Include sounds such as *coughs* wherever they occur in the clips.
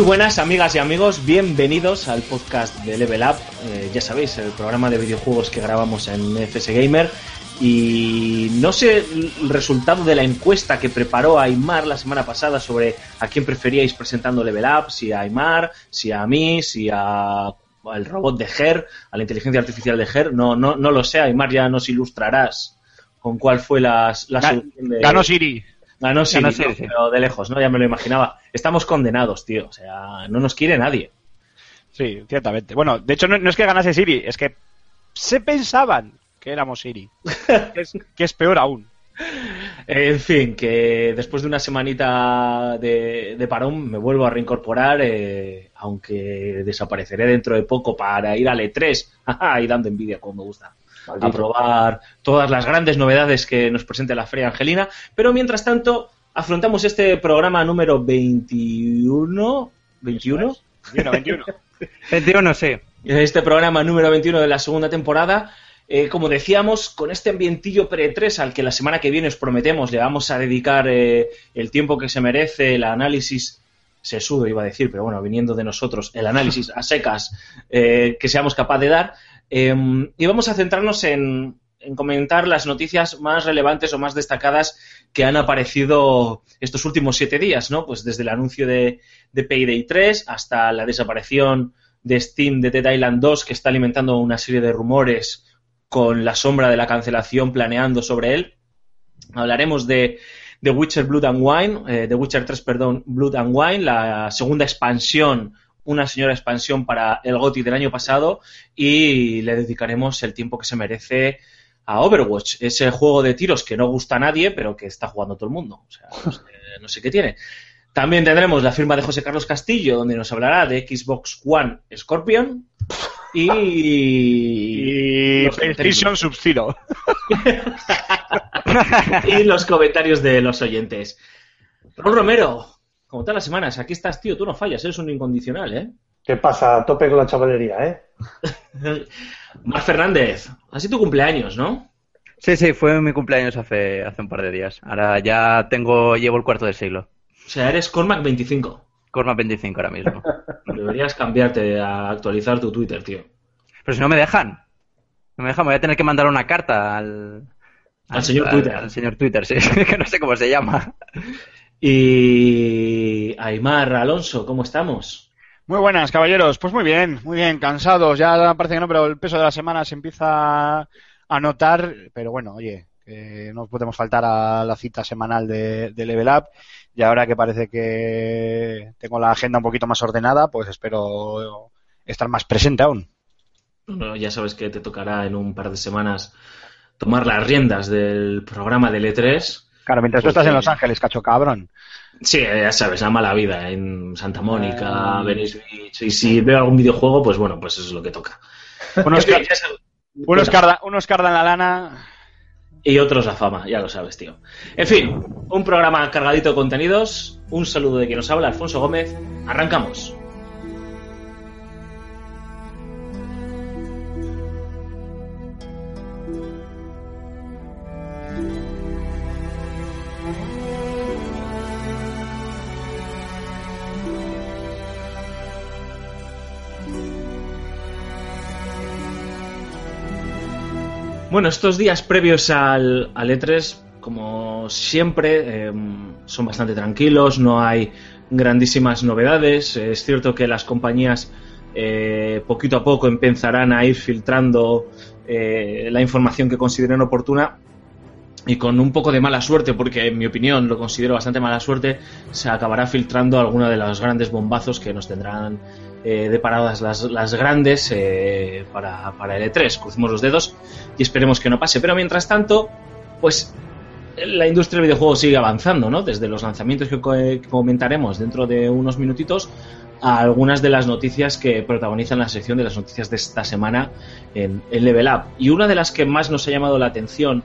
Muy buenas amigas y amigos, bienvenidos al podcast de Level Up, eh, ya sabéis, el programa de videojuegos que grabamos en FS Gamer. Y no sé el resultado de la encuesta que preparó Aymar la semana pasada sobre a quién preferíais presentando Level Up, si a Aymar, si a mí, si a al robot de Ger, a la inteligencia artificial de Ger. No, no, no lo sé, Aymar, ya nos ilustrarás con cuál fue la Ga- solución de... Ganó Siri. Ganó Siri, Ganó Siri, ¿no? sí. pero de lejos, ¿no? Ya me lo imaginaba. Estamos condenados, tío. O sea, no nos quiere nadie. Sí, ciertamente. Bueno, de hecho no, no es que ganase Siri, es que se pensaban que éramos Siri. *laughs* que, es, que es peor aún. En fin, que después de una semanita de, de parón me vuelvo a reincorporar, eh, aunque desapareceré dentro de poco para ir al E3 y dando envidia como me gusta. A probar todas las grandes novedades que nos presenta la Feria Angelina. Pero mientras tanto, afrontamos este programa número 21. ¿21? 21, 21. 21, sí. este programa número 21 de la segunda temporada. Eh, como decíamos, con este ambientillo pre-3 al que la semana que viene os prometemos le vamos a dedicar eh, el tiempo que se merece, el análisis sesudo iba a decir, pero bueno, viniendo de nosotros, el análisis a secas eh, que seamos capaces de dar. Eh, y vamos a centrarnos en, en comentar las noticias más relevantes o más destacadas que han aparecido estos últimos siete días, ¿no? Pues desde el anuncio de, de Payday 3 hasta la desaparición de Steam de Dead Island 2, que está alimentando una serie de rumores con la sombra de la cancelación planeando sobre él. Hablaremos de Witcher Blood and Wine, eh, The Witcher 3, perdón, Blood and Wine, la segunda expansión, una señora expansión para el GOTY del año pasado y le dedicaremos el tiempo que se merece a Overwatch, ese juego de tiros que no gusta a nadie, pero que está jugando todo el mundo. O sea, no sé, *laughs* no sé qué tiene. También tendremos la firma de José Carlos Castillo, donde nos hablará de Xbox One Scorpion y, *laughs* Y los PlayStation Sub-Zero. *laughs* y los comentarios de los oyentes. Raúl Romero, como todas las semanas, aquí estás, tío, tú no fallas, eres un incondicional, ¿eh? ¿Qué pasa? A tope con la chavalería, ¿eh? *laughs* Mar Fernández, así tu cumpleaños, ¿no? Sí, sí, fue mi cumpleaños hace, hace un par de días. Ahora ya tengo, llevo el cuarto de siglo. O sea, eres Cormac 25. Corma 25 ahora mismo. *laughs* Deberías cambiarte a actualizar tu Twitter, tío. Pero si no me dejan. No me dejan, me voy a tener que mandar una carta al... Al señor Twitter. Al señor Twitter, sí. *laughs* que no sé cómo se llama. Y Aymar Alonso, ¿cómo estamos? Muy buenas, caballeros. Pues muy bien, muy bien, cansados. Ya parece que no, pero el peso de la semana se empieza a notar. Pero bueno, oye, que no podemos faltar a la cita semanal de, de Level Up. Y ahora que parece que tengo la agenda un poquito más ordenada, pues espero estar más presente aún. Bueno, ya sabes que te tocará en un par de semanas tomar las riendas del programa del E3. Claro, mientras tú Pues estás en. Los Ángeles, cacho cabrón. Sí, ya sabes, la mala vida en Santa Mónica, Venice Beach. Y si veo algún videojuego, pues bueno, pues eso es lo que toca. Unos, car- unos, carda- unos cardan la lana. Y otros la fama, ya lo sabes, tío. En fin, un programa cargadito de contenidos. Un saludo de quien nos habla, Alfonso Gómez. Arrancamos. Bueno, estos días previos al, al E3, como siempre, eh, son bastante tranquilos, no hay grandísimas novedades. Es cierto que las compañías eh, poquito a poco empezarán a ir filtrando eh, la información que consideren oportuna y con un poco de mala suerte, porque en mi opinión lo considero bastante mala suerte, se acabará filtrando alguno de los grandes bombazos que nos tendrán eh, deparadas las, las grandes eh, para, para el E3. Crucemos los dedos y esperemos que no pase. Pero mientras tanto, pues la industria del videojuego sigue avanzando, ¿no? Desde los lanzamientos que, co- que comentaremos dentro de unos minutitos a algunas de las noticias que protagonizan la sección de las noticias de esta semana en, en Level Up. Y una de las que más nos ha llamado la atención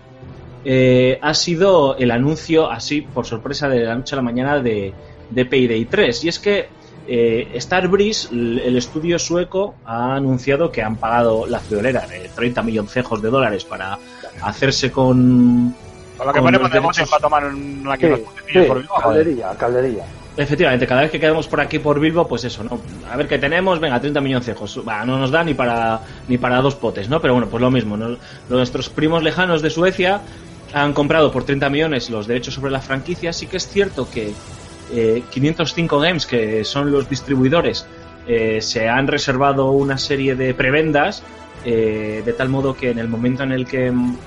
eh, ha sido el anuncio, así por sorpresa, de la noche a la mañana de, de Payday 3. Y es que eh, Starbreeze, el el estudio sueco, ha anunciado que han pagado la friolera de 30 milloncejos de dólares para hacerse con, Con lo que ponemos de derechos- para tomar un, aquí Sí, por caldería, caldería. Efectivamente, cada vez que quedamos por aquí por Bilbo, pues eso, ¿no? A ver qué tenemos, venga, 30 milloncejos. Va, no nos da ni para ni para dos potes, ¿no? Pero bueno, pues lo mismo, ¿no? Nuestros primos lejanos de Suecia han comprado por 30 millones los derechos sobre la franquicia. Sí que es cierto que eh, 505 Games, que son los distribuidores, eh, se han reservado una serie de prebendas, eh, de tal modo que en el momento en el que mm,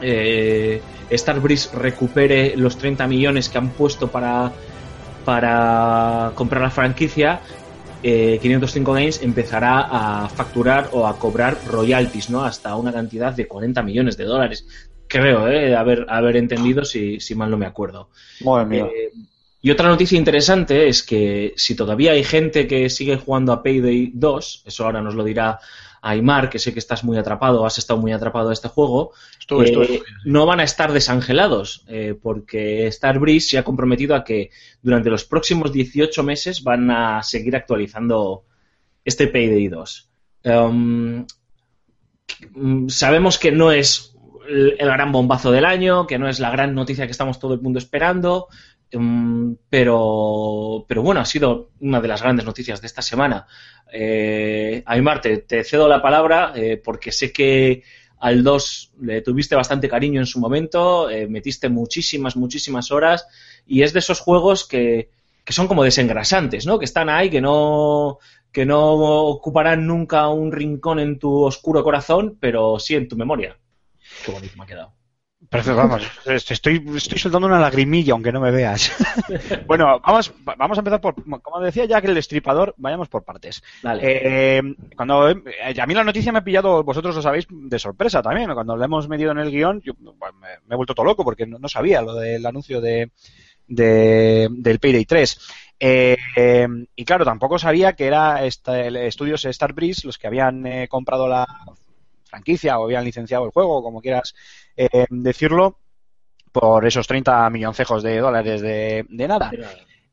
eh, Starbreeze recupere los 30 millones que han puesto para, para comprar la franquicia, eh, 505 Games empezará a facturar o a cobrar royalties, ¿no? Hasta una cantidad de 40 millones de dólares. Creo, ¿eh? Haber, haber entendido si, si mal no me acuerdo. Madre mía. Y otra noticia interesante es que si todavía hay gente que sigue jugando a Payday 2, eso ahora nos lo dirá Aymar, que sé que estás muy atrapado, has estado muy atrapado a este juego, eh, no van a estar desangelados, eh, porque Starbreeze se ha comprometido a que durante los próximos 18 meses van a seguir actualizando este Payday 2. Um, mm, sabemos que no es el, gran bombazo del año, que no es la gran noticia que estamos todo el mundo esperando, pero, pero bueno, ha sido una de las grandes noticias de esta semana. Eh, Aymar, te, te cedo la palabra eh, porque sé que al 2 le tuviste bastante cariño en su momento, eh, metiste muchísimas, muchísimas horas y es de esos juegos que, que son como desengrasantes, ¿no? Que están ahí, que no, que no ocuparán nunca un rincón en tu oscuro corazón, pero sí en tu memoria. Qué bonito me ha quedado. Perfecto, vamos, estoy, estoy soltando una lagrimilla, aunque no me veas. *laughs* bueno, vamos, vamos a empezar por, como decía Jack el destripador, vayamos por partes. Eh, cuando eh, a mí la noticia me ha pillado, vosotros lo sabéis, de sorpresa también. Cuando lo hemos metido en el guion, yo bueno, me, me he vuelto todo loco porque no, no sabía lo del anuncio de, de- del Payday 3. Eh, eh, y claro, tampoco sabía que era esta, el estudios Starbreeze los que habían eh, comprado la franquicia o habían licenciado el juego, como quieras eh, decirlo, por esos 30 milloncejos de dólares de, de nada.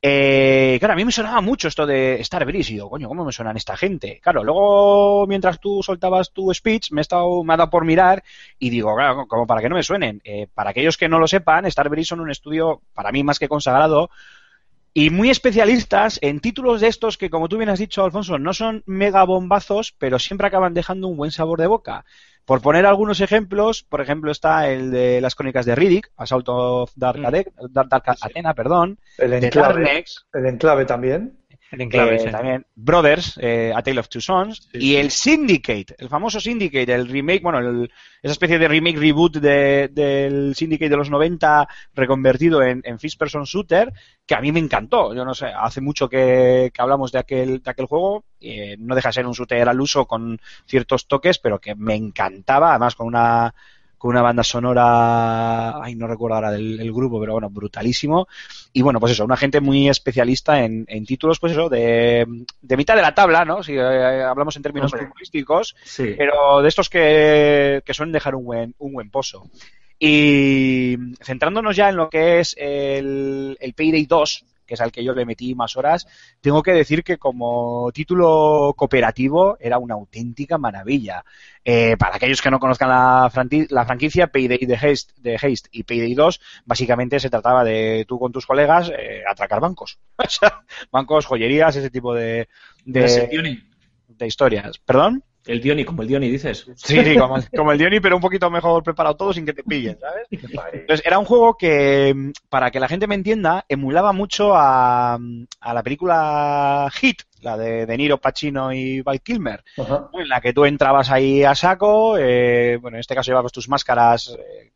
Eh, claro, a mí me sonaba mucho esto de Starbreeze y digo, coño, ¿cómo me suenan esta gente? Claro, luego mientras tú soltabas tu speech me, he estado, me ha dado por mirar y digo, claro, como para que no me suenen. Eh, para aquellos que no lo sepan, Starbreeze son un estudio, para mí más que consagrado, y muy especialistas en títulos de estos que, como tú bien has dicho, Alfonso, no son mega bombazos, pero siempre acaban dejando un buen sabor de boca. Por poner algunos ejemplos, por ejemplo está el de las crónicas de Riddick, Assault of Dark, Mm. Ade- Dark, Dark Athena, perdón, El de enclave, Darknex, el enclave también. El enclave, eh, sí. también Brothers, eh, A Tale of Two Sons, Sí, y sí. el Syndicate, el famoso Syndicate, el remake, bueno, el- esa especie de remake reboot de- del Syndicate de los 90 reconvertido en, en First Person Shooter, que a mí me encantó. Yo no sé, hace mucho que, que hablamos de aquel, de aquel juego, eh, no deja de ser un shooter al uso con ciertos toques, pero que me encantaba, además con una con una banda sonora, ay, no recuerdo ahora del el grupo, pero bueno, brutalísimo. Y bueno, pues eso, una gente muy especialista en, en títulos, pues eso, de, de mitad de la tabla, ¿no? Si eh, hablamos en términos futbolísticos, Sí. pero de estos que, que suelen dejar un buen, un buen pozo. Y centrándonos ya en lo que es el, el Payday 2, que es al que yo le metí más horas, tengo que decir que como título cooperativo era una auténtica maravilla. Eh, para aquellos que no conozcan la, franqui- la franquicia, Payday de Haste, de Haste y Payday 2, básicamente se trataba de tú con tus colegas eh, atracar bancos. *laughs* Bancos, joyerías, ese tipo de, ¿Es el de, Dioni? de historias. ¿Perdón? El Dioni, como el Dioni, dices. Sí, sí, como, como el Diony, pero un poquito mejor preparado todo sin que te pillen, ¿sabes? Entonces, era un juego que, para que la gente me entienda, emulaba mucho a, a la película Hit, la de De Niro, Pacino y Val Kilmer, en la que tú entrabas ahí a saco, eh, bueno, en este caso llevabas tus máscaras eh,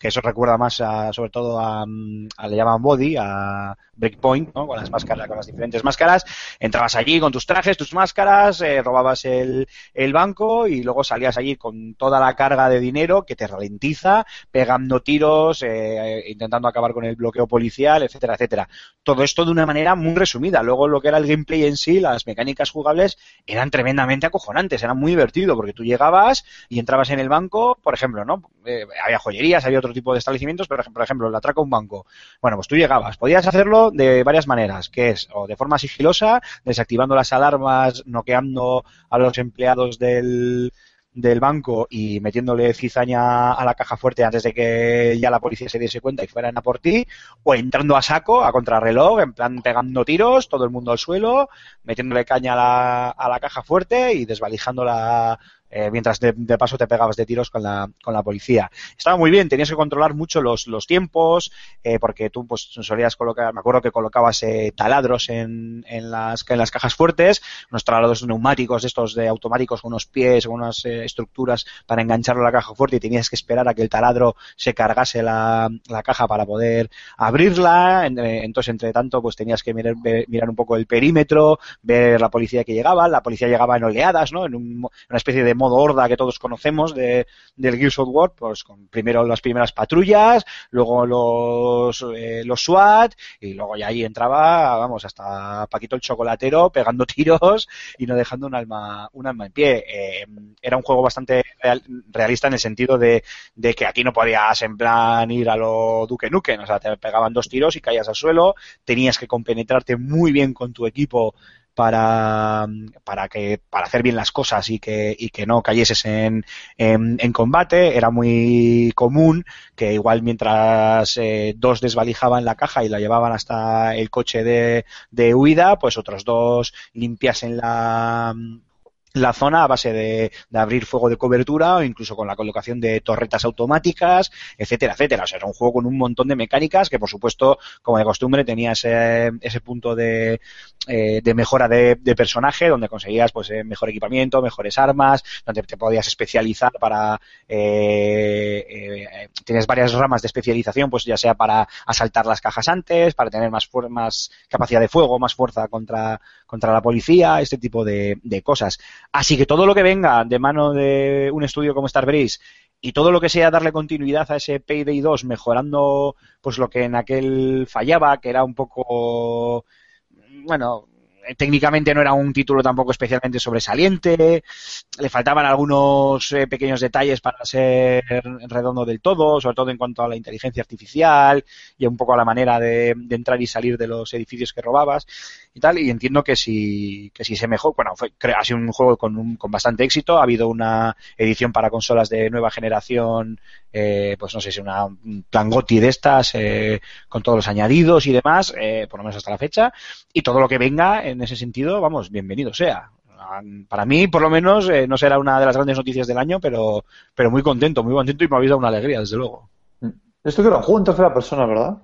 que eso recuerda más a, sobre todo a, mm, a- le llaman body, a Breakpoint, ¿no? con las máscaras, con las diferentes máscaras, entrabas allí con tus trajes, tus máscaras, eh, robabas el, el banco y luego salías allí con toda la carga de dinero que te ralentiza, pegando tiros, eh, intentando acabar con el bloqueo policial, etcétera, etcétera. Todo esto de una manera muy resumida. Luego lo que era el gameplay en sí, las mecánicas jugables, eran tremendamente acojonantes, eran muy divertido porque tú llegabas y entrabas en el banco, por ejemplo, ¿no? Eh, había joyerías, había tipo de establecimientos, pero por ejemplo, el atraco a un banco. Bueno, pues tú llegabas, podías hacerlo de varias maneras, que es o de forma sigilosa, desactivando las alarmas, noqueando a los empleados del del banco y metiéndole cizaña a la caja fuerte antes de que ya la policía se diese cuenta y fueran a por ti, o entrando a saco, a contrarreloj, en plan pegando tiros, todo el mundo al suelo, metiéndole caña a la, a la caja fuerte y desvalijándola eh, mientras de, de paso te pegabas de tiros con la, con la policía. Estaba muy bien, tenías que controlar mucho los, los tiempos, eh, porque tú pues solías colocar, me acuerdo que colocabas eh, taladros en, en, las, en las cajas fuertes, unos taladros neumáticos estos de automáticos unos pies, con unas eh, estructuras para engancharlo a la caja fuerte y tenías que esperar a que el taladro se cargase la, la caja para poder abrirla, eh, entonces entre tanto pues tenías que mirar, mirar un poco el perímetro, ver la policía que llegaba, la policía llegaba en oleadas, ¿no? En un- una especie de modo horda que todos conocemos de, del Gears of War, pues con primero las primeras patrullas, luego los, eh, los SWAT, y luego ya ahí entraba, vamos, hasta Paquito el chocolatero pegando *laughs* tiros y no dejando un alma, un alma en pie. Eh, era un juego bastante real- realista en el sentido de, de que aquí no podías en plan ir a lo Duque Nukem, o sea, te pegaban dos tiros y caías al suelo, tenías que compenetrarte muy bien con tu equipo para, para que para hacer bien las cosas y que, y que no cayeses en, en, combate. Era muy común que igual mientras eh, dos desvalijaban la caja y la llevaban hasta el coche de, de huida pues otros dos limpiasen la la zona a base de, de abrir fuego de cobertura o incluso con la colocación de torretas automáticas, etcétera, etcétera. O sea, era un juego con un montón de mecánicas que, por supuesto, como de costumbre, tenía ese, ese punto de, eh, de mejora de, de personaje donde conseguías pues eh, mejor equipamiento, mejores armas, donde te podías especializar para eh, eh, tienes varias ramas de especialización, pues ya sea para asaltar las cajas antes, para tener más, más capacidad de fuego, más fuerza contra, contra la policía, este tipo de, cosas. Así que todo lo que venga de mano de un estudio como Starbreeze y todo lo que sea darle continuidad a ese Payday 2 mejorando pues lo que en aquel fallaba, que era un poco bueno, técnicamente no era un título tampoco especialmente sobresaliente, le faltaban algunos eh, pequeños detalles para ser redondo del todo, sobre todo en cuanto a la inteligencia artificial y un poco a la manera de, de entrar y salir de los edificios que robabas y tal, y entiendo que si, que si se mejor, bueno, fue, ha sido un juego con, un- con bastante éxito, ha habido una edición para consolas de nueva generación, eh, pues no sé si una un de estas, eh, con todos los añadidos y demás, eh, por lo menos hasta la fecha, y todo lo que venga en ese sentido, vamos, bienvenido sea. Ah, Para mí, por lo menos, eh, no será una de las grandes noticias del año, pero, pero muy contento, muy contento y me habéis dado una alegría, desde luego. Esto que era un juego en tercera persona, ¿verdad?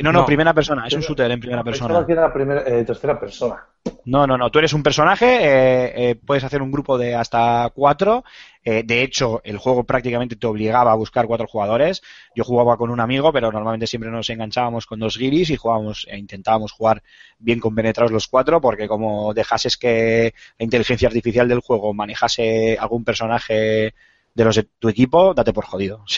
No, no, No. primera persona, es un shooter en primera persona. que era primera, eh, tercera persona. No, no, no. Tú eres un personaje, eh, eh, puedes hacer un grupo de hasta cuatro. eh, de hecho, el juego prácticamente te obligaba a buscar cuatro jugadores. Yo jugaba con un amigo, pero normalmente siempre nos enganchábamos con dos guiris y jugábamos, e intentábamos jugar bien compenetrados los cuatro, porque como dejases que la inteligencia artificial del juego manejase algún personaje de los de tu equipo, date por jodido. *laughs*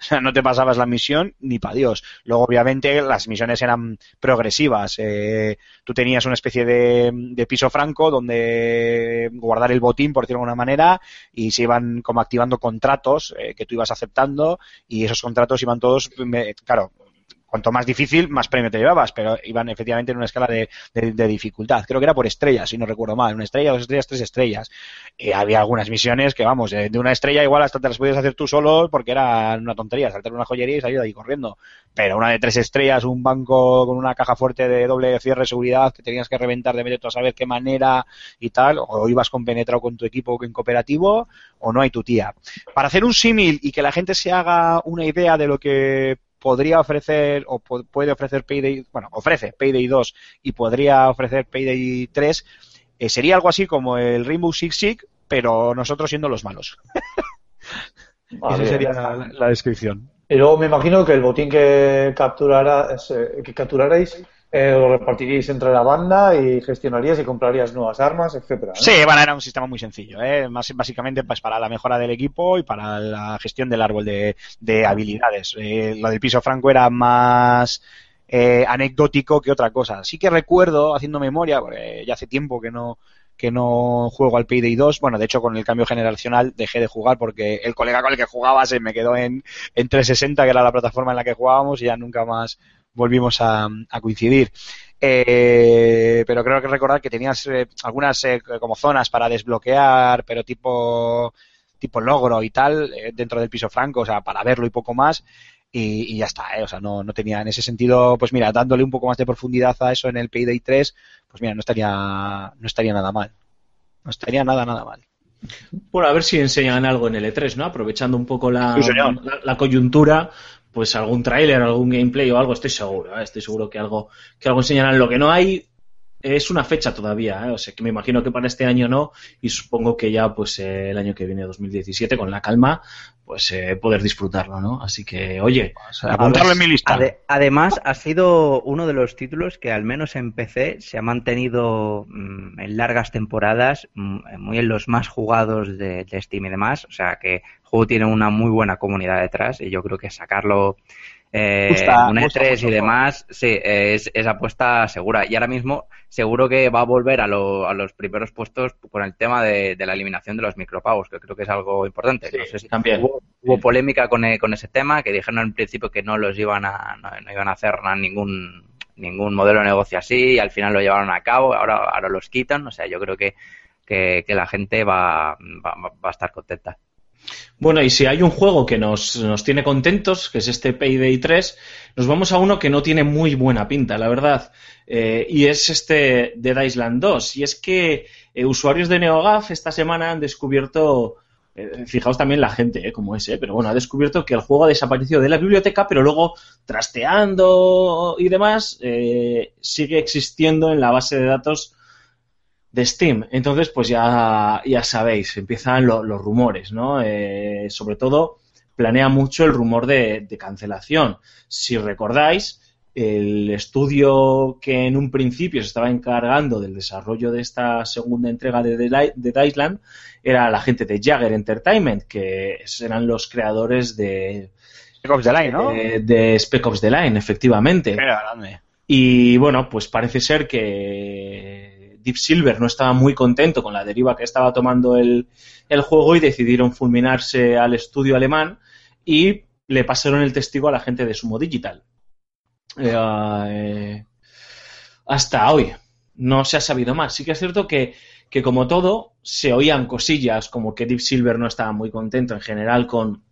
O sea, no te pasabas la misión ni para Dios. Luego, obviamente, las misiones eran progresivas. Eh, tú tenías una especie de, de piso franco donde guardar el botín, por decirlo de alguna manera, y se iban como activando contratos eh, que tú ibas aceptando y esos contratos iban todos, me- claro, cuanto más difícil, más premio te llevabas, pero iban efectivamente en una escala de, de- dificultad. Creo que era por estrellas, si no recuerdo mal. Una estrella, dos estrellas, tres estrellas. Y había algunas misiones que, vamos, de, de una estrella igual hasta te las podías hacer tú solo porque era una tontería, saltar una joyería y salir de ahí corriendo. Pero una de tres estrellas, un banco con una caja fuerte de doble cierre de seguridad que tenías que reventar de medio a saber qué manera y tal, o ibas compenetrado con tu equipo en cooperativo, o no hay tu tía. Para hacer un símil y que la gente se haga una idea de lo que podría ofrecer o pu- puede ofrecer Payday, bueno, ofrece Payday 2 y podría ofrecer Payday 3, eh, sería algo así como el Rainbow Six Siege, pero nosotros siendo los malos. *laughs* Esa sería la, la descripción. Y luego me imagino que el botín que capturara, ese- que capturarais eh, lo repartiríais entre la banda y gestionarías y comprarías nuevas armas, etcétera. Sí, bueno, era un sistema muy sencillo, ¿eh? Más, básicamente pues, para la mejora del equipo y para la gestión del árbol de, de habilidades. Eh, lo del piso franco era más eh, anecdótico que otra cosa. Sí que recuerdo, haciendo memoria, porque ya hace tiempo que no que no juego al Payday 2, bueno, de hecho con el cambio generacional dejé de jugar porque el colega con el que jugaba se me quedó en, en 360, que era la plataforma en la que jugábamos, y ya nunca más volvimos a, a coincidir. Eh, pero creo que recordar que tenías eh, algunas eh, como zonas para desbloquear, pero tipo tipo logro y tal eh, dentro del piso franco, o sea, para verlo y poco más. Y, y ya está, ¿eh? o sea, no, no tenía en ese sentido, pues mira, dándole un poco más de profundidad a eso en el Payday 3, pues mira, no estaría, no estaría nada mal. No estaría nada, nada mal. Bueno, a ver si enseñan algo en el E3, ¿no? Aprovechando un poco la, Sí, señor. la, la coyuntura, pues algún tráiler, algún gameplay o algo, estoy seguro, ¿eh? estoy seguro que algo, que algo enseñarán. Lo que no hay es una fecha todavía, ¿eh? o sea, que me imagino que para este año no, y supongo que ya, pues, eh, el año que viene, 2017, con la calma, pues, eh, poder disfrutarlo, ¿no? Así que, oye, apuntarlo en mi lista. Ade- además, ha sido uno de los títulos que, al menos en PC, se ha mantenido mm, en largas temporadas, mm, muy en los más jugados de, de Steam y demás. O sea que el juego tiene una muy buena comunidad detrás y yo creo que sacarlo eh, Gusta, en un gusta E3 mucho y demás, sí, es, es apuesta segura. Y ahora mismo seguro que va a volver a, lo- a los primeros puestos con el tema de, de la eliminación de los micropagos, que creo que es algo importante. Sí, no sé si también. Hubo, hubo polémica con, con ese tema, que dijeron al principio que no los iban a, no, no iban a hacer ningún ningún modelo de negocio así y al final lo llevaron a cabo, ahora, ahora los quitan, o sea, yo creo que, que, que la gente va, va, va a estar contenta. Bueno, y si hay un juego que nos, nos tiene contentos, que es este Payday 3, nos vamos a uno que no tiene muy buena pinta, la verdad. Eh, y es este Dead Island 2. Y es que eh, usuarios de NeoGAF esta semana han descubierto, eh, fijaos también la gente, como es, pero bueno, ha descubierto que el juego ha desaparecido de la biblioteca, pero luego trasteando y demás, sigue existiendo en la base de datos de Steam. Entonces, pues ya, ya sabéis, empiezan lo- los rumores, ¿no? Eh, sobre todo, planea mucho el rumor de, de cancelación. Si recordáis, el estudio que en un principio se estaba encargando del desarrollo de esta segunda entrega de The Li- de The Island era la gente de Jagger Entertainment, que eran los creadores de, Spec Ops The Line, ¿no? de, de Spec Ops The Line, efectivamente. Era grande. Y bueno, pues parece ser que Deep Silver no estaba muy contento con la deriva que estaba tomando el, juego y decidieron fulminarse al estudio alemán y le pasaron el testigo a la gente de Sumo Digital. Eh, eh, hasta hoy no se ha sabido más. Sí que es cierto que, que como todo, se oían cosillas como que Deep Silver no estaba muy contento en general con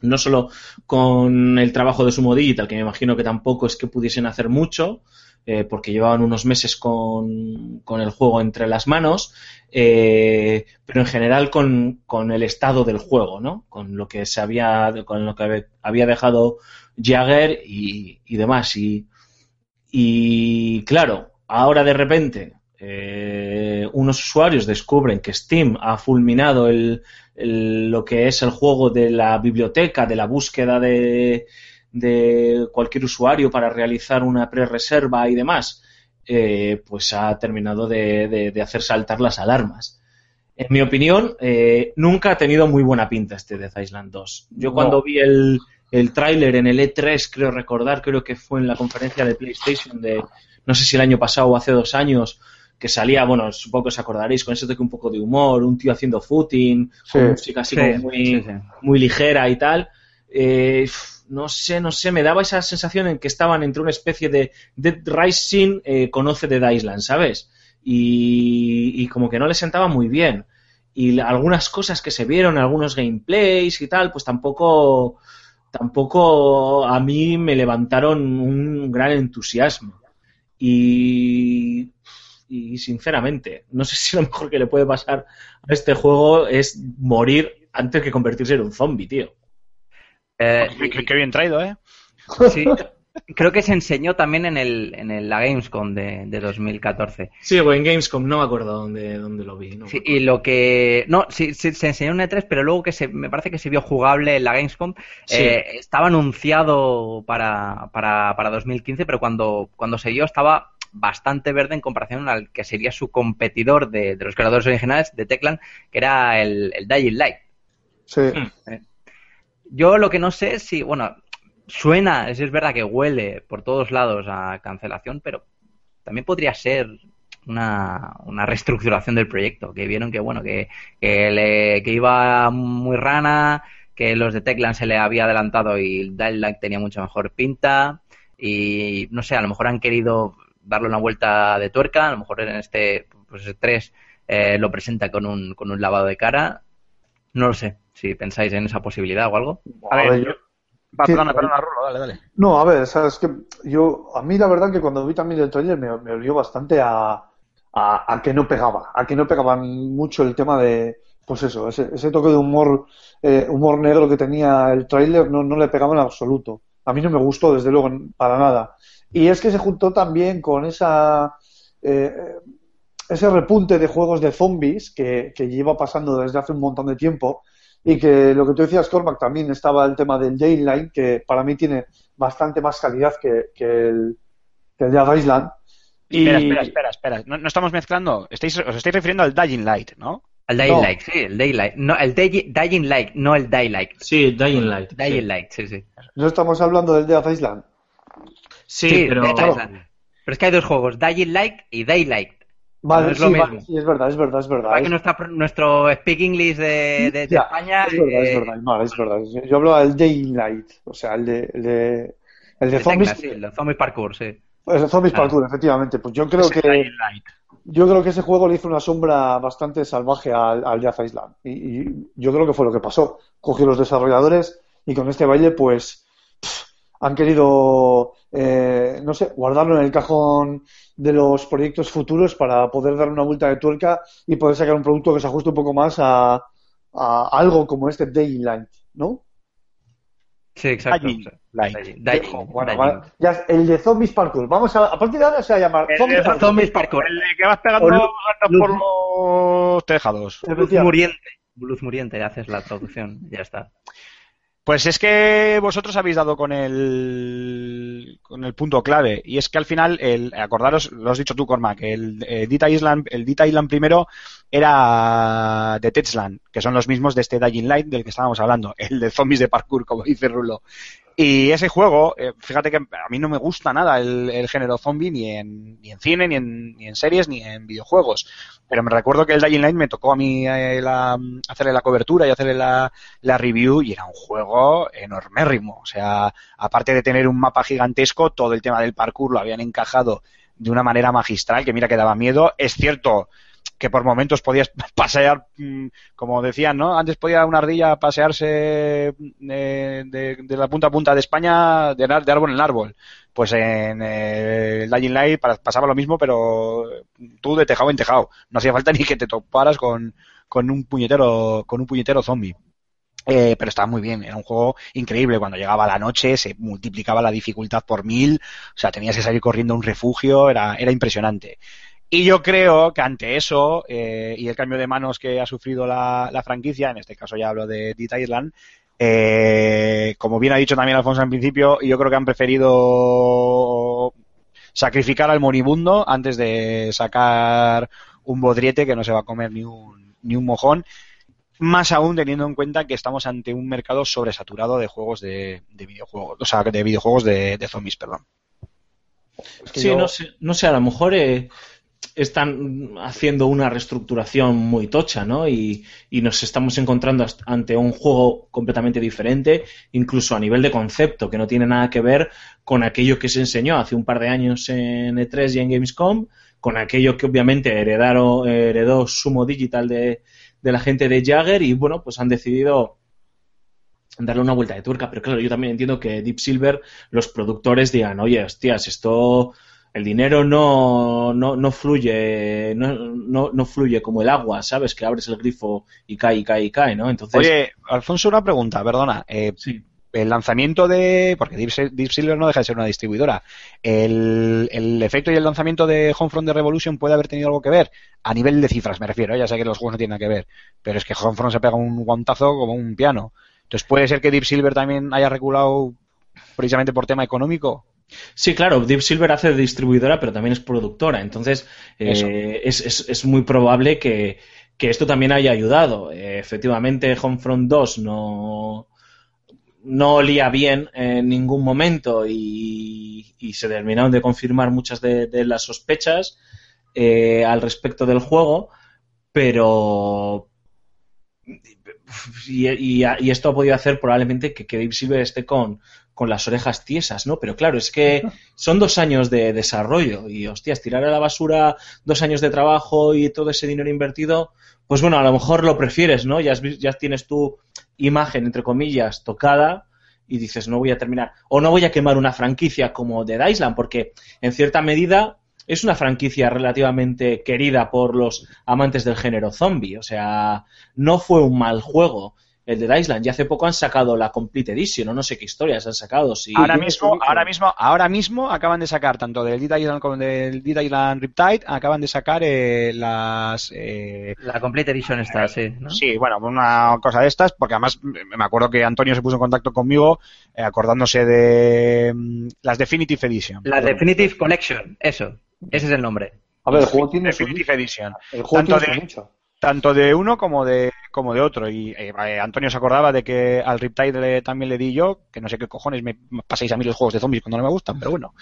no solo con el trabajo de Sumo Digital, que me imagino que tampoco es que pudiesen hacer mucho, eh, porque llevaban unos meses con, con el juego entre las manos, eh, pero en general con, con el estado del juego, ¿no? Con lo que se había, con lo que había dejado Jagger y, y demás. Y, y claro, ahora de repente eh, unos usuarios descubren que Steam ha fulminado el, el- lo que es el juego de la biblioteca, de la búsqueda de, de cualquier usuario para realizar una pre-reserva y demás, eh, pues ha terminado de, de- de hacer saltar las alarmas. En mi opinión, eh, nunca ha tenido muy buena pinta este Death Island 2. Yo No. cuando vi el, el tráiler en el E3, creo recordar, creo que fue en la conferencia de PlayStation de, no sé si el año pasado o hace dos años, que salía, bueno, supongo que os acordaréis, con ese toque un poco de humor, un tío haciendo footing, Sí. con música así Sí, como muy, sí, muy ligera y tal. Eh, no sé, no sé, me daba esa sensación en que estaban entre una especie de Dead Rising eh, conoce Dead Island, ¿sabes? Y, y como que no le sentaba muy bien. Y algunas cosas que se vieron, algunos gameplays y tal, pues tampoco, tampoco a mí me levantaron un gran entusiasmo. Y, y sinceramente, no sé *laughs* si lo mejor que le puede pasar a este juego es morir antes que convertirse en un zombie, tío. Eh, Qué, bien traído, ¿eh? Sí, creo que se enseñó también en, el, en el- la Gamescom de, de 2014. Sí, o en Gamescom, no me acuerdo dónde, dónde lo vi. no Sí, y lo que. No, sí, sí, se enseñó en E3, pero luego que se, me parece que se vio jugable en la Gamescom. Sí. eh, estaba anunciado para, para, para 2015, pero cuando, cuando se vio estaba bastante verde en comparación al que sería su competidor de, de los creadores originales de Teclan, que era el, el Dying Light. Sí. Yo lo que no sé es si, bueno, suena, es, verdad que huele por todos lados a cancelación, pero también podría ser una, una reestructuración del proyecto, que vieron que, bueno, que, que, le- iba muy rana, que los de Teclan se le había adelantado y Light tenía mucha mejor pinta, y no sé, a lo mejor han querido darle una vuelta de tuerca, a lo mejor en este, pues 3 lo presenta con un, con un lavado de cara, no lo sé, si pensáis en esa posibilidad o algo. A ver, yo- Va, Sí, perdona, a ver. perdona, Rulo, dale, dale. No, a ver, sabes que yo, a mí la verdad que cuando vi también el trailer me, me olió bastante a, a, a que no pegaba, a que no pegaban mucho el tema de, pues eso, ese, ese toque de humor, eh, humor negro que tenía el trailer no, no le pegaba en absoluto. A mí no me gustó, desde luego, para nada. Y es que se juntó también con esa, eh, ese repunte de juegos de zombies que, que lleva pasando desde hace un montón de tiempo y que lo que tú decías, Cormac, también estaba el tema del Daylight, que para mí tiene bastante más calidad que, que el, que el Island. Y- Espera, espera, espera, espera. No, no estamos mezclando. Estáis, os estáis refiriendo al Dying Light, ¿no? El Dying No. Light, sí, el Daylight. No, el Day- Dying Light, no el Daylight. Sí, Dying Light. Dying sí. Light, sí, sí. No estamos hablando del Dead Island. Sí, pero... Dead Island. Pero es que hay dos juegos, Dying Light y Daylight. Vale, No es sí, lo vale, sí, es verdad, es verdad, es verdad. Para que Es- nuestra, nuestro Speak English de, de- de Ya, España. es verdad, es eh, verdad, es verdad. Yo hablaba del Daylight, o sea, el de, el de, el de zombies, sí, el de Zombies Parkour, sí. el zombies Claro. parkour, efectivamente. Pues yo creo que yo creo que ese juego le hizo una sombra bastante salvaje al, al Death Island. Y, y yo creo que fue lo que pasó. Cogió los desarrolladores y con este baile, pues, han querido, eh, no sé, guardarlo en el cajón de los proyectos futuros para poder dar una vuelta de tuerca y poder sacar un producto que se ajuste un poco más a, a algo como este Daylight, ¿no? Sí, exacto. Dying Light. Dying, Dying, Bueno, Dying. vale. Ya, el de Zombies Parkour. Vamos a, a partir de ahora se va a llamar El Zombies Parkour. Zombies Parkour. El de que vas pegando luz- por los tejados. Luz muriente. Luz muriente, haces la traducción, ya está. Pues es que vosotros habéis dado con el con el punto clave. Y es que al final el acordaros lo has dicho tú Cormac el, eh, Dita Island el Dita Island primero era de Tetland que son los mismos de este Dying Light del que estábamos hablando *laughs* el de zombies de parkour como dice Rulo y ese juego eh, fíjate que a mí no me gusta nada el, el género zombie ni en, ni en cine ni en, ni en series ni en videojuegos pero me recuerdo que el Dying Light me tocó a mí eh, la- hacerle la cobertura y hacerle la, la review y era un juego enormérrimo. O sea, aparte de tener un mapa gigantesco, todo el tema del parkour lo habían encajado de una manera magistral que mira que daba miedo. Es cierto que por momentos podías *laughs* pasear, mm, como decían, ¿no? Antes podía una ardilla pasearse eh, de, la punta a punta de España de, árbol en árbol. Pues en eh, Dying Light pa- pasaba lo mismo, pero tú de tejado en tejado. No hacía falta *laughs* ni que te toparas con, con un puñetero, con un puñetero zombie. Eh, pero estaba muy bien, era un juego increíble. Cuando llegaba la noche se multiplicaba la dificultad por mil, o sea, tenías que salir corriendo a un refugio, era, era impresionante. Y yo creo que ante eso eh, y el cambio de manos que ha sufrido la, la franquicia, en este caso ya hablo de Dita Island, eh, como bien ha dicho también Alfonso al principio, yo creo que han preferido sacrificar al moribundo antes de sacar un bodriete que no se va a comer ni un, ni un mojón más aún teniendo en cuenta que estamos ante un mercado sobresaturado de juegos de, de videojuegos, o sea, de videojuegos de, de zombies, perdón. Es que Sí, yo- no sé, no sé, a lo mejor eh, están haciendo una reestructuración muy tocha, ¿no? Y, nos estamos encontrando ante un juego completamente diferente, incluso a nivel de concepto, que no tiene nada que ver con aquello que se enseñó hace un par de años en E3 y en Gamescom, con aquello que obviamente heredaron, heredó Sumo Digital de, de la gente de Jagger y bueno, pues han decidido darle una vuelta de tuerca, pero claro, yo también entiendo que Deep Silver, los productores digan, oye, hostias, esto, el dinero no, no, no fluye, no, no, no fluye como el agua, ¿sabes? Que abres el grifo y cae, y cae, y cae, ¿no? Entonces, Oye, Alfonso, una pregunta, perdona. Eh, sí. el lanzamiento de. Porque Deep Silver no deja de ser una distribuidora. El, el efecto y el lanzamiento de Homefront de Revolution puede haber tenido algo que ver. A nivel de cifras, me refiero. ¿eh? Ya sé que los juegos no tienen nada que ver. Pero es que Homefront se pega un guantazo como un piano. Entonces, ¿puede ser que Deep Silver también haya reculado precisamente por tema económico? Sí, claro, Deep Silver hace de distribuidora, pero también es productora. Entonces, eh, es, es- es muy probable que, que esto también haya ayudado. Eh, efectivamente, Homefront 2 no, no olía bien en ningún momento y, y se terminaron de confirmar muchas de, de las sospechas eh, al respecto del juego, pero. Y, y- y esto ha podido hacer probablemente que, que Deep Silver esté con, con las orejas tiesas, ¿no? Pero claro, es que son dos años de desarrollo y, hostias, tirar a la basura dos años de trabajo y todo ese dinero invertido, pues bueno, a lo mejor lo prefieres, ¿no? Ya, has ya tienes tu imagen, entre comillas, tocada y dices, no voy a terminar. O no voy a quemar una franquicia como The Island, porque en cierta medida es una franquicia relativamente querida por los amantes del género zombie. O sea, no fue un mal juego el de Island. Y hace poco han sacado la Complete Edition, o no sé qué historias han sacado. Sí, ahora mismo, ahora mismo, ahora mismo acaban de sacar tanto del Dead Island como del Dead Island Riptide, acaban de sacar eh, las eh, La Complete Edition está, sí. ¿no? Sí, bueno, una cosa de estas, porque además me acuerdo que Antonio se puso en contacto conmigo eh, acordándose de mm, las Definitive Edition. La Definitive Collection, eso. Ese es el nombre. A ver, el juego tiene su Definitive Edition. El juego Tanto tiene de- nicho. Tanto de uno como de como de otro. Y eh, eh, Antonio se acordaba de que al Riptide le- también le di yo, que no sé qué cojones me pasáis a mí los juegos de zombies cuando no me gustan, pero bueno,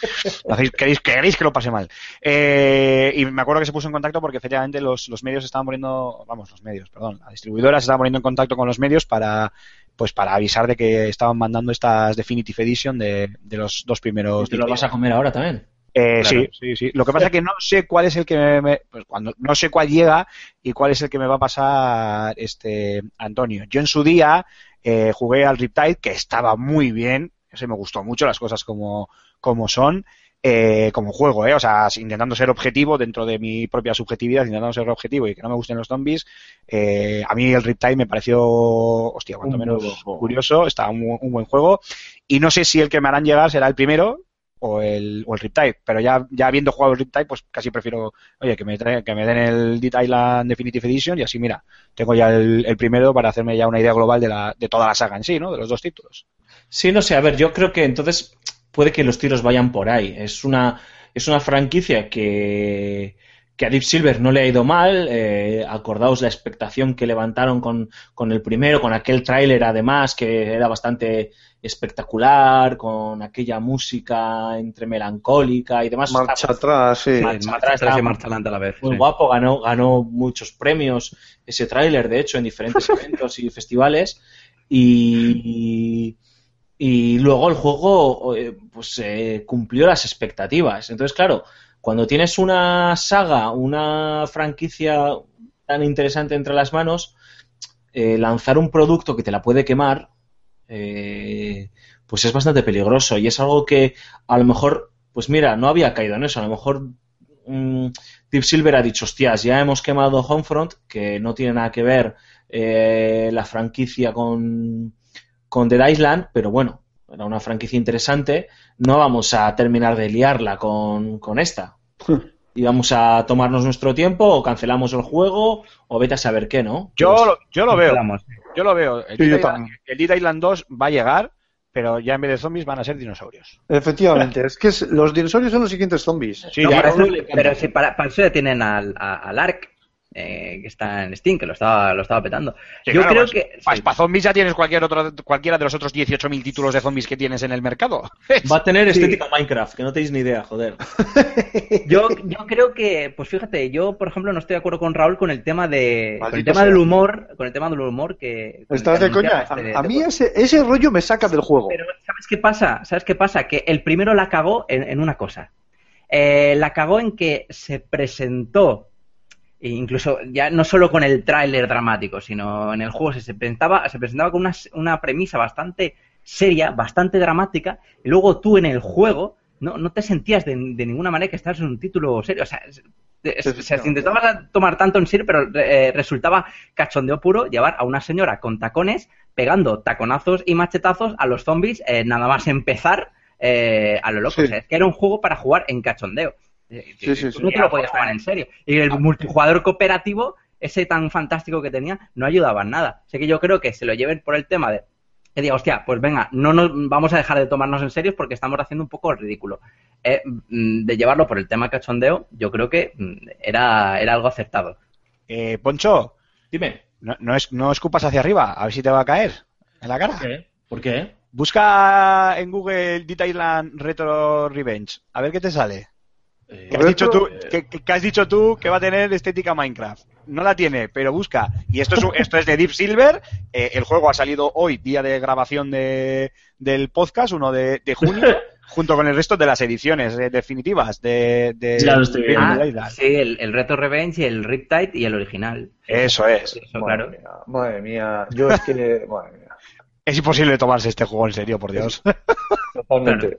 hacéis- queréis, queréis que lo pase mal. Eh, y me acuerdo que se puso en contacto porque efectivamente los, los medios estaban poniendo, vamos, los medios, perdón, la distribuidora se estaba poniendo en contacto con los medios para pues para avisar de que estaban mandando estas Definitive Edition de, de los dos primeros ¿Te lo vas a comer ahora también? Eh, Claro. Sí, sí, sí. Lo que pasa es que no sé cuál es el que me, me- pues cuando no sé cuál llega y cuál es el que me va a pasar este Antonio. Yo en su día eh, jugué al Riptide que estaba muy bien, ese me gustó mucho las cosas como como son. eh, como juego, ¿eh? o sea, intentando ser objetivo dentro de mi propia subjetividad, intentando ser objetivo y que no me gusten los zombies, eh, a mí el Riptide me pareció, hostia, cuanto menos juego. curioso, estaba un, un buen juego y no sé si el que me harán llegar será el primero, o el, o el Riptide, pero ya, ya habiendo jugado el Riptide, pues casi prefiero, oye, que me, que me den el Dead Island Definitive Edition y así, mira, tengo ya el, el primero para hacerme ya una idea global de, la, de toda la saga en sí, ¿no? De los dos títulos. Sí, no sé, a ver, yo creo que entonces puede que los tiros vayan por ahí. Es una, es una franquicia que, que a Deep Silver no le ha ido mal. eh, acordaos la expectación que levantaron con, con el primero, con aquel tráiler además que era bastante espectacular, con aquella música entre melancólica y demás. Marcha atrás, sí. Marcha marcha atrás, atrás y marcha adelante a la vez. muy sí. guapo, ganó, ganó muchos premios ese tráiler, de hecho, en diferentes *laughs* eventos y festivales. Y, y luego el juego eh, pues eh, cumplió las expectativas. Entonces, claro, cuando tienes una saga, una franquicia tan interesante entre las manos, eh, lanzar un producto que te la puede quemar, eh, pues es bastante peligroso. Y es algo que a lo mejor, pues mira, no había caído en eso. A lo mejor mm, Deep Silver ha dicho, hostias, ya hemos quemado Homefront, que no tiene nada que ver eh, la franquicia con, con Dead Island, pero bueno, era una franquicia interesante. No vamos a terminar de liarla con esta. Y vamos a tomarnos nuestro tiempo, o cancelamos el juego, o vete a saber qué, ¿no? Yo, Pues- lo- yo lo veo, Vamos. yo lo veo. El, Sí, yo Dead Island, el Dead Island 2 va a llegar, pero ya en vez de zombies van a ser dinosaurios. Efectivamente, es que es- los dinosaurios son los siguientes zombies. Sí, No, ya- eso- pero si para, para eso ya tienen al, a- al Ark, eh, que está en Steam, que lo estaba, lo estaba petando. Sí, Yo claro, creo pues, que. Para sí. zombies ya tienes cualquier otro, cualquiera de los otros 18.000 títulos de zombies que tienes en el mercado. *laughs* Va a tener estética Minecraft, que no tenéis ni idea, joder. *laughs* Yo, yo creo que, pues fíjate, yo por ejemplo no estoy de acuerdo con Raúl con el tema de, con el tema sea. del humor, con el tema del humor que. ¿Estás que de coña? este- A, a mí ese, ese rollo me saca del juego. Pero ¿sabes qué pasa? ¿Sabes qué pasa? Que el primero la cagó en, en una cosa. Eh, la cagó en que se presentó, e incluso ya no solo con el tráiler dramático, sino en el juego se, se presentaba, se presentaba con una, una premisa bastante seria, bastante dramática, y luego tú en el juego no, no te sentías de, de ninguna manera que estás en un título serio. O sea, Se, se intentaba tomar tanto en serio, pero eh, resultaba cachondeo puro llevar a una señora con tacones pegando taconazos y machetazos a los zombies eh, nada más empezar eh, a lo loco. Sí. O sea, es que era un juego para jugar en cachondeo. Eh, Sí, sí, tú sí. no te lo podías tomar en serio. Y el multijugador cooperativo, ese tan fantástico que tenía, no ayudaba en nada. Así que yo creo que se lo lleven por el tema de que diga, hostia, pues venga, no nos vamos a dejar de tomarnos en serio porque estamos haciendo un poco el ridículo. Eh, mm, de llevarlo por el tema cachondeo, yo creo que mm, era, era algo acertado. Eh, Poncho, Dime. no, no, es, no escupas hacia arriba, a ver si te va a caer en la cara. ¿Por qué? ¿Por qué? Busca en Google Dead Island Retro Revenge, a ver qué te sale. Eh, ¿Qué has, dicho tú, eh, que, has dicho tú que va a tener estética Minecraft? No la tiene, pero busca. Y esto es, *laughs* esto es de Deep Silver. eh, el juego ha salido hoy, día de grabación de, del podcast, 1 de, de junio, *laughs* junto con el resto de las ediciones eh, definitivas de, de, Ya lo estoy de viendo. Ah, sí, el, el Reto Revenge y el Riptide y el original. Eso es. Eso, Madre claro. mía, madre mía. Yo es que. *laughs* Madre mía. Es imposible tomarse este juego en serio, por Dios. Totalmente.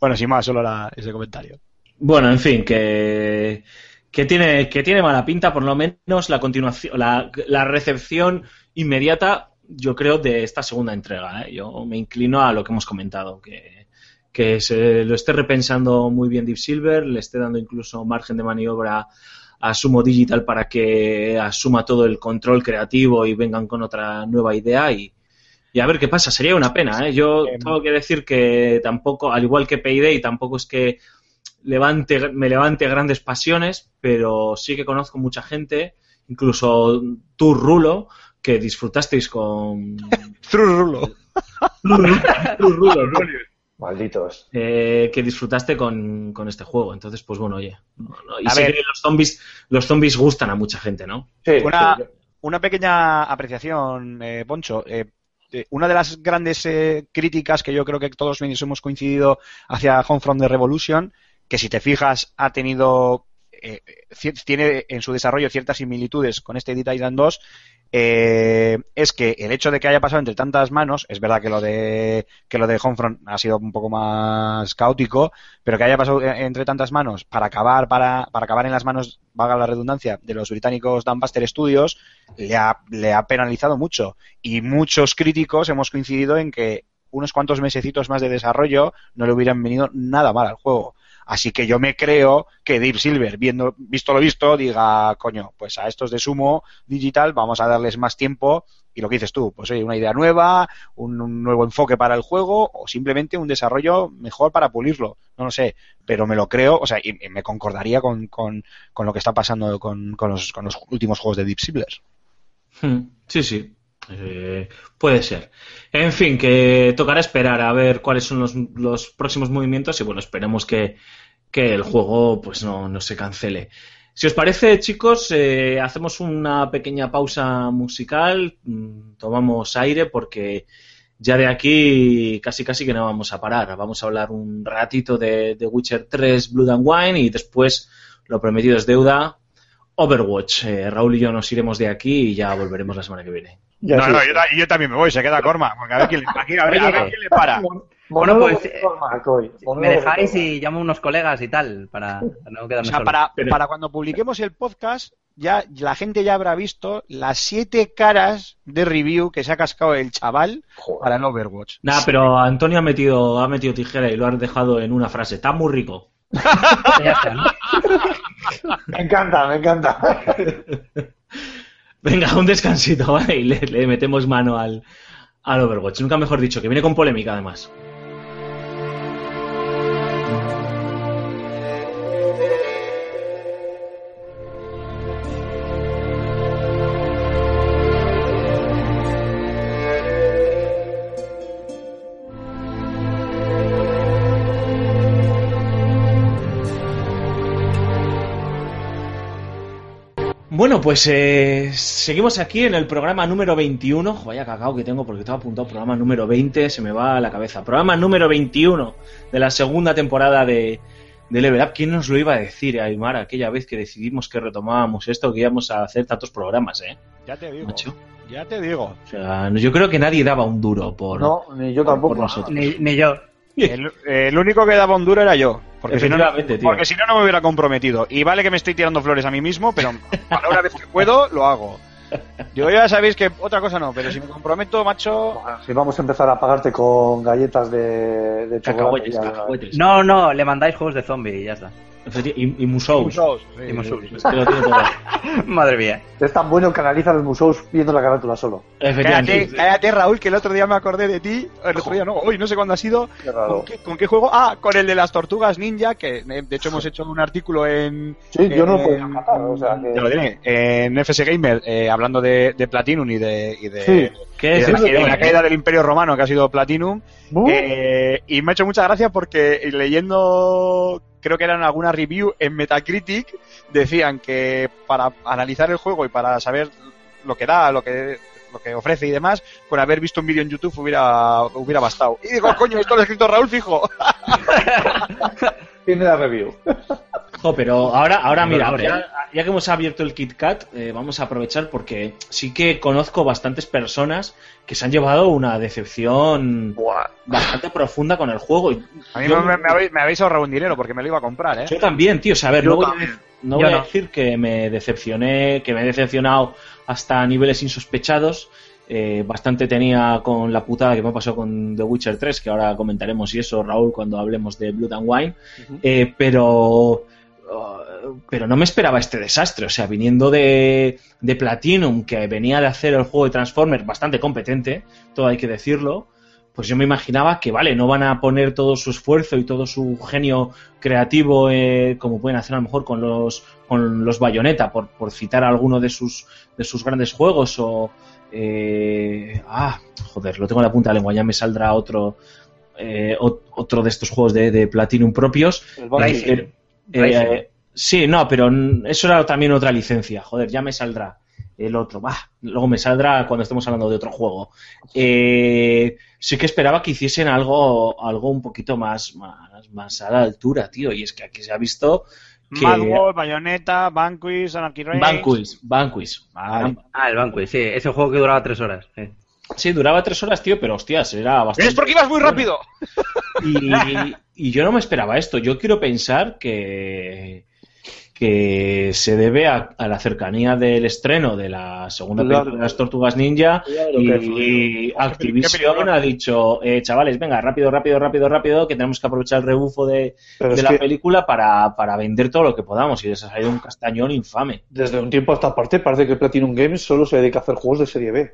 bueno, sin más, solo ese comentario. Bueno, en fin, que, que, tiene, que tiene mala pinta, por lo menos la continuación, la, la recepción inmediata, yo creo, de esta segunda entrega. ¿eh? Yo me inclino a lo que hemos comentado, que, que se lo esté repensando muy bien Deep Silver, le esté dando incluso margen de maniobra a Sumo Digital para que asuma todo el control creativo y vengan con otra nueva idea y, y a ver qué pasa. Sería una pena, ¿eh? Yo tengo que decir que tampoco, al igual que Payday, tampoco es que levante, me levante grandes pasiones, pero sí que conozco mucha gente, incluso tú, Rulo, que disfrutasteis con... *laughs* Rulo, ¿no? *laughs* Malditos. Eh, que disfrutaste con, con este juego. Entonces, pues bueno, oye. Y A sí ver. que los zombies, los zombies gustan a mucha gente, ¿no? Sí, Una- sí, Una pequeña apreciación, eh, Poncho. Eh, eh, una de las grandes eh, críticas que yo creo que todos hemos coincidido hacia Homefront the Revolution, que si te fijas ha tenido, eh, tiene en su desarrollo ciertas similitudes con este Dead Island 2, eh, es que el hecho de que haya pasado entre tantas manos, es verdad que lo de que lo de Homefront ha sido un poco más caótico, pero que haya pasado eh, entre tantas manos para acabar para, para acabar en las manos, valga la redundancia, de los británicos Dambuster Studios, le ha, le ha penalizado mucho. Y muchos críticos hemos coincidido en que unos cuantos mesecitos más de desarrollo no le hubieran venido nada mal al juego. Así que yo me creo que Deep Silver, viendo, visto lo visto, diga, coño, pues a estos de Sumo Digital vamos a darles más tiempo y lo que dices tú, pues oye, una idea nueva, un, nuevo enfoque para el juego o simplemente un desarrollo mejor para pulirlo, no lo sé, pero me lo creo, o sea, y, me concordaría con, con, lo que está pasando con, con, los, los últimos juegos de Deep Silver. Hmm, Sí, sí. Eh, puede ser. En fin, que tocará esperar a ver cuáles son los, los próximos movimientos y bueno, esperemos que, el juego pues no, se cancele. Si os parece, chicos, eh, hacemos una pequeña pausa musical, mm, tomamos aire porque ya de aquí casi casi que no vamos a parar. Vamos a hablar un ratito de, de Witcher 3 Blood and Wine y después, lo prometido es deuda, Overwatch. Eh, Raúl y yo nos iremos de aquí y ya volveremos la semana que viene. Ya no, sí. no, yo, ta- yo también me voy, se queda Corma, porque a ver quién, le- aquí- a ver, a ver Oye. quién le para. Bueno, pues, eh. Me dejáis y llamo a unos colegas y tal, para, para no O quedarme sea, solo. para, cuando publiquemos el podcast, ya la gente ya habrá visto las siete caras de review que se ha cascado el chaval Joder. para el Overwatch. Nada, pero Antonio ha metido, ha metido tijera y lo ha dejado en una frase. Está muy rico. *laughs* *laughs* Me encanta, me encanta. *laughs* Venga, un descansito, *laughs* ¿vale? Y le, le metemos mano al, al Overwatch. Nunca mejor dicho, que viene con polémica además. Bueno, pues eh, seguimos aquí en el programa número 21. Jo, Vaya cacao que tengo porque estaba apuntado programa número 20, se me va a la cabeza. Programa número 21 de la segunda temporada de, de Level Up. ¿Quién nos lo iba a decir, Aymar, aquella vez que decidimos que retomábamos esto, que íbamos a hacer tantos programas, eh? Ya te digo. Macho. Ya te digo. O sea, yo creo que nadie daba un duro por, No, ni yo por tampoco. nosotros. Ni, ni yo. El, el único que daba un duro era yo. Porque si, no, porque si no, no me hubiera comprometido. Y vale que me estoy tirando flores a mí mismo, pero a la hora vez que puedo, lo hago. Yo ya sabéis que otra cosa no, pero si me comprometo, macho... Si vamos a empezar a pagarte con galletas de, de chocolate. Cacahuetes, ya- cacahuetes. No, no, le mandáis juegos de zombie y ya está. Y, y Musous. Musos, sí, Y Musous. sí, sí. Es que lo tiene todo. *laughs* Madre mía. Es tan bueno que analiza los museos viendo la carátula solo. Cállate, cállate, Raúl, que el otro día me acordé de ti. El otro día no, hoy no sé cuándo ha sido. Qué raro. ¿Con qué, con qué juego? Ah, con el de las tortugas ninja, que eh, de hecho hemos hecho un artículo en. Sí, yo no podía matar, o sea que- Ya lo diré, en FS Gamer, eh, hablando de, de Platinum y de. Y de Sí. ¿Qué es de la, de caída del Imperio Romano, que ha sido Platinum. Uh, Eh, y me ha hecho mucha gracia porque leyendo, creo que eran alguna review en Metacritic, decían que para analizar el juego y para saber lo que da, lo que lo que ofrece y demás, con haber visto un vídeo en YouTube hubiera, hubiera bastado. Y digo, coño, esto lo ha escrito Raúl Fijo. *laughs* Tiene la review. *laughs* Jo, pero ahora, ahora mira, ya, ya que hemos abierto el KitKat, eh, vamos a aprovechar porque sí que conozco bastantes personas que se han llevado una decepción bastante profunda con el juego. Y A mí yo, me, me habéis, me habéis ahorrado un dinero porque me lo iba a comprar, ¿eh? yo también, tío. O sea, a ver, Yo no voy, a, no decir que me decepcioné, que me he decepcionado hasta niveles insospechados. Eh, bastante tenía con la putada que me ha pasado con The Witcher 3, que ahora comentaremos y eso, Raúl, cuando hablemos de Blood and Wine. Eh, pero pero no me esperaba este desastre. O sea, viniendo de, de Platinum, que venía de hacer el juego de Transformers bastante competente, todo hay que decirlo, pues yo me imaginaba que, vale, no van a poner todo su esfuerzo y todo su genio creativo, eh, como pueden hacer a lo mejor con los, con los Bayonetta, por, por citar alguno de sus, de sus grandes juegos, o. eh, ah, joder, lo tengo en la punta de la lengua, ya me saldrá otro. eh, ot- otro de estos juegos de, de Platinum propios. El. Eh, eh, eh, sí, no, pero eso era también otra licencia. Joder, ya me saldrá el otro. Bah, luego me saldrá cuando estemos hablando de otro juego. Eh, sí que esperaba que hiciesen algo, algo un poquito más, más, más a la altura, tío. Y es que aquí se ha visto que... Mad World, Bayonetta, Vanquish, Anarchy Reigns. Banquist, Banquist. Vale. Ah, el banco, sí. Ese juego que duraba tres horas. sí. Sí, duraba tres horas, tío, pero hostias, era bastante... Es porque ibas muy rápido. Y, y yo no me esperaba esto. Yo quiero pensar que, que se debe a, a la cercanía del estreno de la segunda Claro. película de las Tortugas Ninja Claro, y, y Activision ha dicho, eh, chavales, venga, rápido, rápido, rápido, rápido, que tenemos que aprovechar el rebufo de, de la que película para, para vender todo lo que podamos y les ha salido un castañón infame. desde un tiempo a esta parte parece que Platinum Games solo se dedica a hacer juegos de serie B.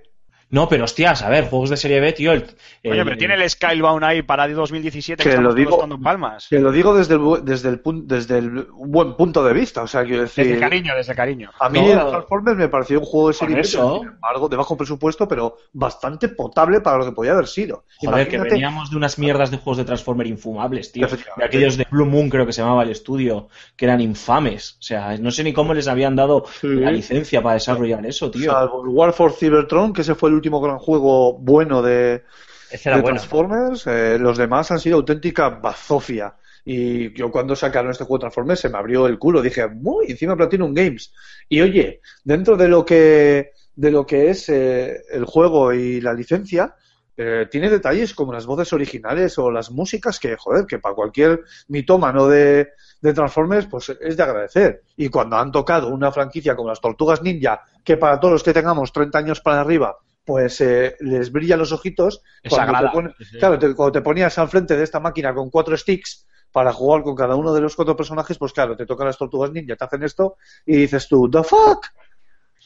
No, pero hostias, a ver, juegos de serie B, tío. El, Oye, pero tiene el Skybound ahí para 2017 que, Que lo digo- palmas. Que lo digo desde el, desde el, desde el buen punto de vista. O sea, quiero decir. Desde cariño, desde cariño. A mí No. el Transformers me pareció un juego de serie B, sin embargo, de bajo presupuesto, pero bastante potable para lo que podía haber sido. Joder, que veníamos de unas mierdas de juegos de Transformer infumables, tío. De aquellos de Blue Moon, creo que se llamaba el estudio, que eran infames. O sea, no sé ni cómo les habían dado Sí. la licencia para desarrollar eso, tío. Salvo el War for Cybertron, que ese fue el último gran juego bueno de, de bueno. Transformers, eh, los demás han sido auténtica bazofia. Y yo cuando sacaron este juego Transformers se me abrió el culo. Dije, muy encima Platinum Games. Y oye, dentro de lo que, de lo que es eh, el juego y la licencia, eh, tiene detalles como las voces originales o las músicas que, joder, que para cualquier mitómano de, de Transformers, pues es de agradecer. Y cuando han tocado una franquicia como las Tortugas Ninja, que para todos los que tengamos 30 años para arriba, pues eh, les brillan los ojitos. Es cuando te pone- Claro, te- cuando te ponías al frente de esta máquina con cuatro sticks para jugar con cada uno de los cuatro personajes, pues claro, te tocan las tortugas ninja, te hacen esto y dices tú, ¿the fuck?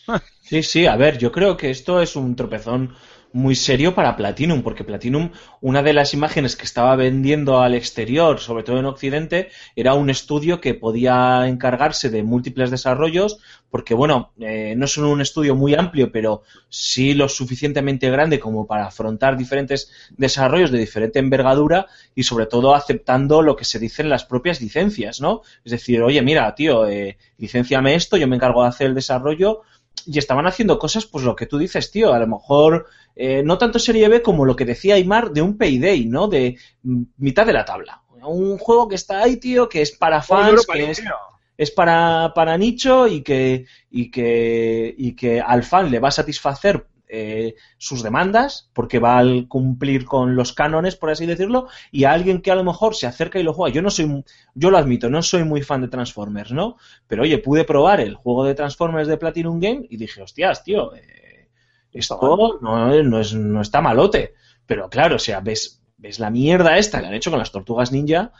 *laughs* Sí, sí, a ver, yo creo que esto es un tropezón muy serio para Platinum, porque Platinum, una de las imágenes que estaba vendiendo al exterior, sobre todo en Occidente, era un estudio que podía encargarse de múltiples desarrollos, porque bueno, eh, no son un estudio muy amplio, pero sí lo suficientemente grande como para afrontar diferentes desarrollos de diferente envergadura y sobre todo aceptando lo que se dice en las propias licencias, ¿no? Es decir, oye, mira, tío, eh, licenciame esto, yo me encargo de hacer el desarrollo y estaban haciendo cosas, pues lo que tú dices, tío, a lo mejor eh, no tanto serie B como lo que decía Aymar de un Payday, ¿no? De mitad de la tabla. Un juego que está ahí, tío, que es para fans, que es, es para, para nicho y que, y, que, y que al fan le va a satisfacer eh, sus demandas, porque va a cumplir con los cánones, por así decirlo, y a alguien que a lo mejor se acerca y lo juega. Yo no soy, yo lo admito, no soy muy fan de Transformers, ¿no? Pero oye, pude probar el juego de Transformers de Platinum Game y dije, hostias, tío, eh, esto no, no, es, no está malote. Pero claro, o sea, ves, ves la mierda esta que han hecho con las tortugas ninja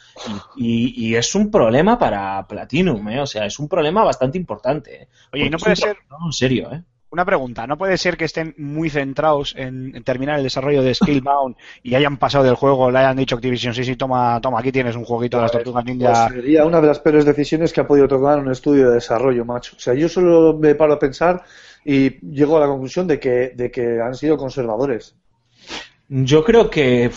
y, y- y es un problema para Platinum, ¿eh? O sea, es un problema bastante importante. ¿eh? Oye, ¿y no Porque es puede ser, problema En serio, ¿eh? Una pregunta, ¿no puede ser que estén muy centrados en, en terminar el desarrollo de Skillbound *laughs* y hayan pasado del juego, le hayan dicho Activision, sí, sí, toma, toma, aquí tienes un jueguito de las tortugas ninja. Pues sería una de las peores decisiones que ha podido tomar un estudio de desarrollo, macho. O sea, yo solo me paro a pensar y llego a la conclusión de que, de que han sido conservadores. Yo creo que,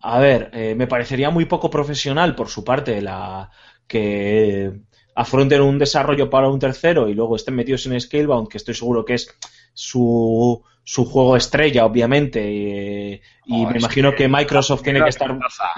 a ver, eh, me parecería muy poco profesional por su parte la que afronten un desarrollo para un tercero y luego estén metidos en Scalebound, que estoy seguro que es su, su juego estrella, obviamente, y, y Oh, me imagino que- que Microsoft tiene que estar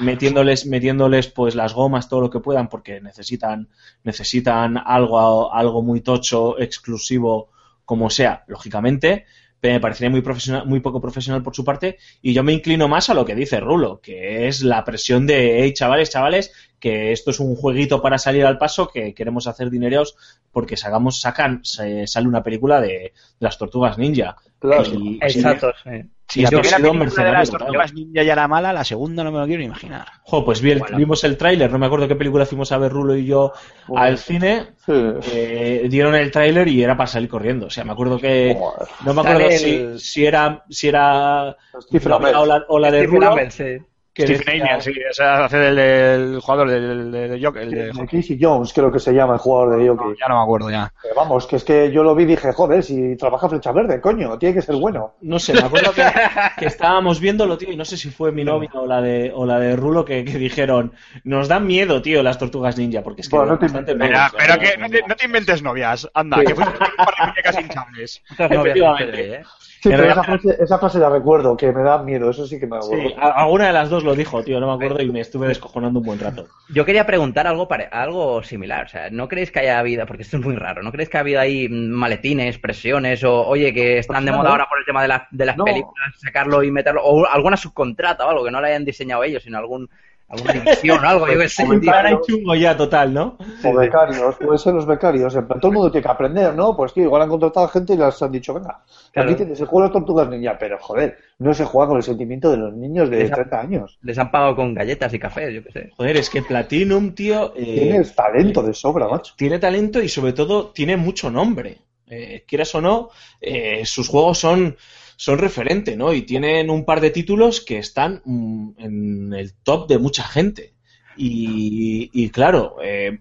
metiéndoles, metiéndoles pues las gomas, todo lo que puedan, porque necesitan, necesitan algo, algo muy tocho, exclusivo, como sea, lógicamente. Pero me parecería muy profesional, muy poco profesional por su parte, y yo me inclino más a lo que dice Rulo, que es la presión de hey chavales, chavales, que esto es un jueguito para salir al paso, que queremos hacer dineros porque sacamos, sacan, se- sale una película de, de las tortugas ninja. Claro. Y- Exacto, sí. Si yo primera he sido mercenario las ninja ya era mala, la segunda no me lo quiero ni imaginar. Jo, pues vi el- Bueno. vimos el tráiler, no me acuerdo qué película fuimos a ver Rulo y yo al cine, Sí. eh, dieron el tráiler y era para salir corriendo. O sea, me acuerdo que Joder. no me acuerdo si, el- si era si era la o la, o la de Rulo sí. Que Stephen decía- sí, o sea, hace del, del jugador del, del, del Joker, el de- De Casey Jones, creo que se llama el jugador de Yoki. ya no me acuerdo ya. Pero vamos, que es que yo lo vi y dije, joder, si trabaja Flecha Verde, coño, tiene que ser bueno. No sé, me acuerdo que, *laughs* que estábamos viéndolo, tío, y no sé si fue mi novia o la de, o la de Rulo que, que dijeron, nos dan miedo, tío, las tortugas ninja, porque es que Bueno, no te bastante inventes. miedo, Pero, que no te, no te inventes novias, anda, Sí. que fuiste un par de muñecas hinchables. Efectivamente. ¿eh? Sí, pero esa frase, esa frase la recuerdo, que me da miedo, eso sí que me da Sí, alguna de las dos lo dijo, tío, no me acuerdo, y me estuve descojonando un buen rato. Yo quería preguntar algo pare- algo similar, o sea, ¿no creéis que haya habido, porque esto es muy raro, ¿no creéis que ha habido ahí maletines, presiones, o oye, que están de Pues moda no. ahora por el tema de, la- de las No. películas, sacarlo y meterlo, o alguna subcontrata o algo, que no la hayan diseñado ellos, sino algún, alguna división o algo, yo qué sé, hay chungo ya, total, ¿no? O becarios, puede ser los becarios. En plan, todo el mundo tiene que aprender, ¿no? Pues tío, igual han contratado gente y les han dicho, venga, Claro. aquí tienes el juego de las tortugas ninja, pero joder, no se juega con el sentimiento de los niños de Esa- 30 años. Les han pagado con galletas y cafés, yo qué sé. Joder, es que Platinum, tío, eh, Tienes talento de sobra, macho. tiene talento y sobre todo tiene mucho nombre. Eh, quieras o no, eh, sus juegos son, son referente, ¿no? Y tienen un par de títulos que están mm, en el top de mucha gente. Y, y claro, eh,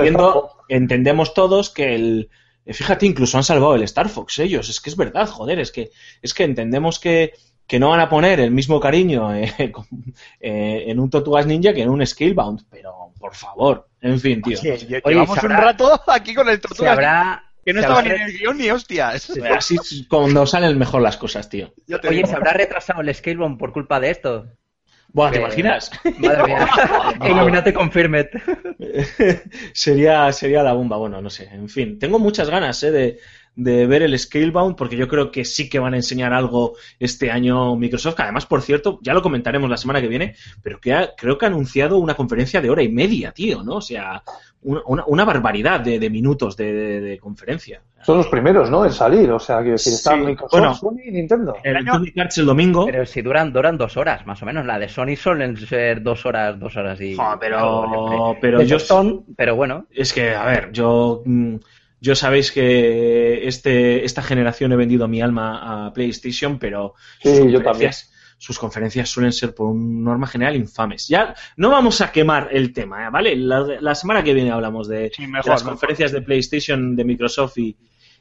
entiendo- entendemos todos que el... eh, Fíjate, incluso han salvado el Star Fox ellos. Es que es verdad, joder, es que, es que entendemos que, que no van a poner el mismo cariño eh, *laughs* con- eh, en un Tortugas Ninja que en un Scalebound. Pero, por favor, en fin, tío. Oye, Oye, llevamos ¿sabrá- un rato aquí con el Se tortugas habrá... que no se estaban habrá- en el guion ni hostias. *laughs* Así es cuando salen mejor las cosas, tío. Oye, digo. ¿se habrá retrasado el Scalebound por culpa de esto? Buah, ¿te imaginas? Madre mía. *laughs* Illuminati confirmed. *laughs* sería, sería la bomba, bueno, no sé. En fin, tengo muchas ganas eh, de, de ver el Scalebound porque yo creo que sí que van a enseñar algo este año Microsoft. que Además, por cierto, ya lo comentaremos la semana que viene, pero que ha- creo que ha anunciado una conferencia de hora y media, tío, ¿no? O sea, una, una- una barbaridad de, de minutos de, de- de conferencia. Son los primeros, ¿no? En salir, o sea, quiero decir, está Sí, Microsoft, bueno. Sony y Nintendo. El año- Electronic Arts el domingo. Pero si duran, duran dos horas, más o menos. La de Sony suelen ser dos horas, dos horas y... Jo, pero- pero yo- son, pero bueno. Es que, a ver, yo, mm, yo sabéis que este, esta generación he vendido mi alma a PlayStation, pero Sí, sus, yo conferencias, sus conferencias suelen ser por un norma general infames. Ya no vamos a quemar el tema, ¿eh? ¿vale? La, la semana que viene hablamos de, Sí, de mejor, las mejor. conferencias de PlayStation, de Microsoft y,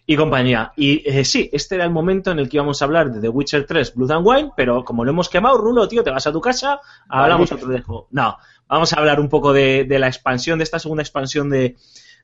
y compañía. Y eh, sí, este era el momento en el que íbamos a hablar de The Witcher 3 Blood and Wine, pero como lo hemos quemado, Rulo, tío, te vas a tu casa, hablamos otro de juego. No, vamos a hablar un poco de, de la expansión, de esta segunda expansión de,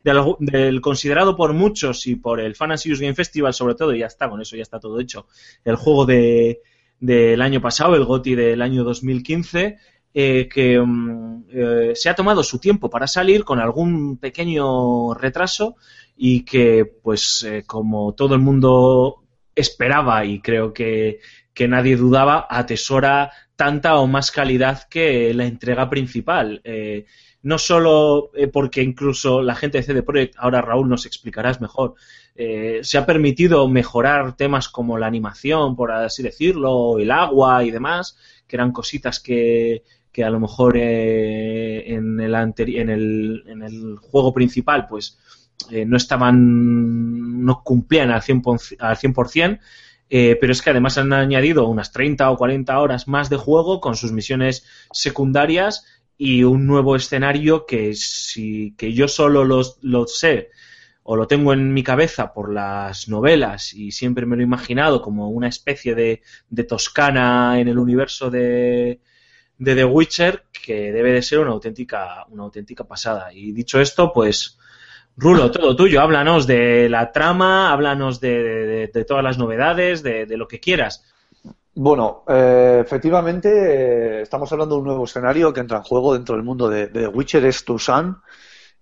del considerado por muchos y por el Fan and Serious Game Festival sobre todo, y ya está, con eso ya está todo hecho, el juego de del año pasado, el GOTI del año 2015, eh, que mm, eh, se ha tomado su tiempo para salir con algún pequeño retraso y que, pues, eh, como todo el mundo esperaba y creo que, que nadie dudaba, atesora tanta o más calidad que la entrega principal. Eh, no solo eh, porque incluso la gente de CD Projekt, ahora Raúl nos explicarás mejor, eh, se ha permitido mejorar temas como la animación, por así decirlo, el agua y demás, que eran cositas que, que a lo mejor eh, en, el en, el, en el juego principal pues eh, no estaban, no cumplían al 100%, al 100% eh, pero es que además han añadido unas 30 o 40 horas más de juego con sus misiones secundarias y un nuevo escenario que si que yo solo los- lo sé o lo tengo en mi cabeza por las novelas y siempre me lo he imaginado como una especie de, de Toscana en el universo de, de The Witcher que debe de ser una auténtica, una auténtica pasada. Y dicho esto, pues Rulo, *laughs* todo tuyo, háblanos de la trama, háblanos de, de- de todas las novedades, de, de lo que quieras. Bueno, eh, efectivamente, eh, estamos hablando de un nuevo escenario que entra en juego dentro del mundo de, Witcher, es Tucson.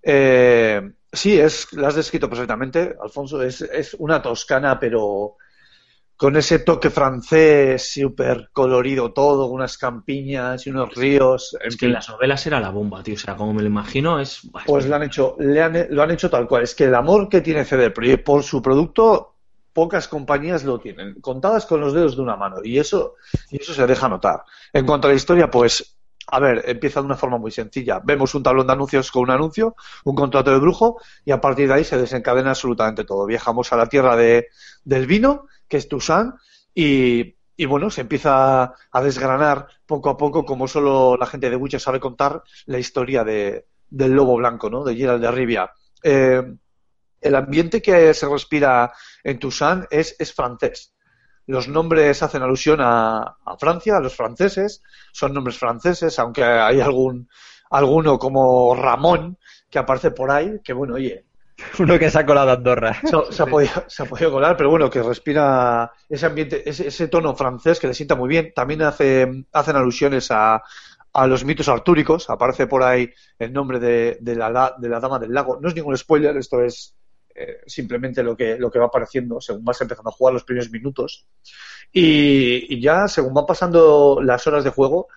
Eh, sí, es, lo has descrito perfectamente, Alfonso, es, es una toscana, pero con ese toque francés súper colorido todo, unas campiñas y unos ríos. en Es que en las novelas era la bomba, tío. O sea, como me lo imagino, es. Pues lo han hecho, le han- lo han hecho tal cual. Es que el amor que tiene CD Projekt por su producto, pocas compañías lo tienen, contadas con los dedos de una mano, y eso, y eso se deja notar. En cuanto a la historia, pues, a ver, empieza de una forma muy sencilla. Vemos un tablón de anuncios con un anuncio, un contrato de brujo, y a partir de ahí se desencadena absolutamente todo. Viajamos a la tierra de, del vino, que es Tucson, y, y bueno, se empieza a desgranar poco a poco, como solo la gente de Witcher sabe contar, la historia de, del lobo blanco, ¿no? De Geralt de Rivia. Eh, el ambiente que se respira en Toussaint es, es francés. Los nombres hacen alusión a, a Francia, a los franceses, son nombres franceses, aunque hay algún alguno como Ramón que aparece por ahí, que bueno, oye, *laughs* Uno que se ha colado a Andorra. se, se ha podido, se ha podido colar, pero bueno, que respira ese ambiente, ese, ese tono francés que le sienta muy bien. También hace, hacen alusiones a, a los mitos artúricos. Aparece por ahí el nombre de, de la, la- de la Dama del Lago. No es ningún spoiler, esto es eh, simplemente lo que, lo que va apareciendo según vas empezando a jugar los primeros minutos. Y, ya, según van pasando las horas de juego,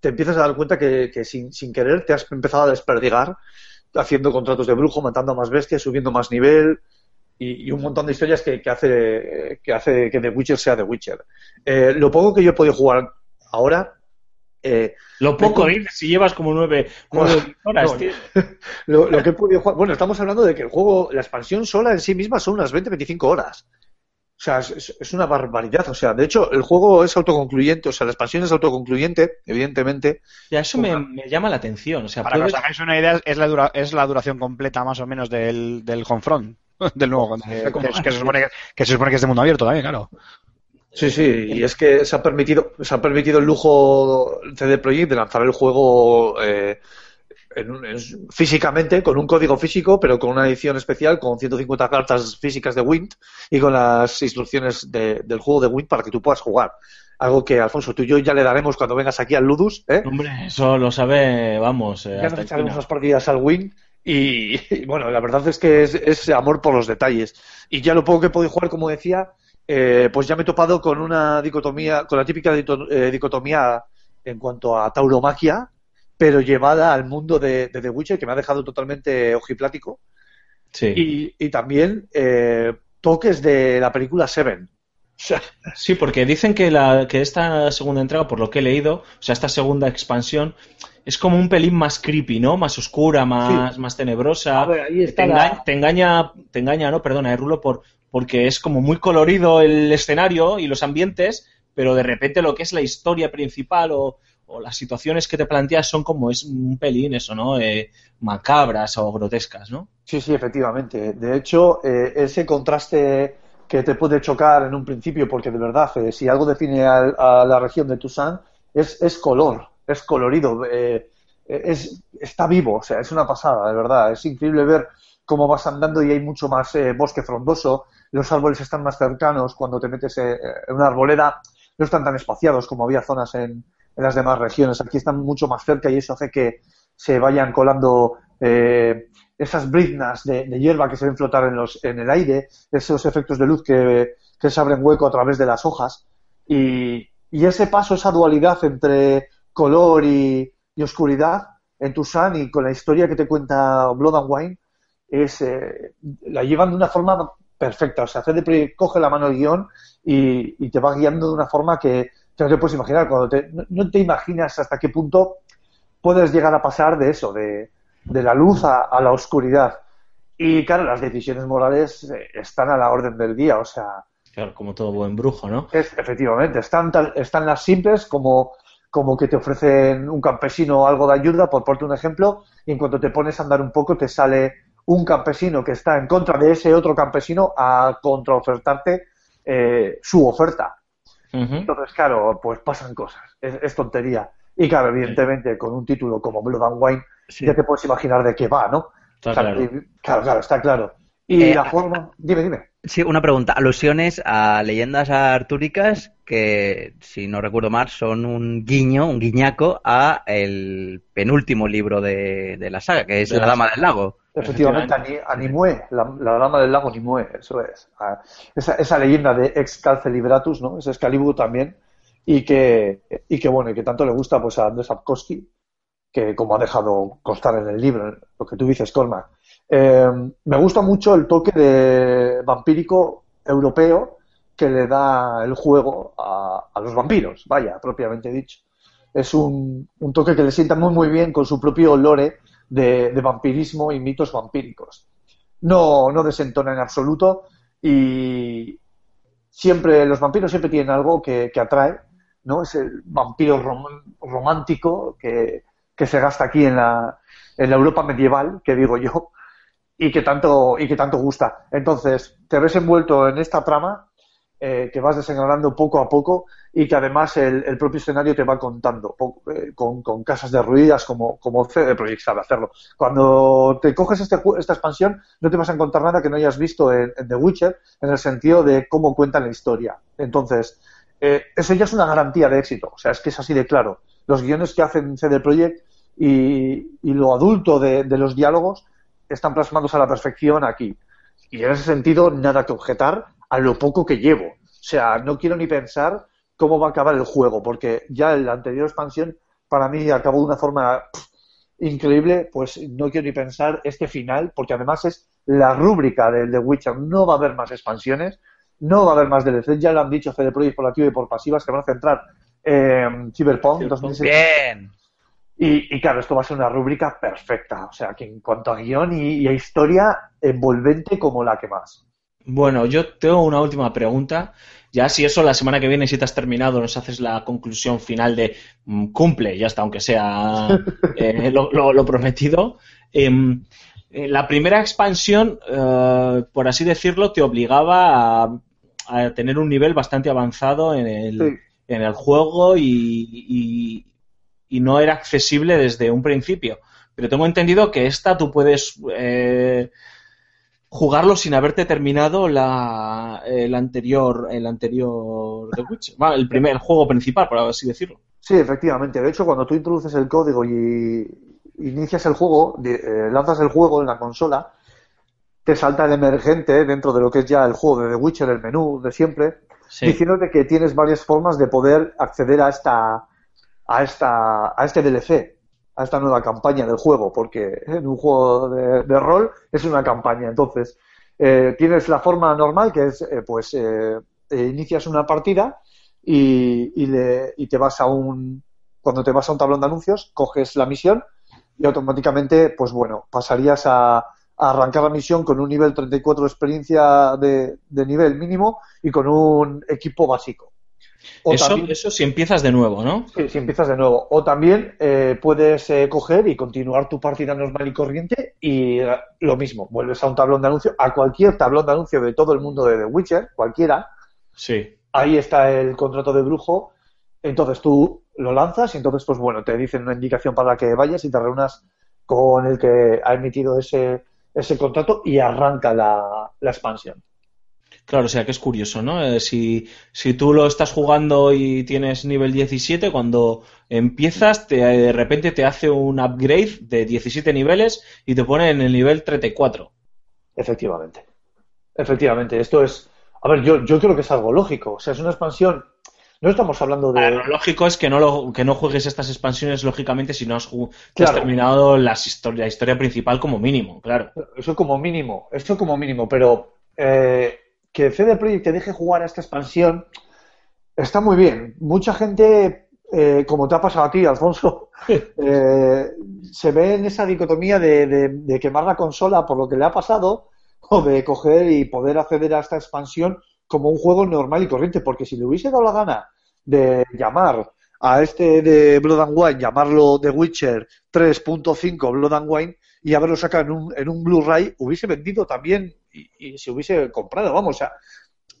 te empiezas a dar cuenta que, que sin, sin querer te has empezado a desperdigar haciendo contratos de brujo, matando a más bestias, subiendo más nivel y, y un montón de historias que, que hace que hace que The Witcher sea The Witcher. Eh, lo poco que yo he podido jugar ahora, eh, Lo poco, dices, si llevas como nueve, nueve horas, No, tío. *laughs* lo, lo que he podido jugar, bueno, estamos hablando de que el juego, la expansión sola en sí misma son unas 20-25 horas. O sea, es, es- una barbaridad. O sea, de hecho, el juego es autoconcluyente, o sea, la expansión es autoconcluyente, evidentemente. Ya, eso me, me llama la atención. O sea, Para que puedes- os hagáis una idea, es la, dura- es la duración completa más o menos del, del Homefront, *laughs* del nuevo, eh, que, es- que se supone que, que se supone que es de mundo abierto también, claro. Sí, sí, y es que se ha permitido, se ha permitido el lujo CD Projekt de lanzar el juego eh, en en- físicamente, con un código físico, pero con una edición especial, con 150 cartas físicas de Wind y con las instrucciones de- del juego de Wind para que tú puedas jugar. Algo que, Alfonso, tú y yo ya le daremos cuando vengas aquí al Ludus, ¿eh? Hombre, eso lo sabe, vamos, eh, Ya nos hasta echaremos unas partidas al Win y, y, bueno, la verdad es que es, es amor por los detalles. Y ya lo poco que he podido jugar, como decía, eh, pues ya me he topado con una dicotomía, con la típica eh, dicotomía en cuanto a tauromaquia, pero llevada al mundo de, de The Witcher, que me ha dejado totalmente ojiplático. Sí. Y, y también eh, toques de la película Seven. Sí, porque dicen que, la, que esta segunda entrega, por lo que he leído, o sea, esta segunda expansión, es como un pelín más creepy, ¿no? Más oscura, más, más tenebrosa. A ver, ahí te, está la- te engaña, te engaña, ¿no? Perdona, eh, Rulo, por, porque es como muy colorido el escenario y los ambientes, pero de repente lo que es la historia principal o, o las situaciones que te planteas son como es un pelín eso, ¿no? Eh, macabras o grotescas, ¿no? Sí, sí, efectivamente. De hecho, eh, ese contraste que te puede chocar en un principio, porque de verdad, eh, si algo define a, la región de Tucson, es, es color, es colorido, eh, es, está vivo, o sea, es una pasada, de verdad. Es increíble ver cómo vas andando y hay mucho más bosque frondoso, los árboles están más cercanos cuando te metes eh, en una arboleda, no están tan espaciados como había zonas en, las demás regiones. Aquí están mucho más cerca y eso hace que se vayan colando eh, esas briznas de, hierba que se ven flotar en, los, en el aire, esos efectos de luz que, que se abren hueco a través de las hojas. Y, y ese paso, esa dualidad entre color y, y oscuridad en Tucson y con la historia que te cuenta Blood and Wine, es, eh, la llevan de una forma perfecta. O sea, CD coge la mano del guion y, y te va guiando de una forma que, que no te puedes imaginar. Cuando te, no, no te imaginas hasta qué punto puedes llegar a pasar de eso, de, de la luz a, a la oscuridad. Y claro, las decisiones morales eh, están a la orden del día, o sea, Claro, como todo buen brujo, ¿no? es, efectivamente, están, tal- están las simples como, como que te ofrecen un campesino algo de ayuda, por ponerte un ejemplo, y en cuanto te pones a andar un poco te sale un campesino que está en contra de ese otro campesino a contraofertarte eh, su oferta. Entonces, claro, pues pasan cosas, es, es tontería. Y claro, evidentemente, con un título como Blood and Wine, Sí. ya te puedes imaginar de qué va, ¿no? Está O sea, claro. y- claro, claro, está claro. Y Eh, la forma... Dime, dime. Sí, una pregunta. Alusiones a leyendas artúricas que, si no recuerdo mal, son un guiño, un guiñaco a el penúltimo libro de, de la saga, que es De La la Dama del Lago. Efectivamente, a Nimue, la, la dama del lago Nimue, eso es. Ah, Esa, esa leyenda de Excalce Liberatus, ¿no? Es Excalibur también. Y que, y que bueno, y que tanto le gusta pues a Andrés Sapkowski, que como ha dejado constar en el libro, lo que tú dices, Cormac. Eh, me gusta mucho el toque de vampírico europeo que le da el juego a, a los vampiros, vaya, propiamente dicho. Es un, un toque que le sienta muy muy bien con su propio lore de, vampirismo y mitos vampíricos. No, no desentona en absoluto y siempre los vampiros siempre tienen algo que, que atrae, ¿no? Es el vampiro rom- romántico que, que se gasta aquí en la, en la Europa medieval, que digo yo, y que tanto, y que tanto gusta. Entonces, te ves envuelto en esta trama eh, que vas desengrando poco a poco y que además el, propio escenario te va contando eh, con, con casas derruidas como, como CD Projekt sabe hacerlo. Cuando te coges este, esta expansión no te vas a encontrar nada que no hayas visto en, The Witcher en el sentido de cómo cuentan la historia. Entonces, eh, eso ya es una garantía de éxito. O sea, es que es así de claro. Los guiones que hacen CD Projekt y, y lo adulto de los diálogos están plasmados a la perfección aquí. Y en ese sentido, nada que objetar a lo poco que llevo. O sea, no quiero ni pensar cómo va a acabar el juego, porque ya en la anterior expansión para mí acabó de una forma pff, increíble, pues no quiero ni pensar este final, porque además es la rúbrica del The Witcher. No va a haber más expansiones, no va a haber más DLC. Ya lo han dicho CD Projekt por activa y por pasivas que van a centrar en Cyberpunk 2077. Bien. Y, y claro, esto va a ser una rúbrica perfecta. O sea, que en cuanto a guion y, y a historia, envolvente como la que más. Bueno, yo tengo una última pregunta. Ya si eso la semana que viene, si te has terminado, nos haces la conclusión final de mm, cumple, ya está, aunque sea *laughs* eh, lo, lo- lo prometido. Em, eh, la primera expansión, eh, por así decirlo, te obligaba a, a tener un nivel bastante avanzado en el, Sí. en el juego y, y- y no era accesible desde un principio. Pero tengo entendido que esta tú puedes eh, jugarlo sin haberte terminado la, el anterior el anterior The Witcher. El primer el juego principal, por así decirlo. Sí, efectivamente. De hecho, cuando tú introduces el código y inicias el juego, de- eh, lanzas el juego en la consola, te salta el emergente dentro de lo que es ya el juego de The Witcher, el menú de siempre, Sí. diciéndote que tienes varias formas de poder acceder a esta a esta a este DLC, a esta nueva campaña del juego, porque en un juego de, rol es una campaña. Entonces, eh, tienes la forma normal, que es, eh, pues, eh, eh, inicias una partida y, y, le- y te vas a un, cuando te vas a un tablón de anuncios, coges la misión y automáticamente, pues bueno, pasarías a, arrancar la misión con un nivel 34 de experiencia de nivel mínimo y con un equipo básico. O Eso, también- eso si empiezas de nuevo, ¿no? Sí, si empiezas de nuevo. O también eh, puedes eh, coger y continuar tu partida normal y corriente y eh, lo mismo, vuelves a un tablón de anuncio, a cualquier tablón de anuncio de todo el mundo de The Witcher, cualquiera, Sí. ahí está el contrato de brujo, entonces tú lo lanzas y entonces pues bueno, te dicen una indicación para que vayas y te reúnas con el que ha emitido ese, ese contrato y arranca la, la expansión. Claro, o sea que es curioso, ¿no? Eh, si, si tú lo estás jugando y tienes nivel 17, cuando empiezas, te, de repente te hace un upgrade de 17 niveles y te pone en el nivel 34. Efectivamente. Efectivamente. Esto es. A ver, yo, yo creo que es algo lógico. O sea, es una expansión. No estamos hablando de. Lo lógico es que no, lo, que no juegues estas expansiones, lógicamente, si no has, terminado las histori- la historia principal como mínimo, claro. Eso como mínimo, eso como mínimo, pero eh, que CD Projekt te deje jugar a esta expansión está muy bien. Mucha gente, eh, como te ha pasado a ti, Alfonso, eh, se ve en esa dicotomía de, de- de quemar la consola por lo que le ha pasado o de coger y poder acceder a esta expansión como un juego normal y corriente, porque si le hubiese dado la gana de llamar a este de Blood and Wine, llamarlo The Witcher 3.5 Blood and Wine, y haberlo sacado en un, en un Blu-ray, hubiese vendido también y, y se hubiese comprado, vamos, o sea,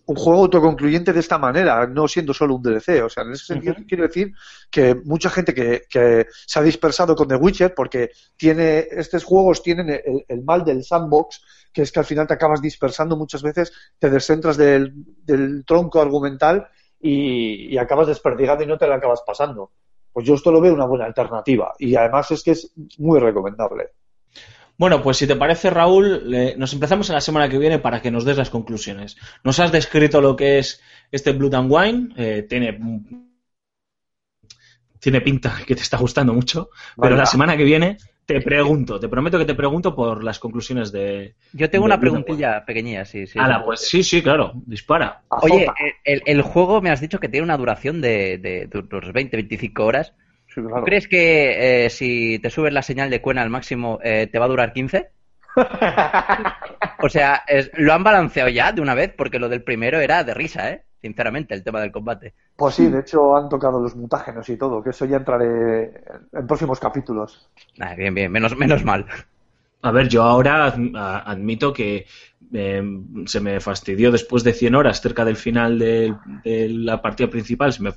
un juego autoconcluyente de esta manera, no siendo solo un DLC. O sea, en ese sentido Ujú. quiero decir que mucha gente que, que se ha dispersado con The Witcher porque tiene estos juegos tienen el, el mal del sandbox, que es que al final te acabas dispersando muchas veces, te descentras del, del tronco argumental y, y acabas desperdigando y no te la acabas pasando. Pues yo esto lo veo una buena alternativa y además es que es muy recomendable. Bueno, pues si te parece, Raúl, nos empezamos en la semana que viene para que nos des las conclusiones. Nos has descrito lo que es este Blood and Wine, eh, tiene, tiene pinta que te está gustando mucho, pero Vale. la semana que viene te pregunto, te prometo que te pregunto por las conclusiones de... Yo tengo de una preguntilla pequeñilla, sí, sí. Ala, pues sí, sí, claro, dispara. Oye, el, el juego me has dicho que tiene una duración de, de, de unos 20-25 horas. Sí, claro. ¿Tú crees que eh, si te subes la señal de cuena al máximo eh, te va a durar 15? O sea, es- lo han balanceado ya de una vez porque lo del primero era de risa, ¿eh? Sinceramente, el tema del combate. Pues sí, de hecho han tocado los mutágenos y todo, que eso ya entraré en- próximos capítulos. Ah, bien, bien, menos, menos mal. A ver, yo ahora admito que eh, se me fastidió después de 100 horas cerca del final de, de la partida principal, se me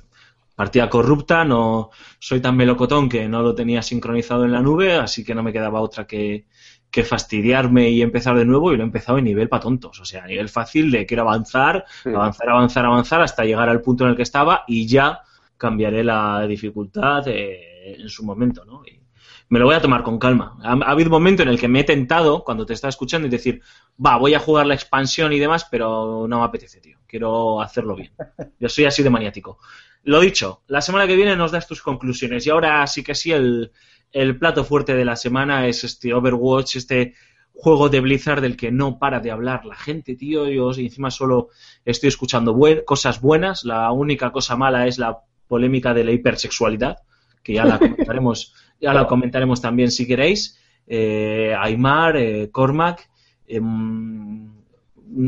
partida corrupta, no soy tan melocotón que no lo tenía sincronizado en la nube, así que no me quedaba otra que, que fastidiarme y empezar de nuevo y lo he empezado en nivel para tontos, o sea, a nivel fácil de quiero avanzar, Sí. avanzar, avanzar, avanzar hasta llegar al punto en el que estaba y ya cambiaré la dificultad eh, en su momento, ¿no? Y me lo voy a tomar con calma. Ha, ha habido un momento en el que me he tentado, cuando te estaba escuchando, y decir, va, voy a jugar la expansión y demás, pero no me apetece, tío. Quiero hacerlo bien. *laughs* Yo soy así de maniático. Lo dicho, la semana que viene nos das tus conclusiones. Y ahora sí que sí, el, el plato fuerte de la semana es este Overwatch, este juego de Blizzard del que no para de hablar la gente, tío. Yo encima solo estoy escuchando buen- cosas buenas. La única cosa mala es la polémica de la hipersexualidad, que ya la *laughs* comentaremos, ya la comentaremos también si queréis. Eh, Aymar, eh, Cormac, em,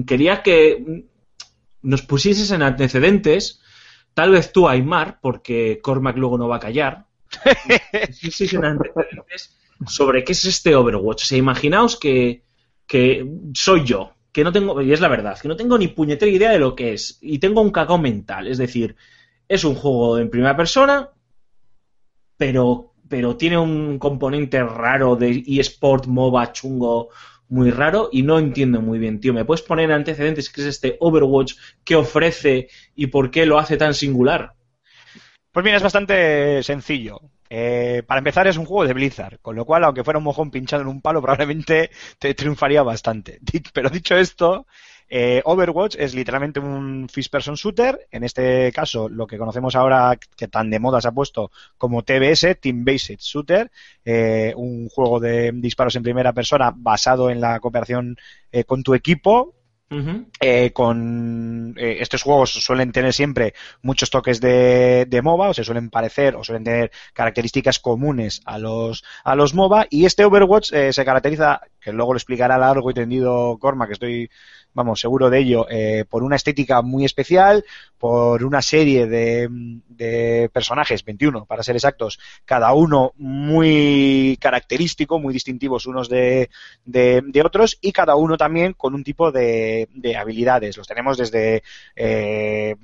quería que nos pusieses en antecedentes, tal vez tú, Aymar, porque Cormac luego no va a callar, *laughs* sobre qué es este Overwatch. O sea, imaginaos que, que soy yo, que no tengo, y es la verdad, que no tengo ni puñetera idea de lo que es, y tengo un cagao mental, es decir, es un juego en primera persona, pero, pero tiene un componente raro de eSport, MOBA, chungo, muy raro, y no entiendo muy bien, tío. ¿Me puedes poner en antecedentes qué es este Overwatch, qué ofrece y por qué lo hace tan singular? Pues bien, es bastante sencillo. Eh, para empezar, es un juego de Blizzard, con lo cual, aunque fuera un mojón pinchado en un palo, *laughs* probablemente te triunfaría bastante. *laughs* Pero dicho esto, eh, Overwatch es literalmente un first person shooter, en este caso lo que conocemos ahora que tan de moda se ha puesto como TBS, Team Based Shooter, eh, un juego de disparos en primera persona basado en la cooperación eh, con tu equipo, eh, con eh, estos juegos suelen tener siempre muchos toques de, de MOBA, o se suelen parecer o suelen tener características comunes a los, a los MOBA, y este Overwatch eh, se caracteriza, que luego lo explicará largo y tendido Corma, que estoy, vamos, seguro de ello, eh, por una estética muy especial, por una serie de, de personajes, 21 para ser exactos, cada uno muy característico, muy distintivos unos de, de, de otros y cada uno también con un tipo de, de habilidades. Los tenemos desde eh,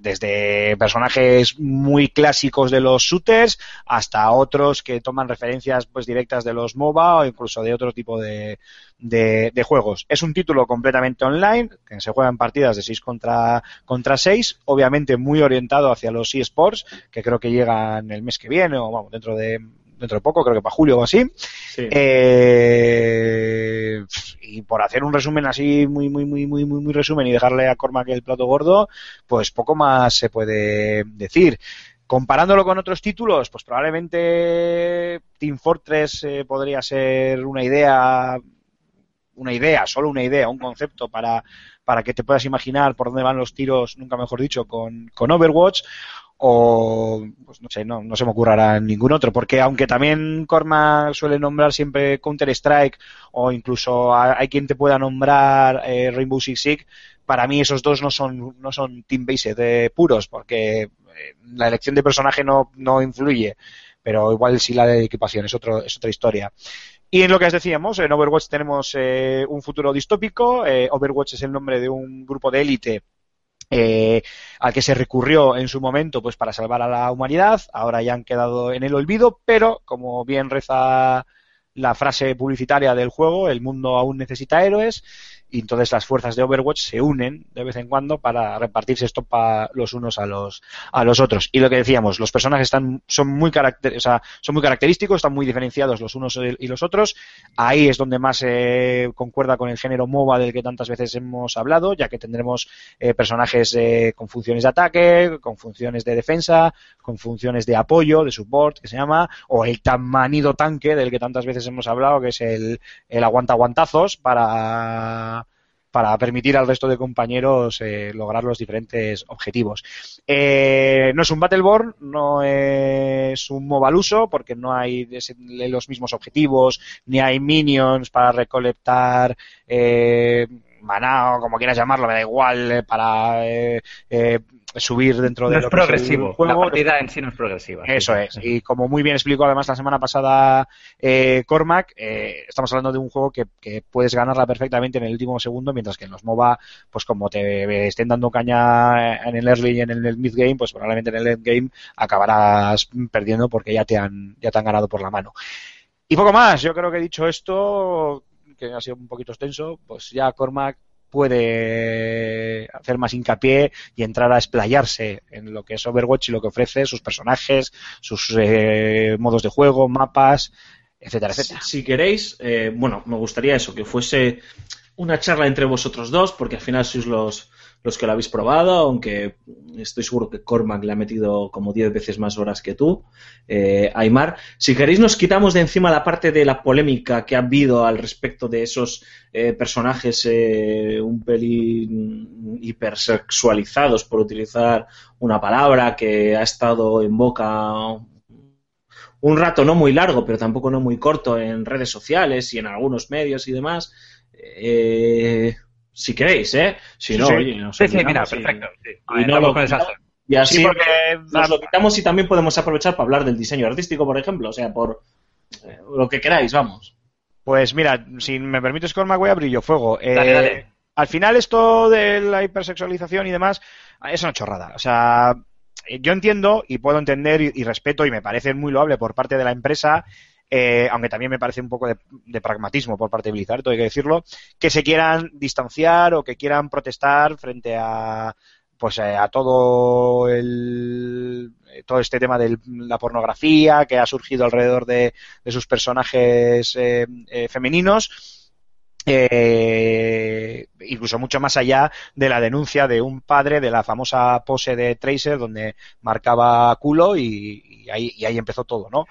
desde personajes muy clásicos de los shooters hasta otros que toman referencias pues directas de los MOBA o incluso de otro tipo de, de, juegos. Es un título completamente online, que se juega en partidas de 6 contra, contra 6, obviamente muy orientado hacia los eSports, que creo que llegan el mes que viene o vamos, dentro de dentro de poco, creo que para julio o así. Sí. Eh, y por hacer un resumen así muy, muy, muy, muy, muy, muy resumen y dejarle a Cormac el plato gordo, pues poco más se puede decir. Comparándolo con otros títulos, pues probablemente Team Fortress eh, podría ser una idea, una idea, solo una idea, un concepto para, para que te puedas imaginar por dónde van los tiros, nunca mejor dicho, con, con Overwatch o pues no sé, no, no se me ocurrirá ningún otro, porque aunque también Cormac suele nombrar siempre Counter Strike o incluso ha- hay quien te pueda nombrar eh, Rainbow Six Siege, para mí esos dos no son no son team based eh, puros, porque eh, la elección de personaje no, no influye, pero igual sí la de equipación es otro es otra historia. Y en lo que os decíamos, en Overwatch tenemos eh, un futuro distópico. Overwatch es el nombre de un grupo de élite eh, al que se recurrió en su momento pues para salvar a la humanidad. Ahora ya han quedado en el olvido, pero como bien reza la frase publicitaria del juego, el mundo aún necesita héroes y entonces las fuerzas de Overwatch se unen de vez en cuando para repartirse esto para los unos a los a los otros. Y lo que decíamos, los personajes están son muy caracter, son muy característicos, están muy diferenciados los unos y los otros. Ahí es donde más eh, concuerda con el género MOBA del que tantas veces hemos hablado, ya que tendremos eh, personajes eh, con funciones de ataque, con funciones de defensa, con funciones de apoyo, de support, que se llama, o el tan manido tanque del que tantas veces hemos hablado, que es el, el aguanta aguantazos para para permitir al resto de compañeros eh, lograr los diferentes objetivos. Eh, no es un Battleborn, no es un MOBA uso, porque no hay los mismos objetivos, ni hay minions para recolectar eh, maná o como quieras llamarlo, me da igual, eh, para eh, subir dentro de No es lo que el progresivo. La juego. partida en sí no es progresiva. Eso es. Y como muy bien explicó además la semana pasada eh, Cormac, eh, estamos hablando de un juego que, que puedes ganarla perfectamente en el último segundo, mientras que en los MOBA, pues como te estén dando caña en el early y en el mid game, pues probablemente en el end game acabarás perdiendo porque ya te han, ya te han ganado por la mano. Y poco más, yo creo que dicho esto, que ha sido un poquito extenso, pues ya Cormac puede hacer más hincapié y entrar a explayarse en lo que es Overwatch y lo que ofrece, sus personajes, sus eh, modos de juego, mapas, etcétera, etcétera. Si queréis, eh, bueno, me gustaría eso, que fuese una charla entre vosotros dos, porque al final sois los, los que lo habéis probado, aunque estoy seguro que Cormac le ha metido como 10 veces más horas que tú, eh, Aymar. Si queréis, nos quitamos de encima la parte de la polémica que ha habido al respecto de esos eh, personajes eh, un pelín hipersexualizados, por utilizar una palabra que ha estado en boca un rato no muy largo, pero tampoco no muy corto en redes sociales y en algunos medios y demás. Eh, si queréis, ¿eh? Si Sí, no, sí. oye, nos Sí, sí, mira, perfecto. sí. y no lo-. Y así Sí, porque nos lo quitamos y también podemos aprovechar para hablar del diseño artístico, por ejemplo. O sea, por eh, lo que queráis, vamos. Pues mira, si me permites, Cormac, voy a abrir yo fuego. Eh, Dale, dale. Al final esto de la hipersexualización y demás es una chorrada. O sea, yo entiendo y puedo entender y, y respeto y me parece muy loable por parte de la empresa, eh, aunque también me parece un poco de, pragmatismo por parte de Blizzard, todo hay que decirlo, que se quieran distanciar o que quieran protestar frente a pues eh, a todo el todo este tema de la pornografía que ha surgido alrededor de, sus personajes eh, eh, femeninos eh, incluso mucho más allá de la denuncia de un padre de la famosa pose de Tracer donde marcaba culo y ahí, y ahí empezó todo, ¿no?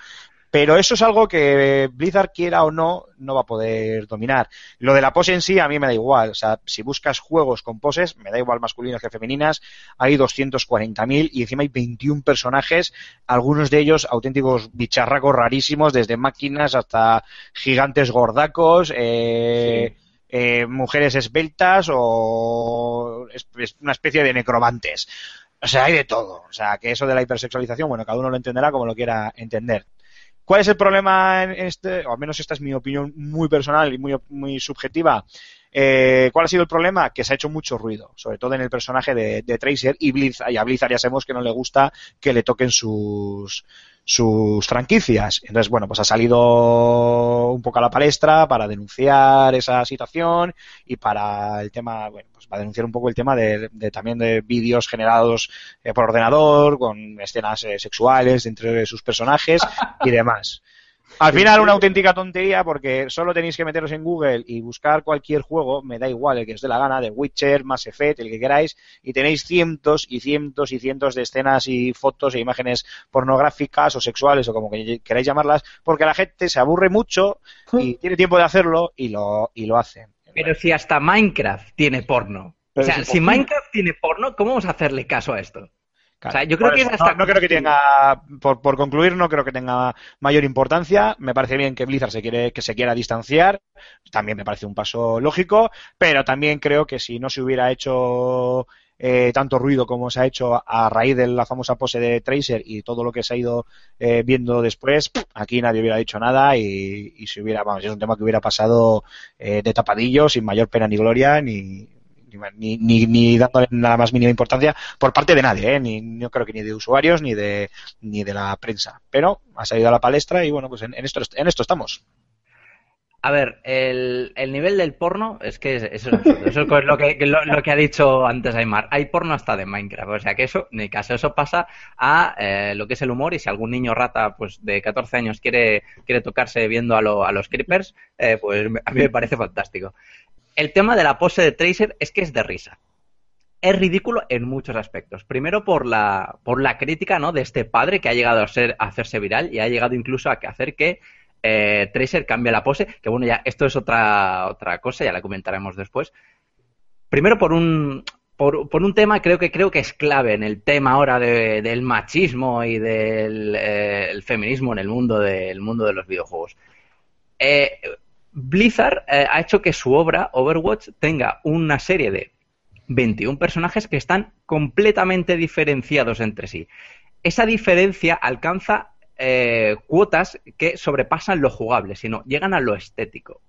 Pero eso es algo que Blizzard quiera o no, no va a poder dominar. Lo de la pose en sí a mí me da igual. O sea, si buscas juegos con poses, me da igual masculinas que femeninas, hay 240.000 y encima hay 21 personajes, algunos de ellos auténticos bicharracos rarísimos, desde máquinas hasta gigantes gordacos, eh, eh, mujeres esbeltas o es- es una especie de necromantes. O sea, hay de todo. O sea, que eso de la hipersexualización, bueno, cada uno lo entenderá como lo quiera entender. ¿Cuál es el problema en este? O al menos esta es mi opinión muy personal y muy, muy subjetiva. Eh, ¿Cuál ha sido el problema? Que se ha hecho mucho ruido, sobre todo en el personaje de, de Tracer y Blizzard, y a Blizzard ya sabemos que no le gusta que le toquen sus sus franquicias. Entonces, bueno, pues ha salido un poco a la palestra para denunciar esa situación y para el tema, bueno, pues para denunciar un poco el tema de, de también de vídeos generados eh, por ordenador con escenas eh, sexuales entre sus personajes y demás. Al final una auténtica tontería porque solo tenéis que meteros en Google y buscar cualquier juego, me da igual el que os dé la gana, de Witcher, Mass Effect, el que queráis, y tenéis cientos y cientos y cientos de escenas y fotos e imágenes pornográficas o sexuales o como que queráis llamarlas, porque la gente se aburre mucho y tiene tiempo de hacerlo y lo, y lo hace. Pero si hasta Minecraft tiene porno. Pero o sea, si Minecraft tiene porno, ¿cómo vamos a hacerle caso a esto? O sea, yo creo Por que eso, es hasta- no, no creo que tenga, por, por concluir, no creo que tenga mayor importancia. Me parece bien que Blizzard se quiere, que se quiera distanciar. También me parece un paso lógico, pero también creo que si no se hubiera hecho eh, tanto ruido como se ha hecho a raíz de la famosa pose de Tracer y todo lo que se ha ido eh, viendo después, aquí nadie hubiera dicho nada y, y se hubiera, vamos, es un tema que hubiera pasado eh, de tapadillo, sin mayor pena ni gloria, ni, ni, ni, ni dándole nada más mínima importancia por parte de nadie, ¿eh? ni, no creo que ni de usuarios ni de, ni de la prensa. Pero ha salido a la palestra y bueno, pues en, esto, en esto estamos. A ver, el, el nivel del porno es que es- eso es. Eso es lo que, lo que ha dicho antes Aymar. Hay porno hasta de Minecraft. O sea que eso, ni caso, eso pasa a eh, lo que es el humor. Y si algún niño rata pues de 14 años quiere, quiere tocarse viendo a, lo- a los creepers, eh, pues a mí me parece fantástico. El tema de la pose de Tracer es que es de risa. Es ridículo en muchos aspectos. Primero por la, por la crítica ¿no? de este padre que ha llegado a, ser, a hacerse viral y ha llegado incluso a hacer que eh, Tracer cambie la pose, que bueno, ya esto es otra, otra cosa, ya la comentaremos después. Primero por un, por, por un tema creo que creo que es clave en el tema ahora de- del machismo y del eh, feminismo en el mundo del mundo de los videojuegos. Eh, Blizzard eh, ha hecho que su obra, Overwatch, tenga una serie de 21 personajes que están completamente diferenciados entre sí. Esa diferencia alcanza eh, cuotas que sobrepasan lo jugable, sino llegan a lo estético.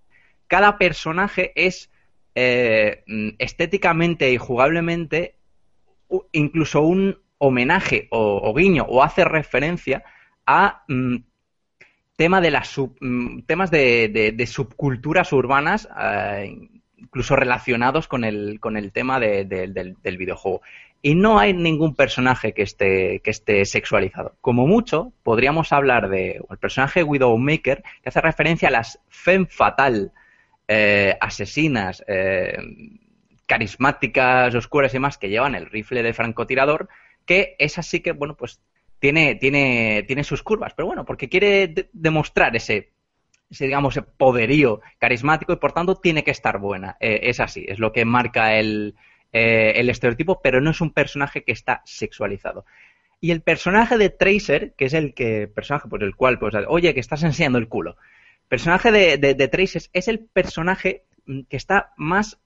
Cada personaje es eh, estéticamente y jugablemente incluso un homenaje o, o guiño o hace referencia a mm, tema de las sub- mm, temas de, de- subculturas urbanas eh, incluso relacionados con el, con el tema de- de- del, videojuego. Y no hay ningún personaje que esté, que esté sexualizado. Como mucho, podríamos hablar de el personaje Widowmaker, que hace referencia a las femme fatal, eh, asesinas, eh, carismáticas, oscuras y demás, que llevan el rifle de francotirador, que es así que, bueno, pues tiene, tiene, tiene sus curvas. Pero bueno, porque quiere de- demostrar ese, ese, digamos, ese poderío carismático y por tanto tiene que estar buena. Eh, es así, es lo que marca el, eh, el estereotipo, pero no es un personaje que está sexualizado. Y el personaje de Tracer, que es el que personaje por el cual, pues, oye, que estás enseñando el culo. Personaje de, de, Tracer es el personaje mm, que está más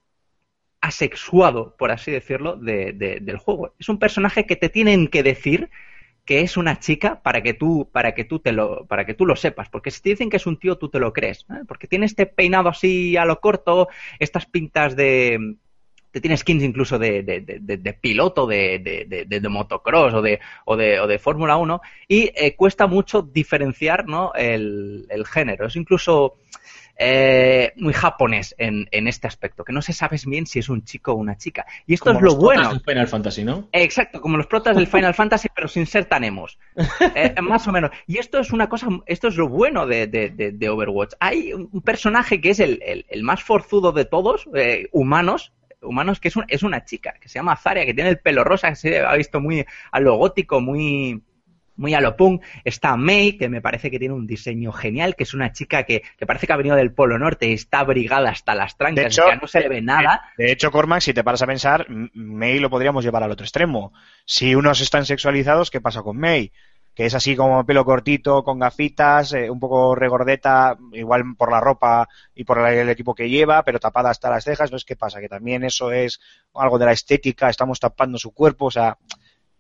asexuado, por así decirlo, de- de- del juego. Es un personaje que te tienen que decir que es una chica para que tú para que tú te lo para que tú lo sepas porque si te dicen que es un tío tú te lo crees ¿eh? porque tiene este peinado así a lo corto estas pintas de te tiene skins incluso de, de, de- de- piloto de, motocross o de, o de, o Fórmula 1 y eh, cuesta mucho diferenciar ¿no? el, el género. Es incluso eh, muy japonés en, en este aspecto, que no se sabe bien si es un chico o una chica. Y esto Como es lo los protas bueno. del Final Fantasy, ¿no? Exacto, como los protas del Final Fantasy, pero sin ser tan emos. Eh, *laughs* más o menos. Y esto es una cosa, esto es lo bueno de, de- de- de Overwatch. Hay un personaje que es el, el- el más forzudo de todos, eh, humanos, humanos, que es, un- es una chica, que se llama Zarya, que tiene el pelo rosa, que se ha visto muy a lo gótico, muy muy a lo punk. Está May, que me parece que tiene un diseño genial, que es una chica que, que parece que ha venido del Polo Norte y está abrigada hasta las trancas, De hecho, no se le ve nada. De hecho, Cormac, si te paras a pensar, May lo podríamos llevar al otro extremo. Si unos están sexualizados, ¿qué pasa con May? Que es así como pelo cortito, con gafitas, eh, un poco regordeta, igual por la ropa y por el, el equipo que lleva, pero tapada hasta las cejas. Entonces, ¿qué pasa? Que también eso es algo de la estética, estamos tapando su cuerpo, o sea,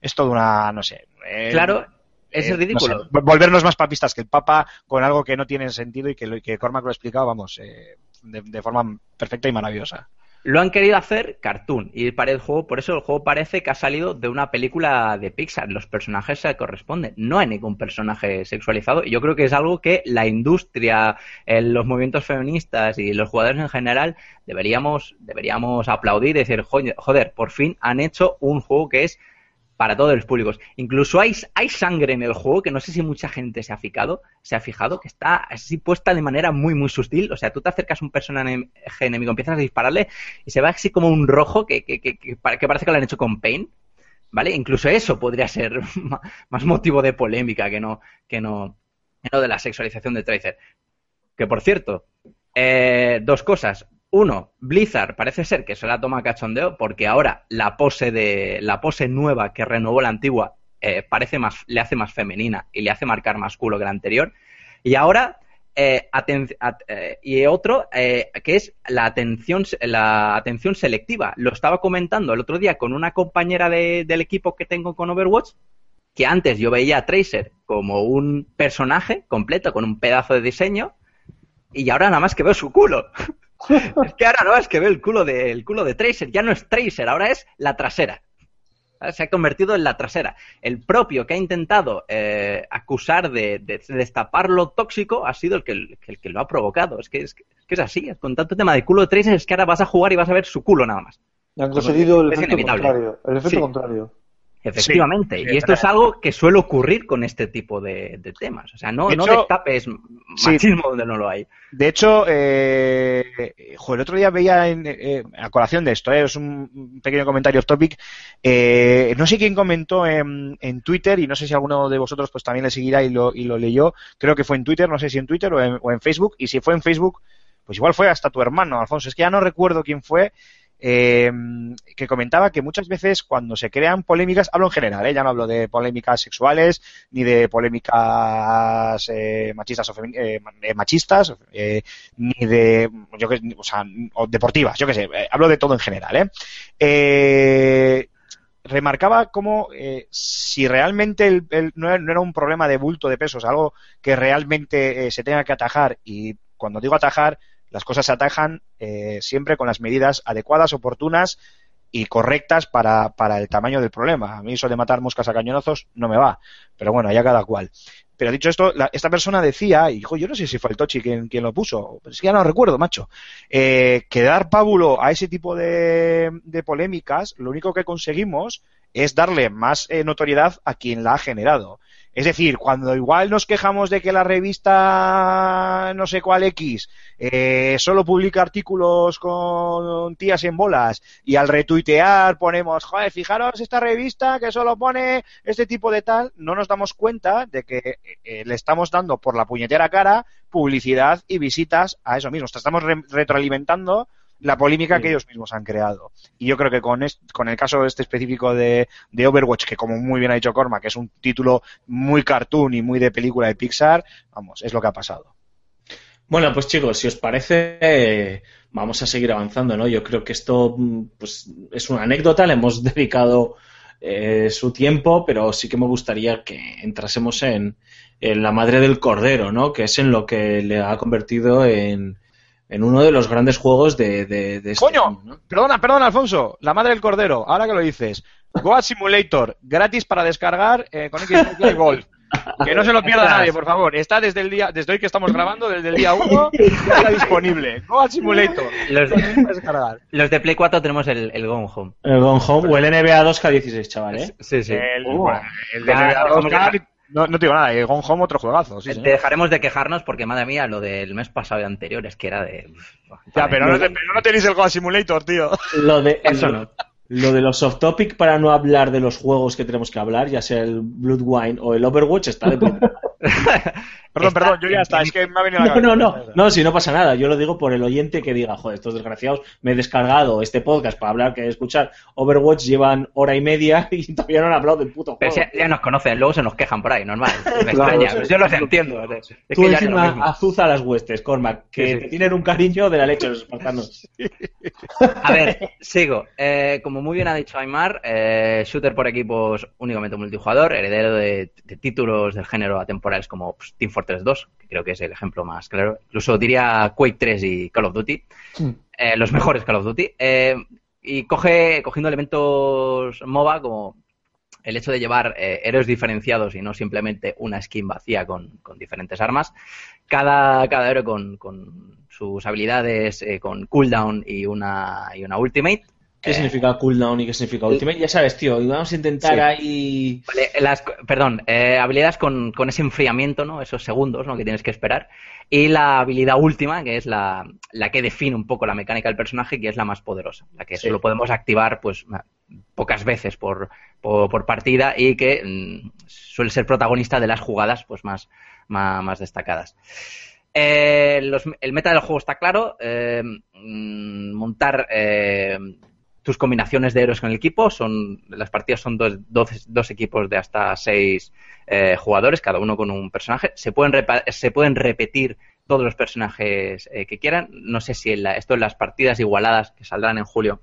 es toda una, no sé. eh, Claro, es eh, ridículo. no sé, vol- volvernos más papistas que el Papa con algo que no tiene sentido y que, lo- que Cormac lo ha explicado, vamos, eh, de, de forma perfecta y maravillosa. Lo han querido hacer cartoon y para el juego, por eso el juego parece que ha salido de una película de Pixar. Los personajes se corresponden. No hay ningún personaje sexualizado. Y yo creo que es algo que la industria, eh, los movimientos feministas y los jugadores en general deberíamos, deberíamos aplaudir y decir, "Joder, joder, por fin han hecho un juego que es para todos los públicos. Incluso hay, hay sangre en el juego que no sé si mucha gente se ha fijado, se ha fijado que está así puesta de manera muy muy sutil. O sea, tú te acercas a un personaje enemigo, empiezas a dispararle y se ve así como un rojo que, que, que, que pare- que parece que lo han hecho con paint. ¿Vale? Incluso eso podría ser *laughs* más motivo de polémica que no, que no, que no de la sexualización de Tracer. Que por cierto, eh, dos cosas. Uno, Blizzard parece ser que se la toma cachondeo porque ahora la pose de la pose nueva que renovó la antigua eh, parece más, le hace más femenina y le hace marcar más culo que la anterior. Y ahora eh, eh, y otro eh, que es la atención la atención selectiva. Lo estaba comentando el otro día con una compañera de- del equipo que tengo con Overwatch que antes yo veía a Tracer como un personaje completo con un pedazo de diseño y ahora nada más que veo su culo. *laughs* *laughs* es que ahora nada más que veo el culo de, el culo de Tracer. Ya no es Tracer, ahora es la trasera. ¿Vale? Se ha convertido en la trasera. El propio que ha intentado eh, acusar de, de destapar lo tóxico ha sido el que, el que lo ha provocado. Es que es, que es así. Con tanto tema de culo de Tracer es que ahora vas a jugar y vas a ver su culo nada más. Y han conseguido el Es efecto inevitable. contrario. El efecto Sí. contrario. Efectivamente. Sí, y esto es algo que suele ocurrir con este tipo de, de temas. O sea, no, De no hecho- destapes Sí. machismo donde no lo hay. De hecho, eh, el otro día veía en, eh, a colación de esto, eh, es un pequeño comentario off topic. eh, no sé quién comentó en, en Twitter y no sé si alguno de vosotros pues también le seguirá y lo, y lo leyó. Creo que fue en Twitter, no sé si en Twitter o en, o en Facebook. Y si fue en Facebook, pues igual fue hasta tu hermano, Alfonso. Es que ya no recuerdo quién fue. Eh, que comentaba que muchas veces cuando se crean polémicas, hablo en general, ¿eh? ya no hablo de polémicas sexuales ni de polémicas eh, machistas o, eh, eh, machistas, ni de, yo que, o sea, o deportivas, yo qué sé, hablo de todo en general, ¿eh? Remarcaba como si realmente el- no, era, un problema de bulto de pesos, algo que realmente se tenga que atajar y cuando digo atajar, las cosas se atajan eh, siempre con las medidas adecuadas, oportunas y correctas para, para el tamaño del problema. A mí eso de matar moscas a cañonazos no me va, pero bueno, ya cada cual. Pero dicho esto, la- esta persona decía, y yo no sé si fue el Tochi quien, lo puso, es que ya no recuerdo, macho, eh, que dar pábulo a ese tipo de, de polémicas, lo único que conseguimos es darle más eh, notoriedad a quien la ha generado. Es decir, cuando igual nos quejamos de que la revista no sé cuál X eh, solo publica artículos con tías en bolas y al retuitear ponemos, joder, fijaros esta revista que solo pone este tipo de tal, no nos damos cuenta de que eh, le estamos dando por la puñetera cara publicidad y visitas a eso mismo. Estamos re- retroalimentando la polémica Sí. que ellos mismos han creado. Y yo creo que con, con el caso este específico de, de Overwatch, que como muy bien ha dicho Corma, que es un título muy cartoon y muy de película de Pixar, vamos, es lo que ha pasado. Bueno, pues chicos, si os parece, eh, vamos a seguir avanzando, ¿no? Yo creo que esto mm, pues, es una anécdota, le hemos *laughs* dedicado eh, su tiempo, pero sí que me gustaría que entrásemos en, en la madre del cordero, ¿no? Que es en lo que le ha convertido en, en uno de los grandes juegos de, de, de este ¡Coño! año, ¿no? Perdona, perdona, Alfonso, la madre del cordero, ahora que lo dices. Goat Simulator, gratis para descargar eh, con Xbox Live Gold. *laughs* Que no se lo pierda nadie, por favor. Está desde el día, desde hoy que estamos grabando, desde el día 1, ya *laughs* está disponible. Goat Simulator. Los, de Play 4 tenemos el, el Gone Home. El Gone Home o el NBA 2K16, chaval, ¿eh? Sí, sí. El, Uh. bueno, el de Ya, NBA dejamos Oscar, de- no, no te digo nada, el Gone Home otro juegazo. Sí, Te sí. dejaremos de quejarnos porque, madre mía, lo del mes pasado y anterior es que era de... Ya, pero no, te- pero no tenéis el Goat Simulator, tío. Lo de, Eso lo, no. lo de los off topic para no hablar de los juegos que tenemos que hablar, ya sea el Blood Wine o el Overwatch, está de. *laughs* Perdón, Está perdón, yo ya está, es que me ha venido a la No, no, no, no, si no pasa nada. Yo lo digo por el oyente que diga, joder, estos desgraciados, me he descargado este podcast para hablar, que escuchar Overwatch, llevan hora y media *laughs* y todavía no han hablado del puto Pero juego. si ya, ya nos conocen, luego se nos quejan por ahí, normal. *laughs* Me Claro, extraña, sí, pues yo los entiendo. Es Tú que encima mismo. azuza las huestes, Cormac, que Sí, sí. te tienen un cariño de la leche los espartanos. *laughs* A ver, sigo. Eh, como muy bien ha dicho Aymar, eh, shooter por equipos únicamente multijugador, heredero de, de títulos del género atemporales como pues, Team Fortress 2, que creo que es el ejemplo más claro. Incluso diría Quake 3 y Call of Duty, eh, los mejores Call of Duty. eh, y coge, cogiendo elementos MOBA como el hecho de llevar eh, héroes diferenciados y no simplemente una skin vacía con, con diferentes armas. Cada, cada héroe con, con sus habilidades, eh, con cooldown y una, y una ultimate. ¿Qué Eh, significa cooldown y qué significa ultimate? Ya sabes, tío, vamos a intentar Sí. ahí... Vale, las, perdón, eh, habilidades con, con ese enfriamiento, ¿no? Esos segundos, ¿no? Que tienes que esperar. Y la habilidad última, que es la, la que define un poco la mecánica del personaje, que es la más poderosa. La que Sí. solo podemos activar, pues, pocas veces por, por, por partida y que mm, suele ser protagonista de las jugadas, pues, más, más, más destacadas. Eh, los- el meta del juego está claro. eh, mm, montar eh, tus combinaciones de héroes con el equipo. Son, las partidas son dos, dos, dos equipos de hasta seis eh, jugadores, cada uno con un personaje. Se pueden, se pueden repetir todos los personajes eh, que quieran. No sé si en la- esto en las partidas igualadas que saldrán en julio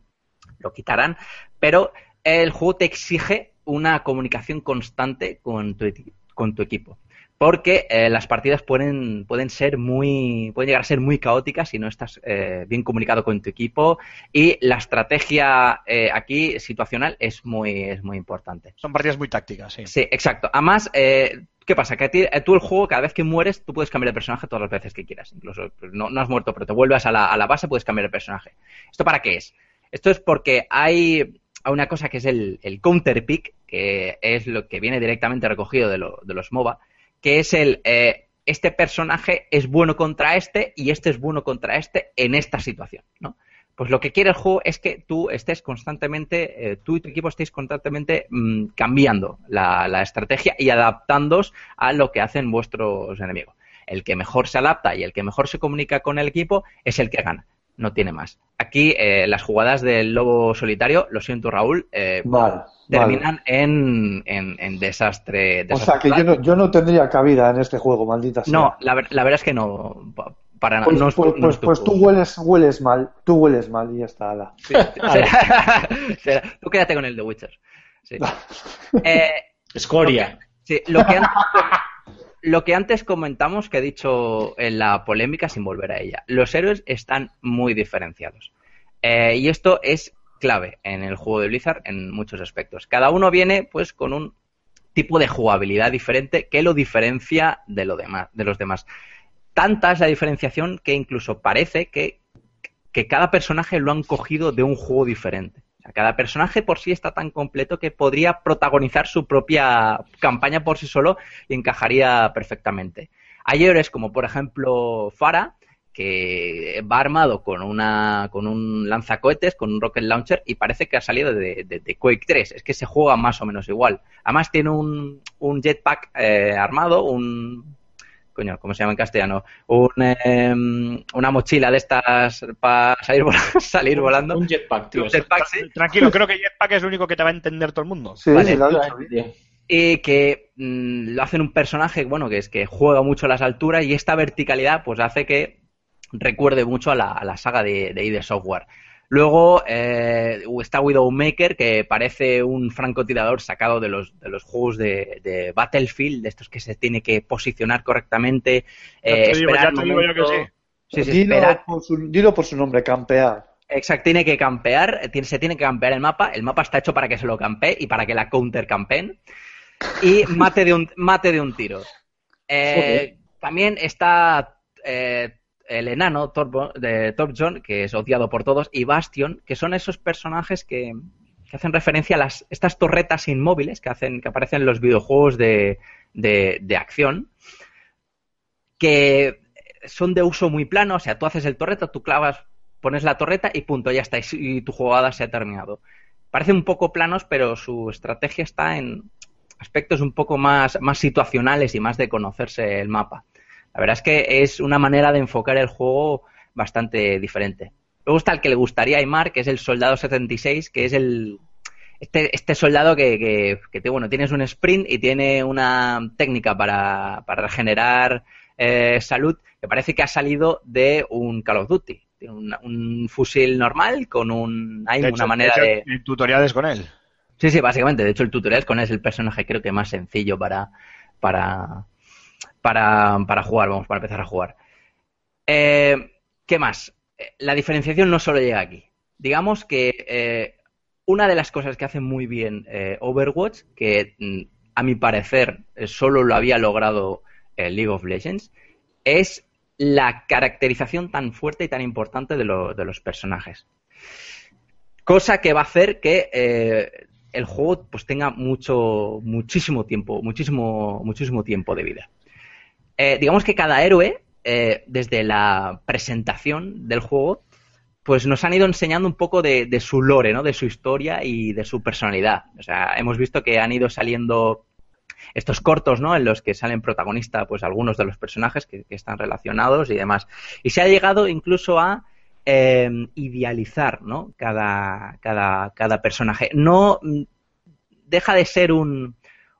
lo quitarán, pero el juego te exige una comunicación constante con tu, con tu equipo. Porque eh, las partidas pueden, pueden ser muy, pueden llegar a ser muy caóticas si no estás eh, bien comunicado con tu equipo y la estrategia eh, aquí situacional es muy, es muy importante. Son partidas muy tácticas, sí. Sí, exacto. Además, ¿qué pasa? Que a ti- tú el juego, cada vez que mueres, tú puedes cambiar de personaje todas las veces que quieras. Incluso pues, no, no has muerto, pero te vuelves a la, a la base, puedes cambiar de personaje. ¿Esto para qué es? Esto es porque hay una cosa que es el, el counter pick, que es lo que viene directamente recogido de, lo- de los MOBA, que es el eh, este personaje es bueno contra este y este es bueno contra este en esta situación, ¿no? Pues lo que quiere el juego es que tú estés constantemente, eh, tú y tu equipo estéis constantemente mm, cambiando la, la estrategia y adaptándoos a lo que hacen vuestros enemigos. El que mejor se adapta y el que mejor se comunica con el equipo es el que gana. No tiene más. Aquí eh, las jugadas del lobo solitario, lo siento Raúl, eh, Vale, vale. terminan en, en- en desastre. O sea que desastre yo no, yo no tendría cabida en este juego, maldita sea. no, la, la verdad es que no. pa- Para nada. Pues, no pues, no pues, pues tú hueles, hueles mal, tú hueles mal y ya está. ala. Será- *laughs* será- Tú quédate con el de Witcher. Sí. *laughs* Eh, Escoria. sí, lo, que antes, *laughs* lo que antes comentamos, que he dicho en la polémica, sin volver a ella. Los héroes están muy diferenciados. Eh, y esto es clave en el juego de Blizzard en muchos aspectos. Cada uno viene pues con un tipo de jugabilidad diferente que lo diferencia de, lo demás, de los demás. Tanta es la diferenciación que incluso parece que, que cada personaje lo han cogido de un juego diferente. Cada personaje por sí está tan completo que podría protagonizar su propia campaña por sí solo y encajaría perfectamente. Hay héroes como por ejemplo Farah, que va armado con una con un lanzacohetes, con un rocket launcher y parece que ha salido de Quake 3. Es que se juega más o menos igual. Además tiene un, un jetpack eh, armado, un coño, ¿cómo se llama en castellano? Un, em, una mochila de estas para salir, vol- *laughs* salir volando. Un jetpack, tío. Un jetpack, sí. Tranquilo, creo que Jetpack es lo único que te va a entender todo el mundo. Sí, Vale, sí, tío. y que mm, lo hacen un personaje, bueno, que es que juega mucho a las alturas y esta verticalidad pues hace que recuerde mucho a la, a la saga de, de ID Software. Luego eh, está Widowmaker, que parece un francotirador sacado de los, de los juegos de, de Battlefield, de estos que se tiene que posicionar correctamente. Ya eh, te digo- esperar ya te el digo yo que momento. sí. Sí, sí, dilo, esperar. por su, dilo por su nombre, campear. Exacto, tiene que campear, eh, tiene- se tiene que campear el mapa. El mapa está hecho para que se lo campee y para que la counter campeen. Y mate de un, mate de un tiro. Eh, También está eh, el enano de Torbjorn, que es odiado por todos, y Bastion, que son esos personajes que, hacen referencia a las, estas torretas inmóviles que, hacen, que aparecen en los videojuegos de, de- de acción, que son de uso muy plano, o sea, tú haces el torreta, tú clavas, pones la torreta y punto, ya está, y, y tu jugada se ha terminado. Parecen un poco planos, pero su estrategia está en aspectos un poco más, más situacionales y más de conocerse el mapa. La verdad es que es una manera de enfocar el juego bastante diferente. Luego está el que le gustaría a Aymar, que es el Soldado 76, que es el este, este soldado que, que, que te- bueno, tienes un sprint y tiene una técnica para, para regenerar eh, salud que parece que ha salido de un Call of Duty. Tiene un, un fusil normal con un, hay De una hecho- manera de de... hecho, tutoriales con él. Sí, sí, básicamente. De hecho, el tutorial con él es el personaje creo que más sencillo para, para, para, jugar, vamos, para empezar a jugar. Eh, ¿Qué más? Eh, La diferenciación no solo llega aquí. Digamos que eh, una de las cosas que hace muy bien Overwatch, que mm, a mi parecer solo lo había logrado League of Legends, es la caracterización tan fuerte y tan importante de, de los personajes. Cosa que va a hacer que el juego pues tenga mucho, muchísimo tiempo, muchísimo, muchísimo tiempo de vida. Eh, digamos que cada héroe, eh, desde la presentación del juego, pues nos han ido enseñando un poco de, su lore, ¿no? De su historia y de su personalidad. O sea, hemos visto que han ido saliendo estos cortos, ¿no? En los que salen protagonistas, pues algunos de los personajes que, que están relacionados y demás. Y se ha llegado incluso a eh, idealizar, ¿no? Cada, cada, cada personaje. No mm, deja de ser un,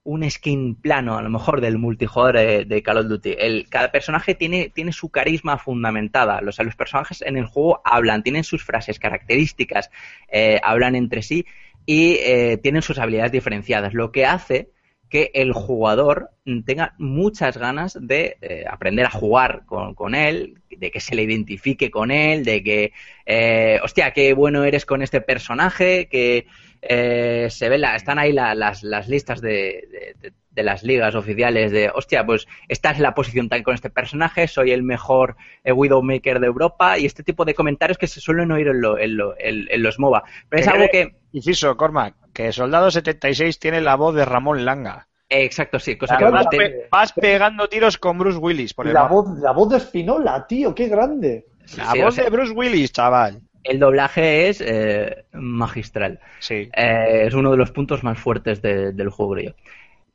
un skin plano, a lo mejor, del multijugador de, Call of Duty. Cada personaje tiene, tiene su carisma fundamentada. Los, los personajes en el juego hablan, tienen sus frases características, eh, hablan entre sí y eh, tienen sus habilidades diferenciadas, lo que hace que el jugador tenga muchas ganas de eh, aprender a jugar con, con él, de que se le identifique con él, de que, eh, hostia, qué bueno eres con este personaje, que eh, se ve la, están ahí la- las, las listas de, de- de- de las ligas oficiales de, hostia, pues estás en la posición tal con este personaje, soy el mejor eh, Widowmaker de Europa y este tipo de comentarios que se suelen oír en, lo- en lo- en- en los MOBA. Pero es algo que... Inciso, Cormac, que Soldado 76 tiene la voz de Ramón Langa. eh, exacto, sí, cosa Claro, que Vas, pe- pegando tiros con Bruce Willis por La voz, la voz de Espinola, tío, qué grande. La sí, o voz sea, de Bruce Willis, chaval. El doblaje es eh, magistral. Sí. Eh, es uno de los puntos más fuertes de- del juego, creo yo.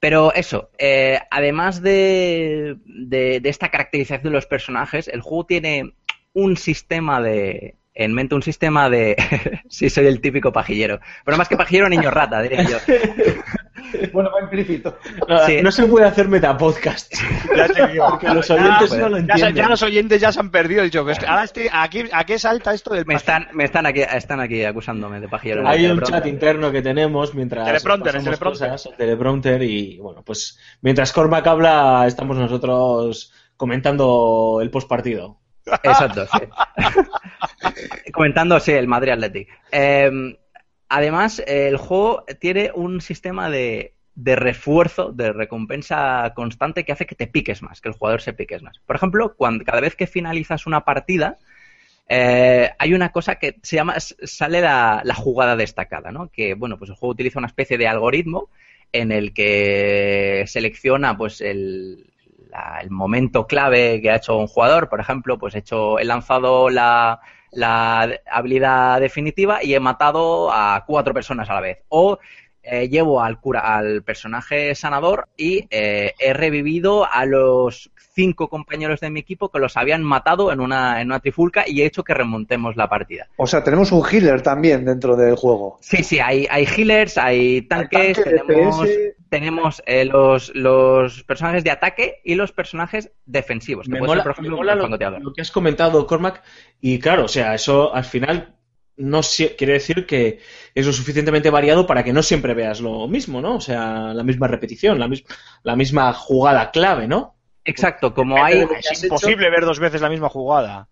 Pero eso, eh, además de, de- de esta caracterización de los personajes, el juego tiene un sistema de. En mente, un sistema de. *laughs* sí, soy el típico pajillero. Pero más que pajillero, niño rata, diría yo. *laughs* *laughs* Bueno. No, Sí. no se puede hacer metapodcast. *laughs* Ya te digo. Porque los oyentes Ya, no lo entienden. ya los oyentes ya se han perdido. Dicho, pues, ahora estoy, aquí, ¿a qué salta esto del Me están, me están aquí, están aquí acusándome de pajillero. Hay un chat interno que tenemos mientras Teleprompter, pasamos el teleprompter. cosas, el teleprompter y bueno, pues mientras Cormac habla estamos nosotros comentando el postpartido. Exacto, sí. *laughs* Comentando, sí, el Madrid Athletic. Eh, además, el juego tiene un sistema de, de refuerzo, de recompensa constante que hace que te piques más, que el jugador se piques más. Por ejemplo, cuando, cada vez que finalizas una partida, eh, hay una cosa que se llama, sale la, jugada destacada, ¿no? Que, bueno, pues el juego utiliza una especie de algoritmo en el que selecciona, pues, el, la- el momento clave que ha hecho un jugador. Por ejemplo, pues he hecho, he lanzado la, la habilidad definitiva y he matado a cuatro personas a la vez. O eh, llevo al cura, al personaje sanador y eh, he revivido a los cinco compañeros de mi equipo que los habían matado en una, en una trifulca y he hecho que remontemos la partida. O sea, tenemos un healer también dentro del juego. Sí, sí, hay, hay healers, hay tanques, tanque, tenemos, tenemos eh, los, los personajes de ataque y los personajes defensivos. Que Me mola, ser, por me ejemplo, mola lo, lo que has comentado, Cormac, y claro, o sea, eso al final no quiere decir que es lo suficientemente variado para que no siempre veas lo mismo, ¿no? O sea, la misma repetición, la, mis- la misma jugada clave, ¿no? Exacto, como hay... Es imposible ver dos veces la misma jugada.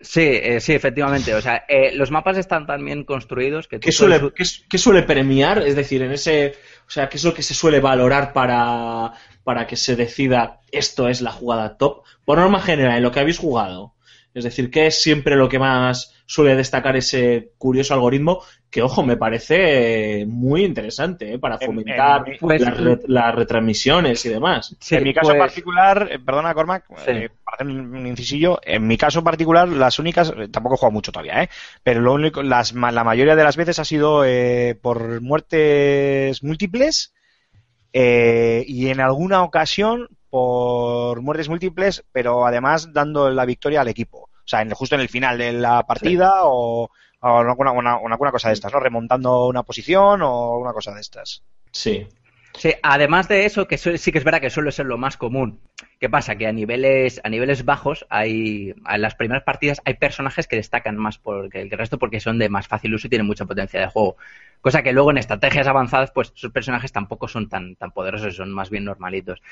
Sí, eh, sí, efectivamente. O sea, eh, los mapas están tan bien construidos que tú ¿Qué suele, puedes- qué, qué suele premiar? Es decir, en ese. O sea, ¿qué es lo que se suele valorar para, para que se decida esto es la jugada top? Por norma general, en lo que habéis jugado. Es decir, ¿qué es siempre lo que más suele destacar ese curioso algoritmo? Que, ojo, me parece muy interesante ¿eh? para En- fomentar en- Pues- las, re- las retransmisiones y demás. Sí, en mi caso pues- particular, eh, perdona Cormac, Sí. eh, para hacer un, incisillo, en mi caso particular, las únicas, eh, tampoco he jugado mucho todavía, ¿eh? pero lo único, las, ma- la mayoría de las veces ha sido eh, por muertes múltiples eh, y en alguna ocasión por muertes múltiples, pero además dando la victoria al equipo. O sea, en, justo en el final de la partida o, o alguna, una, una- alguna cosa de estas, ¿no? Remontando una posición o alguna cosa de estas. Sí. Sí, además de eso, que sí que es verdad que suele ser lo más común. ¿Qué pasa? Que a niveles, a niveles bajos hay, en las primeras partidas hay personajes que destacan más por- que el resto porque son de más fácil uso y tienen mucha potencia de juego. Cosa que luego en estrategias avanzadas, pues esos personajes tampoco son tan, tan poderosos, son más bien normalitos.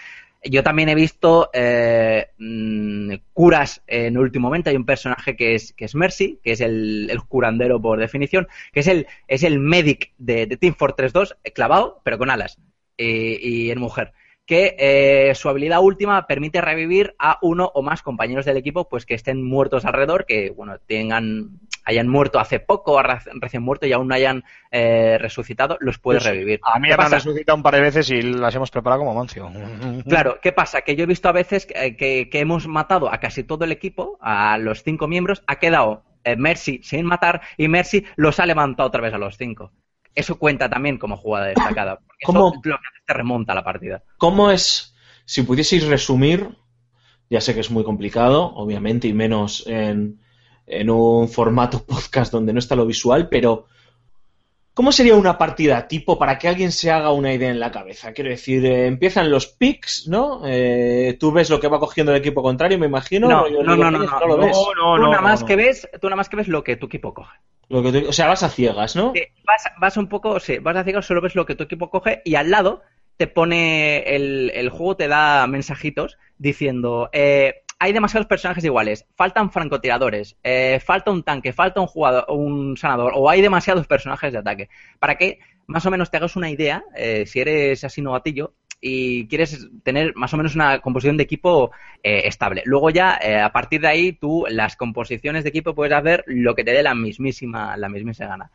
Yo también he visto eh, mm, curas en último momento. Hay un personaje que es, que es Mercy, que es el, el curandero por definición, que es el, es el medic de, Team Fortress 2, eh, clavado, pero con alas y, y en mujer. Que eh, su habilidad última permite revivir a uno o más compañeros del equipo, pues que estén muertos alrededor, que bueno, tengan hayan muerto hace poco, recién muerto y aún no hayan eh, resucitado, los puede Pues, revivir. A mí ¿Qué ya me han resucitado un par de veces y las hemos preparado como Moncio. *laughs* Claro, ¿qué pasa? Que yo he visto a veces que, que- que hemos matado a casi todo el equipo, a los cinco miembros, ha quedado eh, Mercy sin matar y Mercy los ha levantado otra vez a los cinco. Eso cuenta también como jugada destacada. Porque eso ¿Cómo? lo que te remonta la partida. ¿Cómo es, si pudieseis resumir, ya sé que es muy complicado, obviamente, y menos en, en un formato *laughs* podcast donde no está lo visual, pero ¿cómo sería una partida tipo para que alguien se haga una idea en la cabeza? Quiero decir, eh, empiezan los picks, ¿no? Eh, tú ves lo que va cogiendo el equipo contrario, me imagino. No, no, no, no, Legends, no, lo no, ves. no, tú, no, nada no, más no. Que ves, tú nada más que ves lo que tu equipo coge. Lo que o sea, vas a ciegas, ¿no? Vas, un poco, sí, vas a ciego, solo ves lo que tu equipo coge y al lado te pone el, el juego, te da mensajitos diciendo, eh, hay demasiados personajes iguales, faltan francotiradores, eh, falta un tanque, falta un jugador, un sanador, o hay demasiados personajes de ataque. Para que más o menos te hagas una idea, eh, si eres así novatillo, y quieres tener más o menos una composición de equipo eh, estable. Luego ya, eh, a partir de ahí, tú las composiciones de equipo puedes hacer lo que te dé la mismísima, la mismísima gana.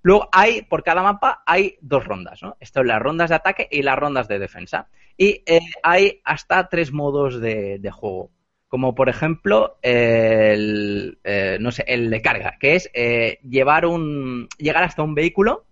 Luego hay, por cada mapa, hay dos rondas, ¿no? Esto es las rondas de ataque y las rondas de defensa. Y eh, hay hasta tres modos de, juego. Como por ejemplo, el, no sé, el de carga, que es llevar un. llegar hasta un vehículo,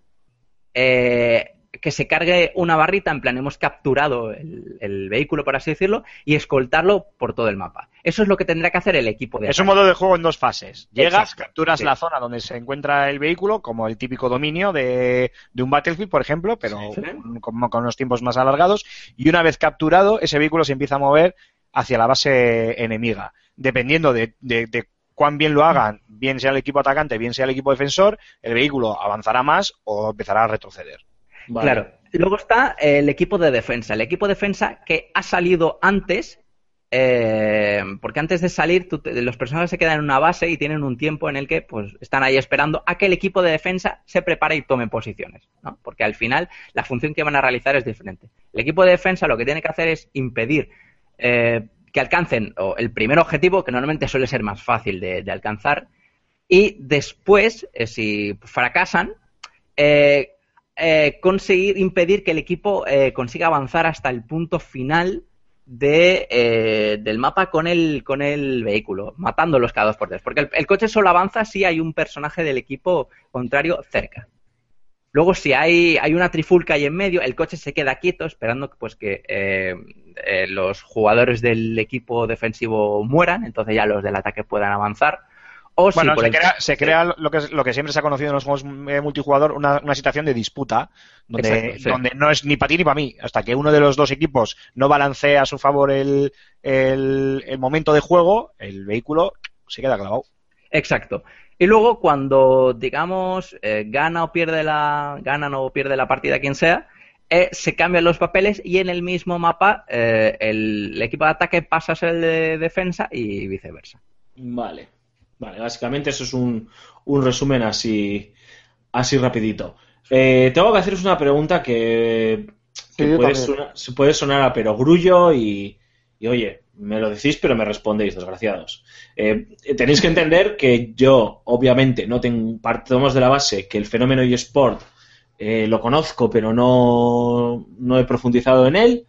eh, que se cargue una barrita, en plan, hemos capturado el, el vehículo, por así decirlo, y escoltarlo por todo el mapa. Eso es lo que tendrá que hacer el equipo de Es un modo de juego en dos fases. Llegas, Exacto, capturas sí. la zona donde se encuentra el vehículo, como el típico dominio de, de un Battlefield, por ejemplo, pero Sí. con- con unos tiempos más alargados. Y una vez capturado, ese vehículo se empieza a mover hacia la base enemiga. Dependiendo de, de- de cuán bien lo hagan, bien sea el equipo atacante, bien sea el equipo defensor, el vehículo avanzará más o empezará a retroceder. Claro. Luego está el equipo de defensa. El equipo de defensa que ha salido antes, eh, porque antes de salir los personajes se quedan en una base y tienen un tiempo en el que pues están ahí esperando a que el equipo de defensa se prepare y tome posiciones, ¿no? Porque al final la función que van a realizar es diferente. El equipo de defensa lo que tiene que hacer es impedir eh, que alcancen el primer objetivo, que normalmente suele ser más fácil de, de alcanzar, y después, eh, si fracasan, eh, eh, conseguir impedir que el equipo eh, consiga avanzar hasta el punto final de, eh, del mapa con el, con el vehículo, matándolos cada dos por tres. Porque el, coche solo avanza si hay un personaje del equipo contrario cerca. Luego, si hay, hay una trifulca ahí en medio, el coche se queda quieto esperando pues, que eh, eh, los jugadores del equipo defensivo mueran, entonces ya los del ataque puedan avanzar. O Bueno, se crea, se crea lo, que, es- lo que siempre se ha conocido en los juegos eh, multijugador, una, una situación de disputa, donde, Exacto, sí. donde no es ni para ti ni para mí, hasta que uno de los dos equipos no balancea a su favor el, el, el momento de juego, el vehículo se queda clavado. Exacto. Y luego cuando, digamos, eh, gana o pierde la, ganan o pierde la partida quien sea, eh, se cambian los papeles y en el mismo mapa eh, el, el equipo de ataque pasa a ser el de defensa y viceversa. Vale. Vale, básicamente eso es un, un resumen así, así rapidito. Eh, tengo que haceros una pregunta que, que Sí, yo puede, sonar, puede sonar a perogrullo y, y, oye, me lo decís pero me respondéis, desgraciados. Eh, tenéis que entender que yo, obviamente, no tengo, partamos de la base que el fenómeno eSport eh, lo conozco pero no, no he profundizado en él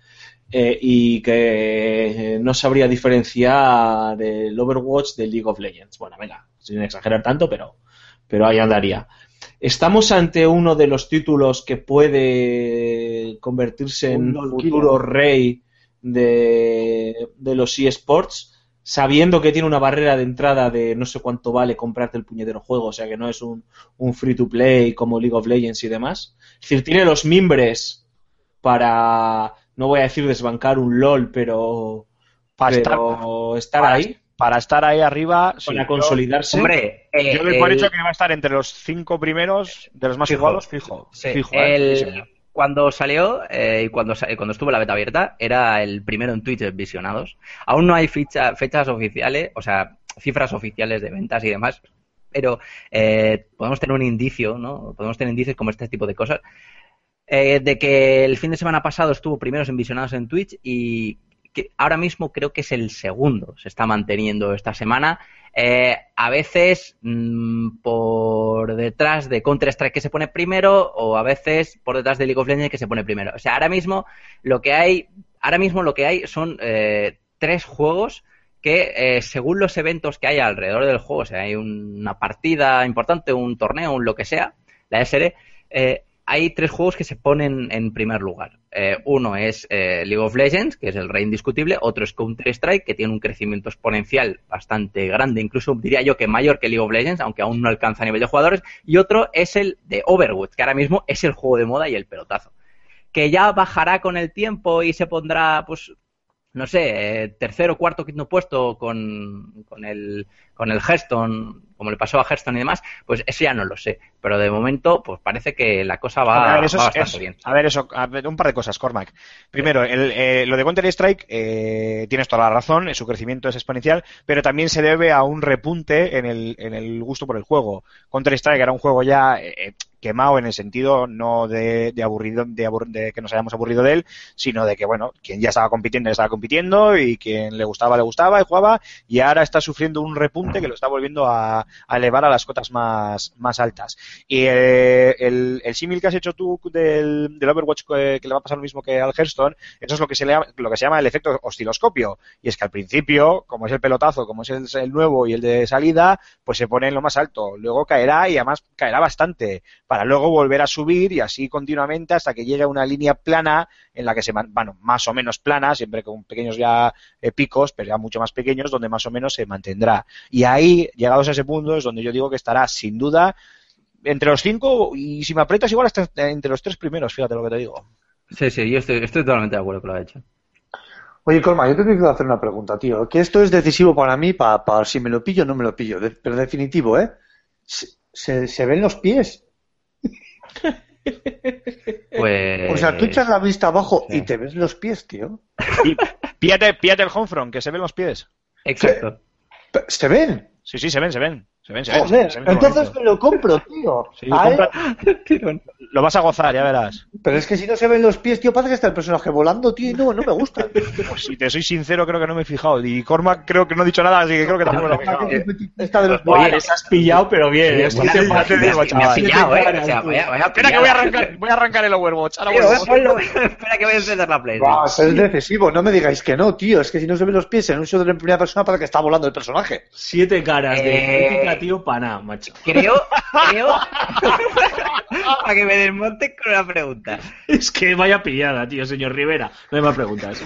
eh, y que eh, no sabría diferenciar el Overwatch del League of Legends. Bueno, venga, sin exagerar tanto, pero, pero ahí andaría. ¿Estamos ante uno de los títulos que puede convertirse en Un futuro rey de, de los eSports? Sabiendo que tiene una barrera de entrada de no sé cuánto vale comprarte el puñetero juego, o sea que no es un, un free to play como League of Legends y demás. Es decir, tiene los mimbres para, no voy a decir desbancar un LOL, pero, Para estar, pero estar para- ahí. para estar ahí arriba. sí, Para yo- consolidarse. Hombre, eh, Yo doy por el- hecho que va a estar entre los cinco primeros de los más Fijo. jugados, fijo. Sí, fijo, ¿eh? el- Sí, señor. cuando salió eh, y cuando, cuando estuvo la beta abierta, era el primero en Twitch visionados. Aún no hay ficha- fechas oficiales, o sea, cifras oficiales de ventas y demás, pero eh, podemos tener un indicio, ¿no? Podemos tener indicios como este tipo de cosas. Eh, de que el fin de semana pasado estuvo primeros en visionados en Twitch y que ahora mismo creo que es el segundo, se está manteniendo esta semana. Eh, a veces mm, por detrás de Counter-Strike que se pone primero o a veces por detrás de League of Legends que se pone primero. O sea, ahora mismo lo que hay, ahora mismo lo que hay son eh, tres juegos que eh, según los eventos que hay alrededor del juego, o sea, hay una partida importante, un torneo, un lo que sea, la SR, hay tres juegos que se ponen en primer lugar. Eh, uno es eh, League of Legends, que es el rey indiscutible, otro es Counter-Strike, que tiene un crecimiento exponencial bastante grande, incluso diría yo que mayor que League of Legends, aunque aún no alcanza nivel de jugadores, y otro es el de Overwatch, que ahora mismo es el juego de moda y el pelotazo. Que ya bajará con el tiempo y se pondrá, pues, no sé, eh, tercero, cuarto, quinto puesto con, con el con el Hearthstone, como le pasó a Hearthstone y demás, pues eso ya no lo sé. Pero de momento, pues parece que la cosa va, a ver, eso va es- bastante es- bien. a ver, eso, a ver, un par de cosas, Cormac. Primero, el, eh, lo de Counter Strike, eh, tienes toda la razón, su crecimiento es exponencial, pero también se debe a un repunte en el, en el gusto por el juego. Counter Strike era un juego ya eh, quemado en el sentido no de, aburrido, de, abur- de que nos hayamos aburrido de él, sino de que, bueno, quien ya estaba compitiendo, ya estaba compitiendo y quien le gustaba, le gustaba y jugaba, y ahora está sufriendo un repunte que lo está volviendo a, elevar a las cotas más, más altas. Y eh, el, el símil que has hecho tú del, Overwatch que, que le va a pasar lo mismo que al Hearthstone, eso es lo que, se le lo que se llama el efecto osciloscopio. Y es que al principio, como es el pelotazo, como es el, el nuevo y el de salida, pues se pone en lo más alto. Luego caerá y además caerá bastante, para luego volver a subir y así continuamente hasta que llegue a una línea plana en la que se, man- bueno, más o menos plana, siempre con pequeños ya eh, picos, pero ya mucho más pequeños, donde más o menos se mantendrá. Y ahí, llegados a ese punto, es donde yo digo que estará sin duda entre los cinco y si me aprietas igual hasta entre los tres primeros, fíjate lo que te digo. Sí, sí, yo estoy, estoy totalmente de acuerdo con lo que ha hecho. Oye, Colma, yo te que hacer una pregunta, tío. Que esto es decisivo para mí, para, si me lo pillo o no me lo pillo. De- pero definitivo, ¿eh? ¿Se, se, se ven los pies? Pues... O sea, tú echas la vista abajo sí. y te ves los pies, tío. Y píate, píate el homefront, que se ven los pies. Exacto. ¿Se ven? Sí, sí, se ven, se ven. Se ven, se ven. Joder, se ven muy entonces me lo compro, tío. Sí, ¿eh? compra- *laughs* Lo vas a gozar, ya verás. Pero es que si no se ven los pies, tío, parece que está el personaje volando, tío, y no, no me gusta. Pues si te soy sincero, creo que no me he fijado. Y Cormac creo que no ha dicho nada, así que creo que tampoco me lo he fijado. Esta de los Oye, les has pillado, pero bien. ¿eh? Sí, Sí, sí, te ya parece- te digo, me ha pillado, ¿eh? O sea, Espera que voy a arrancar, voy a arrancar el Overwatch. Ahora. Espera que voy a encender la Play. Es decisivo, no me digáis que no, tío. Es que si no se ven los pies en un shooter en primera persona, para que está volando el personaje. Siete caras de Tío, para nada, macho. Creo, *laughs* creo... Para que me desmonte con una pregunta. Es que vaya pillada, tío, señor Rivera. No hay más preguntas.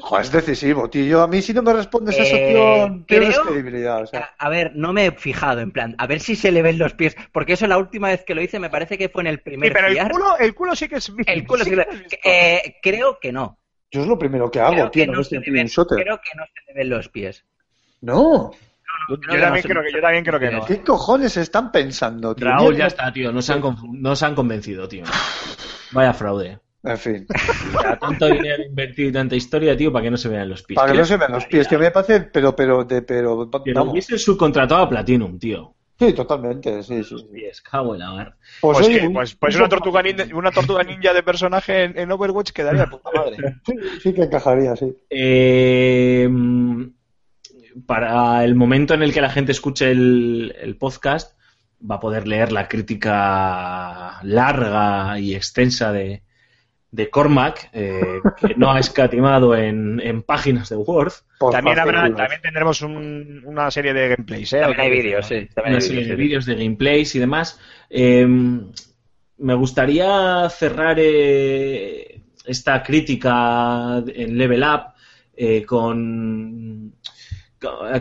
Joder, es decisivo, tío. Yo, a mí si no me respondes Eh, opción, tienes creo- credibilidad. O sea. A, a ver, no me he fijado, en plan, a ver si se le ven los pies, porque eso la última vez que lo hice me parece que fue en el primer Sí, pero el culo, el culo sí que es El culo sí *laughs* sí que que- lo he visto. eh, creo que no. Yo es lo primero que hago, Creo tío. que No no se creo que no se le ven los pies. No. Yo, también no se- creo que, yo también creo que no. ¿Qué cojones están pensando, tío? Raúl, ya está, tío. Nos han, confu- nos han convencido, tío. Vaya fraude. En fin. O sea, tanto dinero invertido y tanta historia, tío, para que no se vean los pies. Para que no se vean los pies, que me parece, pero, pero, de, pero, vamos. hubiese subcontratado a Platinum, tío. Sí, totalmente, sí, sí. Pies, cago en la mar. Pues, Pues, oye, que- pues, pues un una tortuga ninja, una tortuga ninja de personaje en, en Overwatch quedaría de puta madre. *laughs* Sí, sí que encajaría, sí. Eh, para el momento en el que la gente escuche el, el podcast, va a poder leer la crítica larga y extensa de, de Cormac, eh, que no ha escatimado en, en páginas de Word. Por También, habrá, también tendremos un- una serie de gameplays, ¿eh? También hay vídeos, sí. También una hay serie de vídeos, de gameplays y demás. Eh, me gustaría cerrar eh, esta crítica en Level Up eh, con-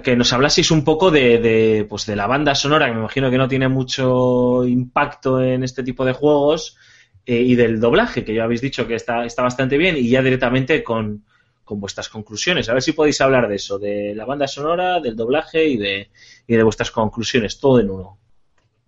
que nos hablaseis un poco de, de, pues de la banda sonora, que me imagino que no tiene mucho impacto en este tipo de juegos, eh, y del doblaje, que ya habéis dicho que está, está bastante bien, y ya directamente con, con vuestras conclusiones. A ver si podéis hablar de eso, de la banda sonora, del doblaje y de, y de vuestras conclusiones, todo en uno.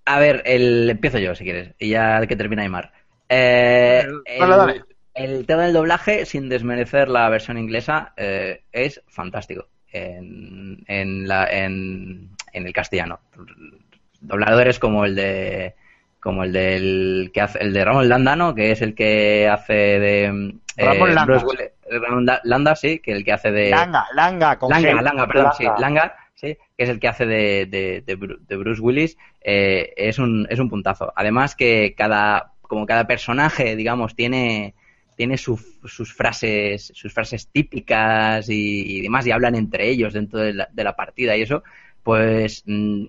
A ver, el, empiezo yo si quieres, y ya que termina Aymar. Eh, el, Dale, dale. el tema del doblaje, sin desmerecer la versión inglesa, eh, es fantástico en, en, la, en, en el castellano. Dobladores como el de como el del que hace el de Ramón Landano, que es el que hace de eh, Ramón Landa. Bruce Ramón Landa, sí, que el que hace de Langa, Langa, con Langa, G. Langa, perdón, sí, Langa. Langa, sí, que es el que hace de, de, de Bruce Willis, eh, es, un, es un puntazo. Además que cada, como cada personaje, digamos, tiene, tiene su- sus frases, sus frases típicas y, demás, y hablan entre ellos dentro de la, de la partida y eso, pues mm,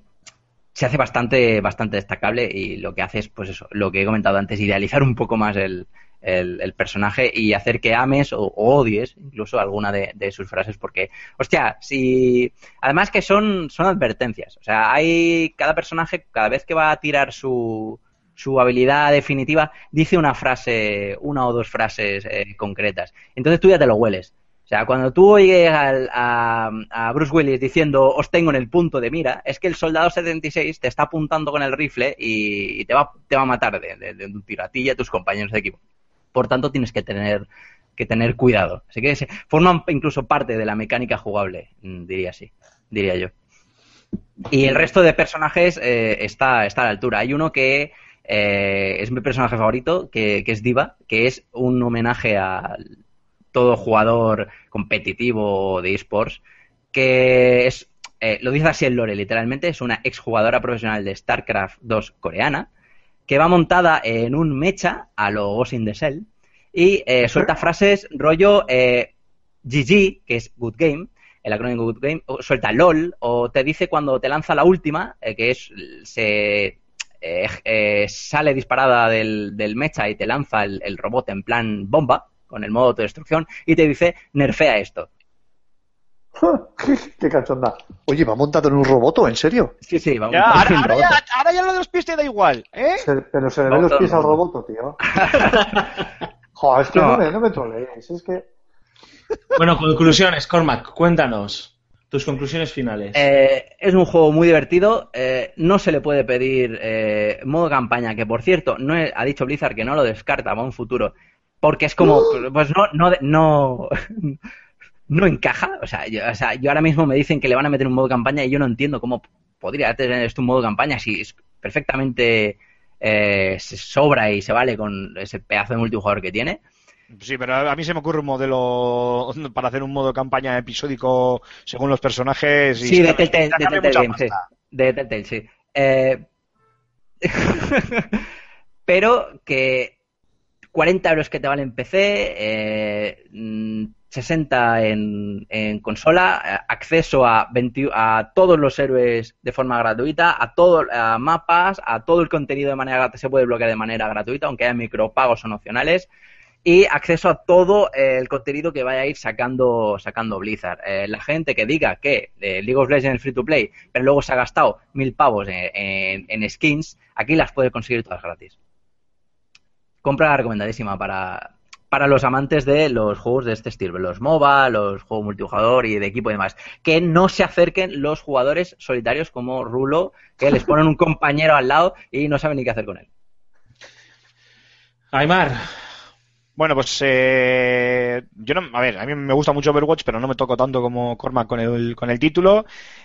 se hace bastante, bastante destacable y lo que hace es, pues eso, lo que he comentado antes, idealizar un poco más el, el, personaje y hacer que ames o, odies incluso alguna de, de sus frases porque, hostia, si... Además que son, son advertencias, o sea, hay cada personaje, cada vez que va a tirar su, su habilidad definitiva, dice una frase, una o dos frases eh, concretas. Entonces tú ya te lo hueles. O sea, cuando tú oyes al- a, a Bruce Willis diciendo os tengo en el punto de mira, es que el soldado 76 te está apuntando con el rifle y, te, va, te va a matar de, de- de un tiro a ti y a tus compañeros de equipo. Por tanto, tienes que tener, que tener cuidado. Así que se- forman incluso parte de la mecánica jugable, mm, diría así, diría yo. Y el resto de personajes eh, está, está a la altura. Hay uno que eh, es mi personaje favorito, que, que es Diva, que es un homenaje a todo jugador competitivo de esports, que es, eh, lo dice así el lore, literalmente, es una exjugadora profesional de StarCraft 2 coreana, que va montada en un mecha a lo Ghost in the Shell y eh, suelta frases rollo GG, que es Good Game, el acrónimo Good Game, suelta LOL, o te dice cuando te lanza la última, que es se eh, eh, sale disparada del, del mecha y te lanza el, el robot en plan bomba, con el modo de autodestrucción, y te dice nerfea esto. Qué cachonda. Oye, ¿va montado en un roboto? ¿En serio? Sí, sí, vamos Ya, a ahora, ahora ya, ahora ya lo de los pies te da igual, ¿eh? Se- pero se le ven los pies al roboto, tío. *laughs* Joder, es que no, No. me, no me troleéis. Es que. Bueno, conclusiones, Cormac, cuéntanos tus conclusiones finales. Eh, es un juego muy divertido. eh, no se le puede pedir eh, modo campaña, que por cierto, no he- ha dicho Blizzard que no lo descarta para un futuro. Porque es como, pues no, no, no, *laughs* no encaja. O sea, yo, o sea, yo ahora mismo me dicen que le van a meter un modo campaña y yo no entiendo cómo podría tener esto un modo campaña si es perfectamente eh, se sobra y se vale con ese pedazo de multijugador que tiene. Sí, pero a mí se me ocurre un modelo *laughs* para hacer un modo campaña episódico según los personajes. Y Sí, de Telltale, sí. De Telltale, sí. Eh, *laughs* pero que 40 euros que te valen en PC, eh, mm, 60 en, en consola, eh, acceso a, 20 a todos los héroes de forma gratuita, a todos a mapas, a todo el contenido de manera gratuita, se puede bloquear de manera gratuita, aunque haya micropagos o opcionales y acceso a todo el contenido que vaya a ir sacando, sacando Blizzard. Eh, la gente que diga que eh, League of Legends es free to play, pero luego se ha gastado mil pavos en skins, aquí las puede conseguir todas gratis. Compra recomendadísima para, para los amantes de los juegos de este estilo, los MOBA, los juegos multijugador y de equipo y demás. Que no se acerquen los jugadores solitarios como Rulo, que les ponen un compañero al lado y no saben ni qué hacer con él. Aymar, Bueno, pues eh, yo no, a ver, a mí me gusta mucho Overwatch, pero no me toco tanto como Cormac con el, con el título.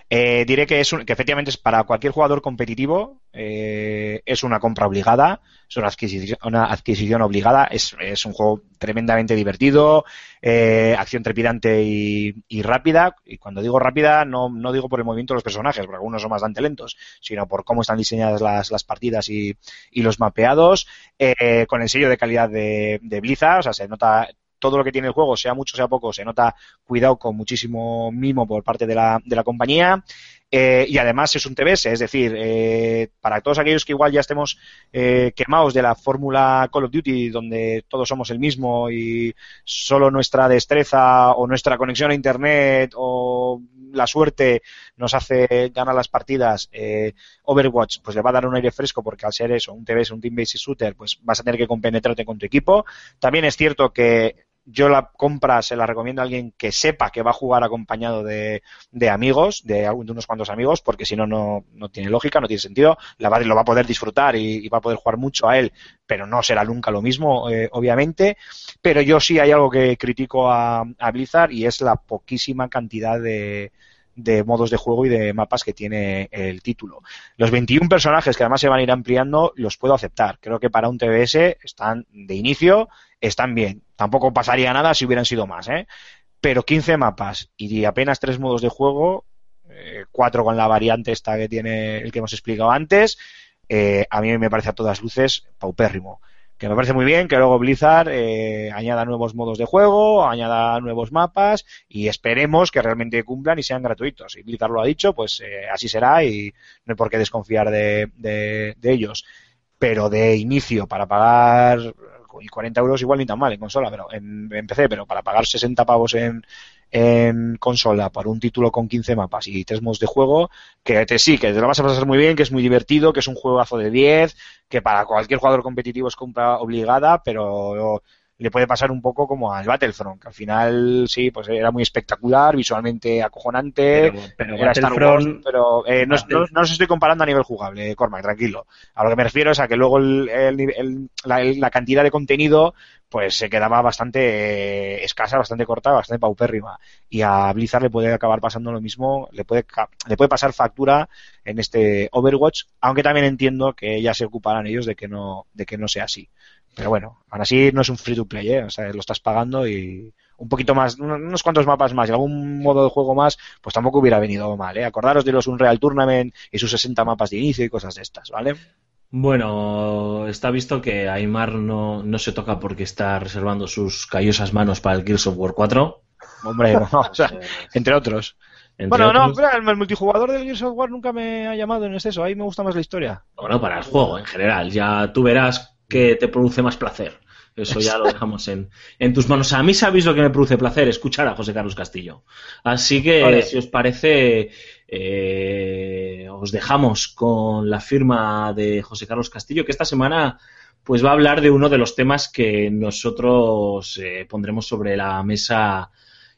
Eh, diré que es un- que efectivamente es para cualquier jugador competitivo, eh, es una compra obligada, es una adquisición, una adquisición obligada, es, un juego tremendamente divertido, eh, acción trepidante y, y rápida. Y cuando digo rápida, no, no digo por el movimiento de los personajes, porque algunos son bastante lentos, sino por cómo están diseñadas las, las partidas y, y los mapeados, eh, con el sello de calidad de, de Blizzard, o sea, se nota todo lo que tiene el juego, sea mucho, sea poco, se nota cuidado con muchísimo mimo por parte de la, de la compañía. Eh, y además es un TBS, es decir, eh, para todos aquellos que igual ya estemos eh, quemados de la fórmula Call of Duty, donde todos somos el mismo y solo nuestra destreza o nuestra conexión a Internet o la suerte nos hace ganar las partidas, eh, Overwatch pues le va a dar un aire fresco porque al ser eso, un TBS, un Team Based Shooter, pues vas a tener que compenetrarte con tu equipo. También es cierto que yo la compra se la recomiendo a alguien que sepa que va a jugar acompañado de, amigos, de, unos cuantos amigos, porque si no, no, tiene lógica, no tiene sentido. La va, lo va a poder disfrutar y, y va a poder jugar mucho a él, pero no será nunca lo mismo, eh, obviamente. Pero yo sí hay algo que critico a, a Blizzard y es la poquísima cantidad de, de modos de juego y de mapas que tiene el título. Los 21 personajes que además se van a ir ampliando los puedo aceptar. Creo que para un TBS están de inicio, están bien. Tampoco pasaría nada si hubieran sido más, ¿eh? Pero 15 mapas y apenas tres modos de juego, eh, cuatro con la variante esta que tiene el que hemos explicado antes, eh, a mí me parece a todas luces paupérrimo. Que me parece muy bien que luego Blizzard eh, añada nuevos modos de juego, añada nuevos mapas y esperemos que realmente cumplan y sean gratuitos. Y Blizzard lo ha dicho, pues eh, así será y no hay por qué desconfiar de, ellos. Pero de inicio, para pagar y 40 euros igual ni tan mal en consola, pero en, en PC, pero para pagar 60 pavos en, en consola por un título con 15 mapas y tres modos de juego, que te sí, que te lo vas a pasar muy bien, que es muy divertido, que es un juegazo de 10, que para cualquier jugador competitivo es compra obligada, pero le puede pasar un poco como al Battlefront, que al final sí, pues era muy espectacular, visualmente acojonante, Pero, pero era Star Wars, Battlefront, pero eh, no, no- no os estoy comparando a nivel jugable, Cormac, tranquilo. A lo que me refiero es a que luego el- el nive- el- la, cantidad de contenido pues se quedaba bastante eh, escasa, bastante corta, bastante paupérrima. Y a Blizzard le puede acabar pasando lo mismo, le puede, le puede pasar factura en este Overwatch, aunque también entiendo que ya se ocuparán ellos de que no, de que no sea así. Pero bueno, aún así no es un free to play, ¿eh? o sea, lo estás pagando y un poquito más, un- unos cuantos mapas más y algún modo de juego más, pues tampoco hubiera venido mal, ¿eh? Acordaros de los Unreal Tournament y sus 60 mapas de inicio y cosas de estas, ¿vale? Bueno, está visto que Aymar no, no se toca porque está reservando sus callosas manos para el Gears of War 4. Hombre, no, o sea, entre otros. entre bueno, no, otros. el, el multijugador del Gears of War nunca me ha llamado en exceso, ahí me gusta más la historia. Bueno, para el juego en general. Ya tú verás que te produce más placer. Eso ya lo *laughs* dejamos en, en tus manos. A mí sabéis lo que me produce placer, escuchar a José Carlos Castillo. Así que, Vale. si os parece, eh, os dejamos con la firma de José Carlos Castillo, que esta semana pues va a hablar de uno de los temas que nosotros eh, pondremos sobre la mesa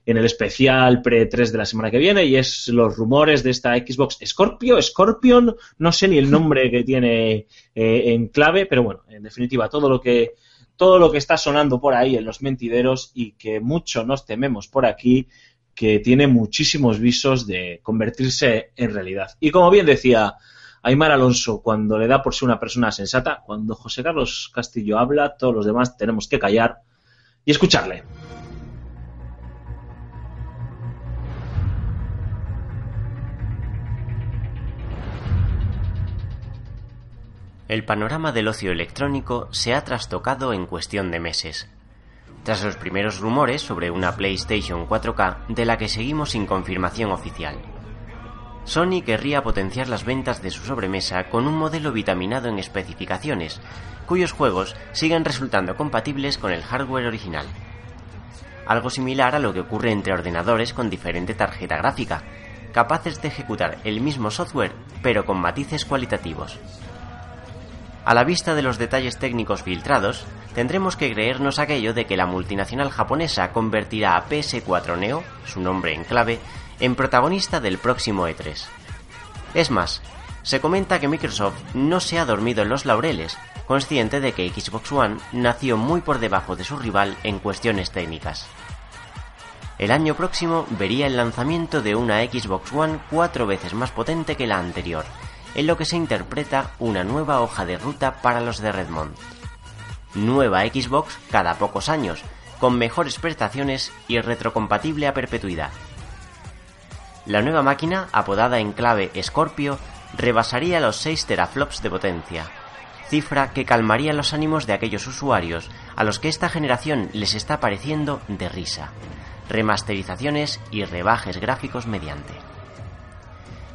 en el especial pre-3 de la semana que viene y es los rumores de esta Xbox Scorpio, Scorpion, no sé ni el nombre que tiene eh, en clave, pero bueno, en definitiva, todo lo que todo lo que está sonando por ahí en los mentideros y que mucho nos tememos por aquí, que tiene muchísimos visos de convertirse en realidad. Y como bien decía Aymar Alonso, cuando le da por ser una persona sensata, cuando José Carlos Castillo habla, todos los demás tenemos que callar y escucharle. El panorama del ocio electrónico se ha trastocado en cuestión de meses. Tras los primeros rumores sobre una PlayStation 4K de la que seguimos sin confirmación oficial. Sony querría potenciar las ventas de su sobremesa con un modelo vitaminado en especificaciones, cuyos juegos siguen resultando compatibles con el hardware original. Algo similar a lo que ocurre entre ordenadores con diferente tarjeta gráfica, capaces de ejecutar el mismo software pero con matices cualitativos. A la vista de los detalles técnicos filtrados, tendremos que creernos aquello de que la multinacional japonesa convertirá a PS4 Neo, su nombre en clave, en protagonista del próximo E3. Es más, se comenta que Microsoft no se ha dormido en los laureles, consciente de que Xbox One nació muy por debajo de su rival en cuestiones técnicas. El año próximo vería el lanzamiento de una Xbox One cuatro veces más potente que la anterior, en lo que se interpreta una nueva hoja de ruta para los de Redmond. Nueva Xbox cada pocos años, con mejores prestaciones y retrocompatible a perpetuidad. La nueva máquina, apodada en clave Scorpio, rebasaría los 6 teraflops de potencia, cifra que calmaría los ánimos de aquellos usuarios a los que esta generación les está pareciendo de risa, remasterizaciones y rebajes gráficos mediante.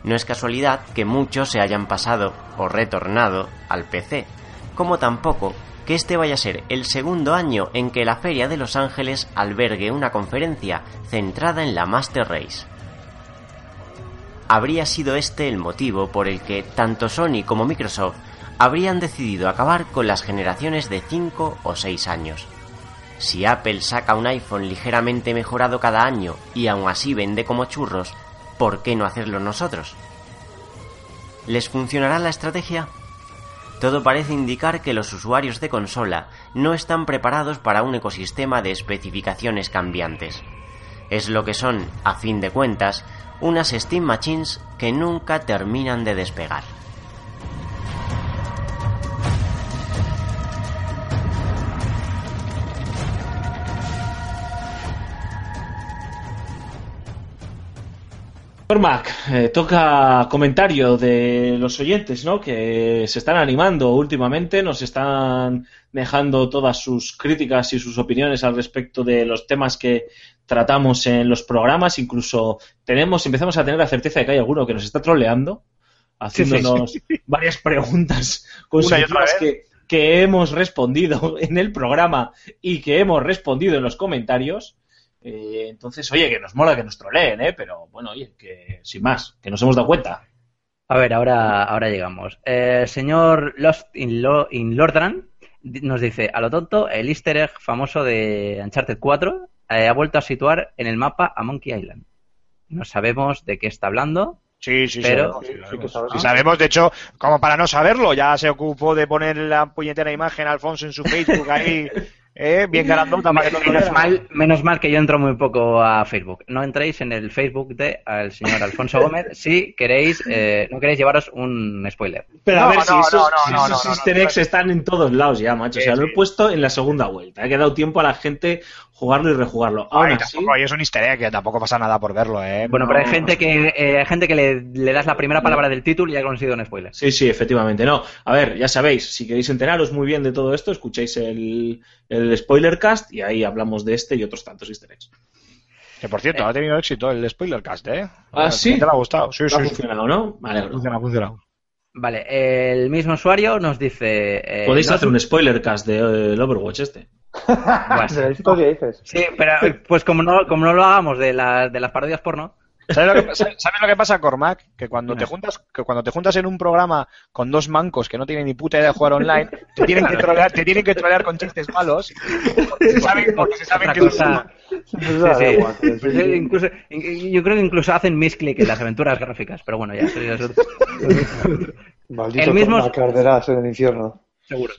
No es casualidad que muchos se hayan pasado o retornado al PC, como tampoco que este vaya a ser el segundo año en que la Feria de Los Ángeles albergue una conferencia centrada en la Master Race. Habría sido este el motivo por el que tanto Sony como Microsoft habrían decidido acabar con las generaciones de 5 o 6 años. Si Apple saca un iPhone ligeramente mejorado cada año y aún así vende como churros, ¿por qué no hacerlo nosotros? ¿Les funcionará la estrategia? Todo parece indicar que los usuarios de consola no están preparados para un ecosistema de especificaciones cambiantes. Es lo que son, a fin de cuentas, unas Steam Machines que nunca terminan de despegar. Cormac, eh, toca comentario de los oyentes, ¿no? Que se están animando últimamente, nos están dejando todas sus críticas y sus opiniones al respecto de los temas que tratamos en los programas. Incluso tenemos, empezamos a tener la certeza de que hay alguno que nos está troleando, haciéndonos varias preguntas *laughs* vez. que, que hemos respondido en el programa y que hemos respondido en los comentarios. Eh, entonces, oye, que nos mola que nos troleen, ¿eh? Pero bueno, oye, que sin más, que nos hemos dado cuenta. A ver, ahora, ahora llegamos. Eh, señor Lost in, Lo- in Lordran nos dice, a lo tonto, el easter egg famoso de Uncharted 4 eh, ha vuelto a situar en el mapa a Monkey Island. No sabemos de qué está hablando. Sí, sí, Pero- sabemos, Sí, sí, sí sabemos. Sí sabemos, de hecho, como para no saberlo, ya se ocupó de poner la puñetera imagen a Alfonso en su Facebook ahí, *laughs* eh, bien grandota para que Menos mal, menos mal que yo entro muy poco a Facebook. No entréis en el Facebook de el señor Alfonso *laughs* Gómez si queréis, eh, no queréis llevaros un spoiler. Pero No, a ver, no, si no, esos, no, si esos easter eggs están en todos lados ya, macho. O sea, Sí, lo he sí. puesto en la segunda vuelta. Ha quedado tiempo a la gente jugarlo y rejugarlo. Aún Ay, así, tampoco, y es un easter egg, que tampoco pasa nada por verlo, eh. Bueno, No, pero hay gente que eh, hay gente que le, le das la primera palabra del título y ya ha conseguido un spoiler. Sí, sí, efectivamente. No, a ver, ya sabéis, si queréis enteraros muy bien de todo esto, escucháis el, el spoilercast y ahí hablamos de este y otros tantos easter eggs. Que por cierto, ha tenido éxito el spoilercast, eh. ¿Ah, sí? ¿Te ha gustado? Sí, Ha sí, sí. funcionado, ¿no? Alegro. Funciona, ha funcionado. Vale, el mismo usuario nos dice... eh, Podéis no- hacer un spoilercast del Overwatch este. La historia dices. Sí, pero pues como no, como no lo hagamos de, las de las parodias porno, ¿Sabes lo que, *laughs* sabes- lo que pasa, Cormac? Que cuando te juntas, que cuando te juntas en un programa con dos mancos que no tienen ni puta idea de jugar online, te tienen que trolear, te tienen que trolear con chistes malos, porque se saben, porque se saben otra que cosa... Sí, Sí, sí. Pues, incluso- yo creo que incluso hacen misclick en las aventuras gráficas, pero bueno, ya, eso ya es otro- *laughs* Maldito El mismo- Cormac, arderás en el infierno. seguro.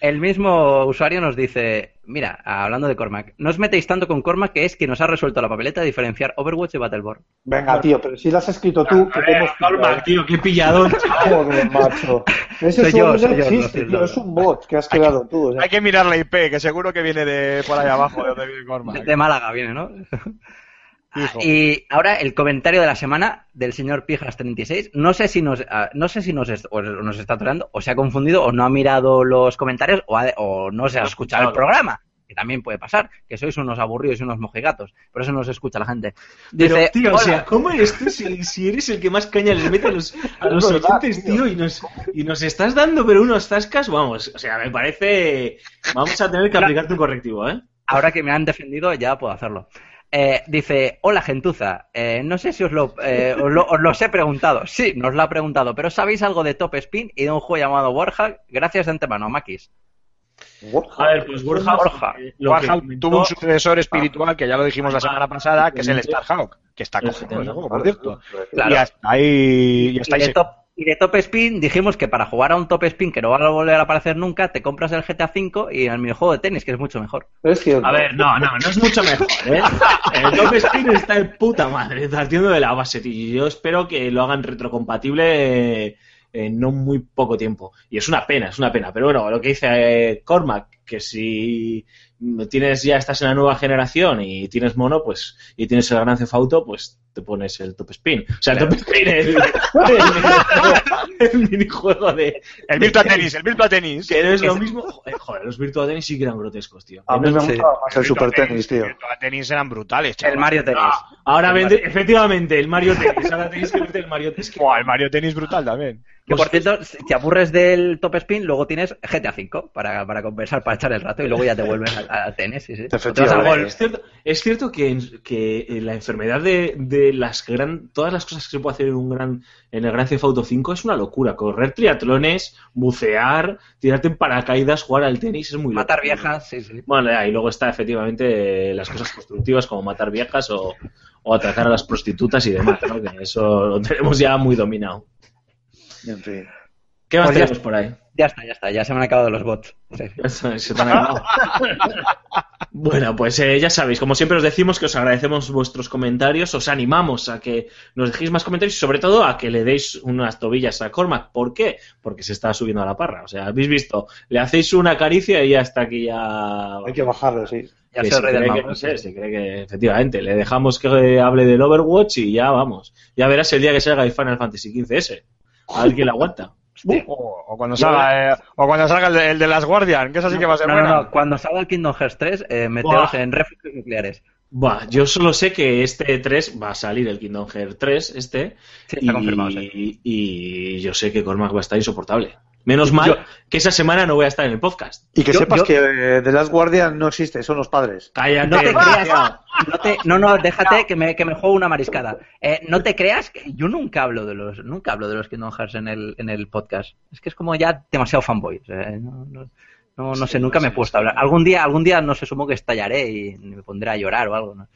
El mismo usuario nos dice, mira, hablando de Cormac, no os metéis tanto con Cormac que es que nos ha resuelto la papeleta de diferenciar Overwatch de Battleborn. Venga, tío, pero si lo has escrito tú, que te hemos pillado. tío, qué pilladón. *laughs* Joder, macho. Ese Soy yo, software soy no yo, no existe, soy tío, yo. es un bot que has creado tú. o sea. hay que mirar la IP, que seguro que viene de por ahí abajo, de donde viene Cormac. De, de Málaga viene, ¿no? Y ahora el comentario de la semana del señor Pijas36. No sé si nos, ah, no sé si nos, est- o nos está atorando, o se ha confundido, o no ha mirado los comentarios, o, ha- o no se ha escuchado el programa. Que también puede pasar, que sois unos aburridos y unos mojigatos. Por eso no se escucha la gente. Pero, Dice, tío, o sea, ¿cómo eres tú si, si eres el que más caña les mete a los, a los *laughs* oyentes, tío. Y nos, y nos estás dando, pero unos zascas, vamos, o sea, me parece... Vamos a tener que aplicarte un correctivo, ¿eh? ahora que me han defendido ya puedo hacerlo. Eh, dice, hola gentuza, eh, no sé si os lo, eh, os, lo, os los he preguntado. Sí, nos lo ha preguntado, pero ¿sabéis algo de Top Spin y de un juego llamado Warhack? Gracias de antemano, Makis. A ver, pues Borja, Borja. eh, lo que Warhawk comentó- tuvo un sucesor espiritual que ya lo dijimos la semana pasada, que es el Starhawk, que está juego, por cierto. Claro. Y hasta ahí, y hasta Y ahí de, se- top, y de Top Spin dijimos que para jugar a un Top Spin que no va a volver a aparecer nunca, te compras el GTA V y el minijuego de tenis, que es mucho mejor. Es cierto. A ver, no, no, no es mucho mejor, ¿eh? *laughs* El Top Spin está de puta madre, partiendo de la base, tío. y Yo espero que lo hagan retrocompatible en no muy poco tiempo. Y es una pena, es una pena. Pero bueno, lo que dice eh, Cormac, que si tienes ya estás en la nueva generación y tienes mono, pues y tienes el gran cefauto, pues te pones el Top Spin. O sea, el Top Spin, el, el, *laughs* el minijuego de... El Virtua Tennis, el Virtua Tennis. Que no es lo mismo. Joder, joder, los Virtua Tennis sí que eran grotescos, tío. A mí me Sí. gustaba más el Super Tenis, tío. El Virtua Tennis eran brutales, El chaval. Mario Tennis. Ahora vende, efectivamente, el Mario Tennis. Ahora tenéis que verte el Mario Tennis. que- Buah, el Mario Tennis brutal también. Que por cierto, si te aburres del Top Spin, luego tienes GTA V para, para compensar para echar el rato y luego ya te vuelves al, tenis. Sí, sí. O te vas al Efectivamente. golf. Es cierto, es cierto que, la enfermedad de, de las gran, todas las cosas que se puede hacer en un gran en el Gran Theft Auto 5 es una locura. Correr triatlones, bucear, tirarte en paracaídas, jugar al tenis es muy loco. Matar viejas, sí, sí. Bueno, ya, y luego está efectivamente las cosas constructivas como matar viejas o, o atacar a las prostitutas y demás, ¿no? Que eso lo tenemos ya muy dominado. En fin. ¿Qué más Pues ya tenemos por ahí? Ya está, ya está, ya se me han acabado los bots. Sí. Eso, se te han acabado. Bueno, pues eh, ya sabéis, como siempre os decimos que os agradecemos vuestros comentarios, os animamos a que nos dejéis más comentarios y sobre todo a que le deis unas tobillas a Cormac. ¿Por qué? Porque se está subiendo a la parra. O sea, habéis visto, le hacéis una caricia y ya está aquí ya... Hay que bajarlo, sí. Ya se cree que, no sé, se cree que efectivamente le dejamos que hable del Overwatch y ya vamos. Ya verás el día que salga el Final Fantasy XV-S. A ver quién la aguanta. O, o cuando salga, eh, o cuando salga el de, el de las Guardian, que eso sí que va a ser No, no, bueno. no, cuando salga el Kingdom Hearts 3, eh, meteos en refugios nucleares. Buah, yo solo sé que este 3 va a salir el Kingdom Hearts 3, este. Sí, y, está confirmado, sí. y yo sé que Cormac va a estar insoportable. Menos mal Yo- que esa semana no voy a estar en el podcast. Y que Yo- sepas yo- que eh, The Last Guardian no existe, son los padres. Cállate, No te creas. No, te- no, no, déjate que me, que me juego una mariscada. Eh, no te creas que yo nunca hablo de los, nunca hablo de los Kingdom Hearts en el, en el podcast. Es que es como ya demasiado fanboy. eh, no, no, no, no sé, nunca me he puesto a hablar. Algún día, algún día no sé, sumo que estallaré y me pondré a llorar o algo. ¿no?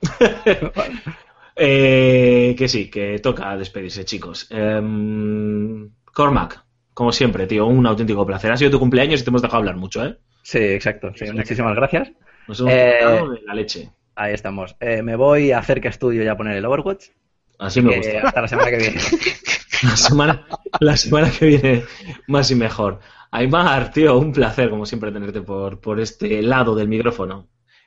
*laughs* Eh, que sí, que toca despedirse, chicos. Em, Cormac, como siempre, tío, un auténtico placer. Ha sido tu cumpleaños y te hemos dejado hablar mucho, ¿eh? Sí, exacto. sí, muchísimas gracias. Nos hemos Eh, de la leche. Ahí estamos. Eh, me voy a hacer que estudio ya a poner el Overwatch. Así me Eh, gusta. hasta la semana que viene. *laughs* La semana, la semana que viene más y mejor. Aymar, tío, un placer, como siempre, tenerte por, por este lado del micrófono.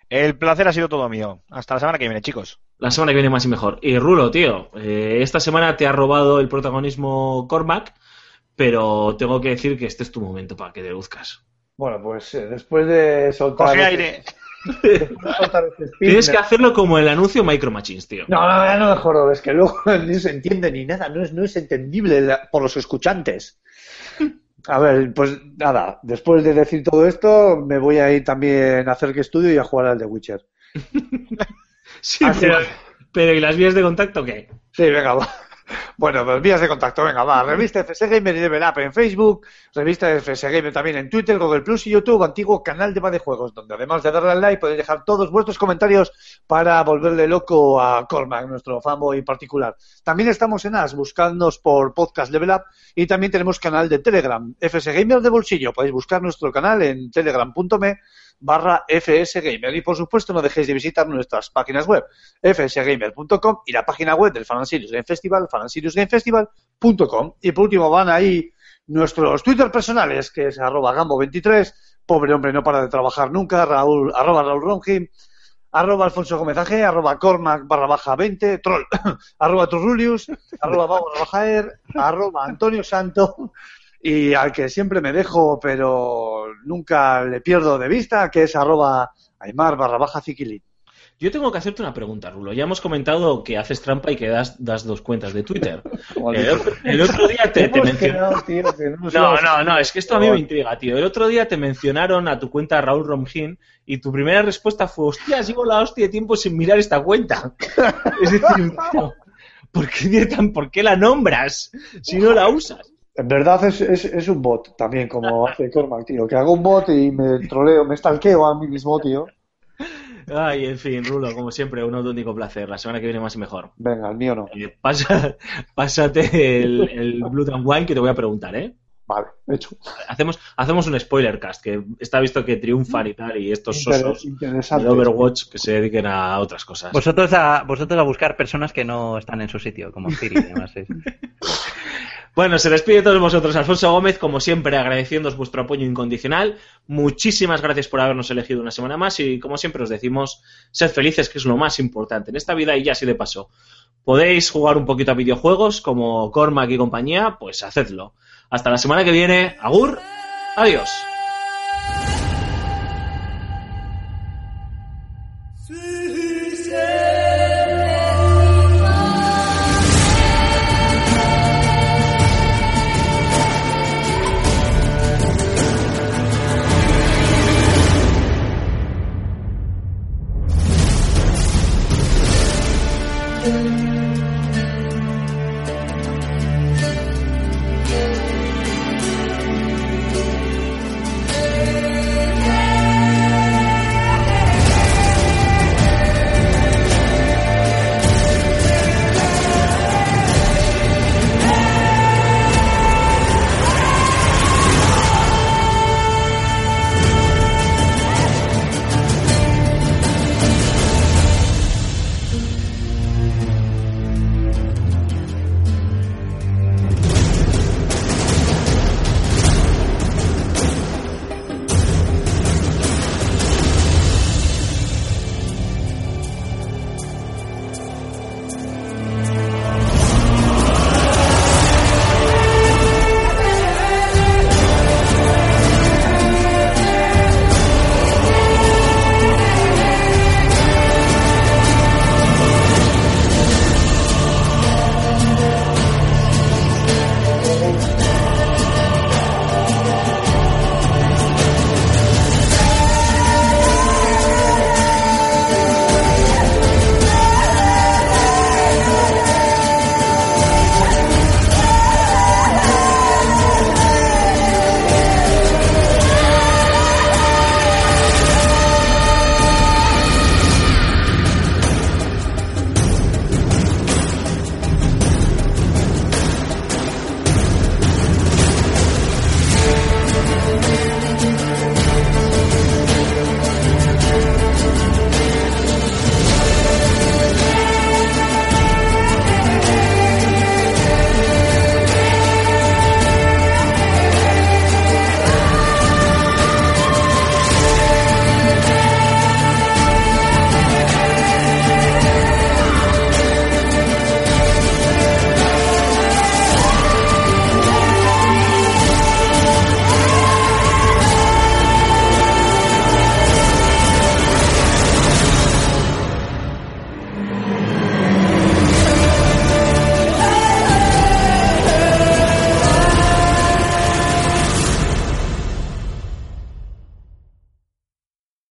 El placer ha sido todo mío. Hasta la semana que viene, chicos. La semana que viene más y mejor. Y Rulo, tío, eh, esta semana te ha robado el protagonismo Cormac, pero tengo que decir que este es tu momento para que deduzcas. Bueno, pues eh, después de soltar. Coge aire. este Tienes que hacerlo como el anuncio Micro Machines, tío. No, no, ya no mejor, es que luego *laughs* ni se entiende ni nada, no es, no es entendible la- por los escuchantes. A ver, pues nada, después de decir todo esto, me voy a ir también a hacer que estudio y a jugar al The Witcher. *laughs* Sí, sí. pero, pero ¿y las vías de contacto qué? Sí, venga, va. Bueno, pues vías de contacto, venga, va. Revista FS Gamer y Level Up en Facebook, revista FS Gamer también en Twitter, Google Plus y YouTube, antiguo canal de Juegos, donde además de darle al like podéis dejar todos vuestros comentarios para volverle loco a Cormac, nuestro fanboy particular. También estamos en As, buscadnos por Podcast Level Up y también tenemos canal de Telegram, FS Gamer de bolsillo. Podéis buscar nuestro canal en telegram.me barra fsgamer y por supuesto no dejéis de visitar nuestras páginas web fsgamer.com y la página web del Fan Serious Game Festival fanseriusgamefestival.com y por último van ahí nuestros Twitter personales que es arroba gambo23 pobre hombre no para de trabajar nunca. Raúl arroba Raúl Ronjim arroba Alfonso Gómez AG, arroba Cormac barra baja 20 troll. *coughs* Arroba Turrulius arroba Babo barra baja er, arroba Antonio Santo y al que siempre me dejo pero nunca le pierdo de vista que es arroba Aymar barra baja Ziquilín. Yo tengo que hacerte una pregunta, Rulo. Ya hemos comentado que haces trampa y que das, das dos cuentas de Twitter. *laughs* El otro, el otro día te, mencionaron... no No, no, es que esto a mí me intriga, tío. El otro día te mencionaron a tu cuenta Raúl Romjín y tu primera respuesta fue, hostia, llevo la hostia de tiempo sin mirar esta cuenta. *laughs* Es decir, tío, *laughs* ¿por qué, tan- ¿por qué la nombras si no la usas? En verdad es, es, es un bot también, como *laughs* hace Cormac, tío. Que hago un bot y me troleo, me stalkeo a mí mismo, tío. Ay, en fin, Rulo, como siempre, un auténtico placer. La semana que viene más y mejor. Venga, el mío no. Eh, pasa- *laughs* pásate el, el Blood and Wine que te voy a preguntar, ¿eh? Vale, hecho. Hacemos, hacemos un spoiler cast, que está visto que triunfan y tal, y estos sosos de Overwatch que se dediquen a otras cosas. Vosotros a, vosotros a buscar personas que no están en su sitio, como Ciri y demás. sí. *laughs* Bueno, se despide de todos vosotros Alfonso Gómez, como siempre, agradeciéndoos vuestro apoyo incondicional. Muchísimas gracias por habernos elegido una semana más y, como siempre, os decimos, sed felices, que es lo más importante en esta vida y ya así de paso. Podéis jugar un poquito a videojuegos como Cormac y compañía, pues hacedlo. Hasta la semana que viene. Agur, adiós.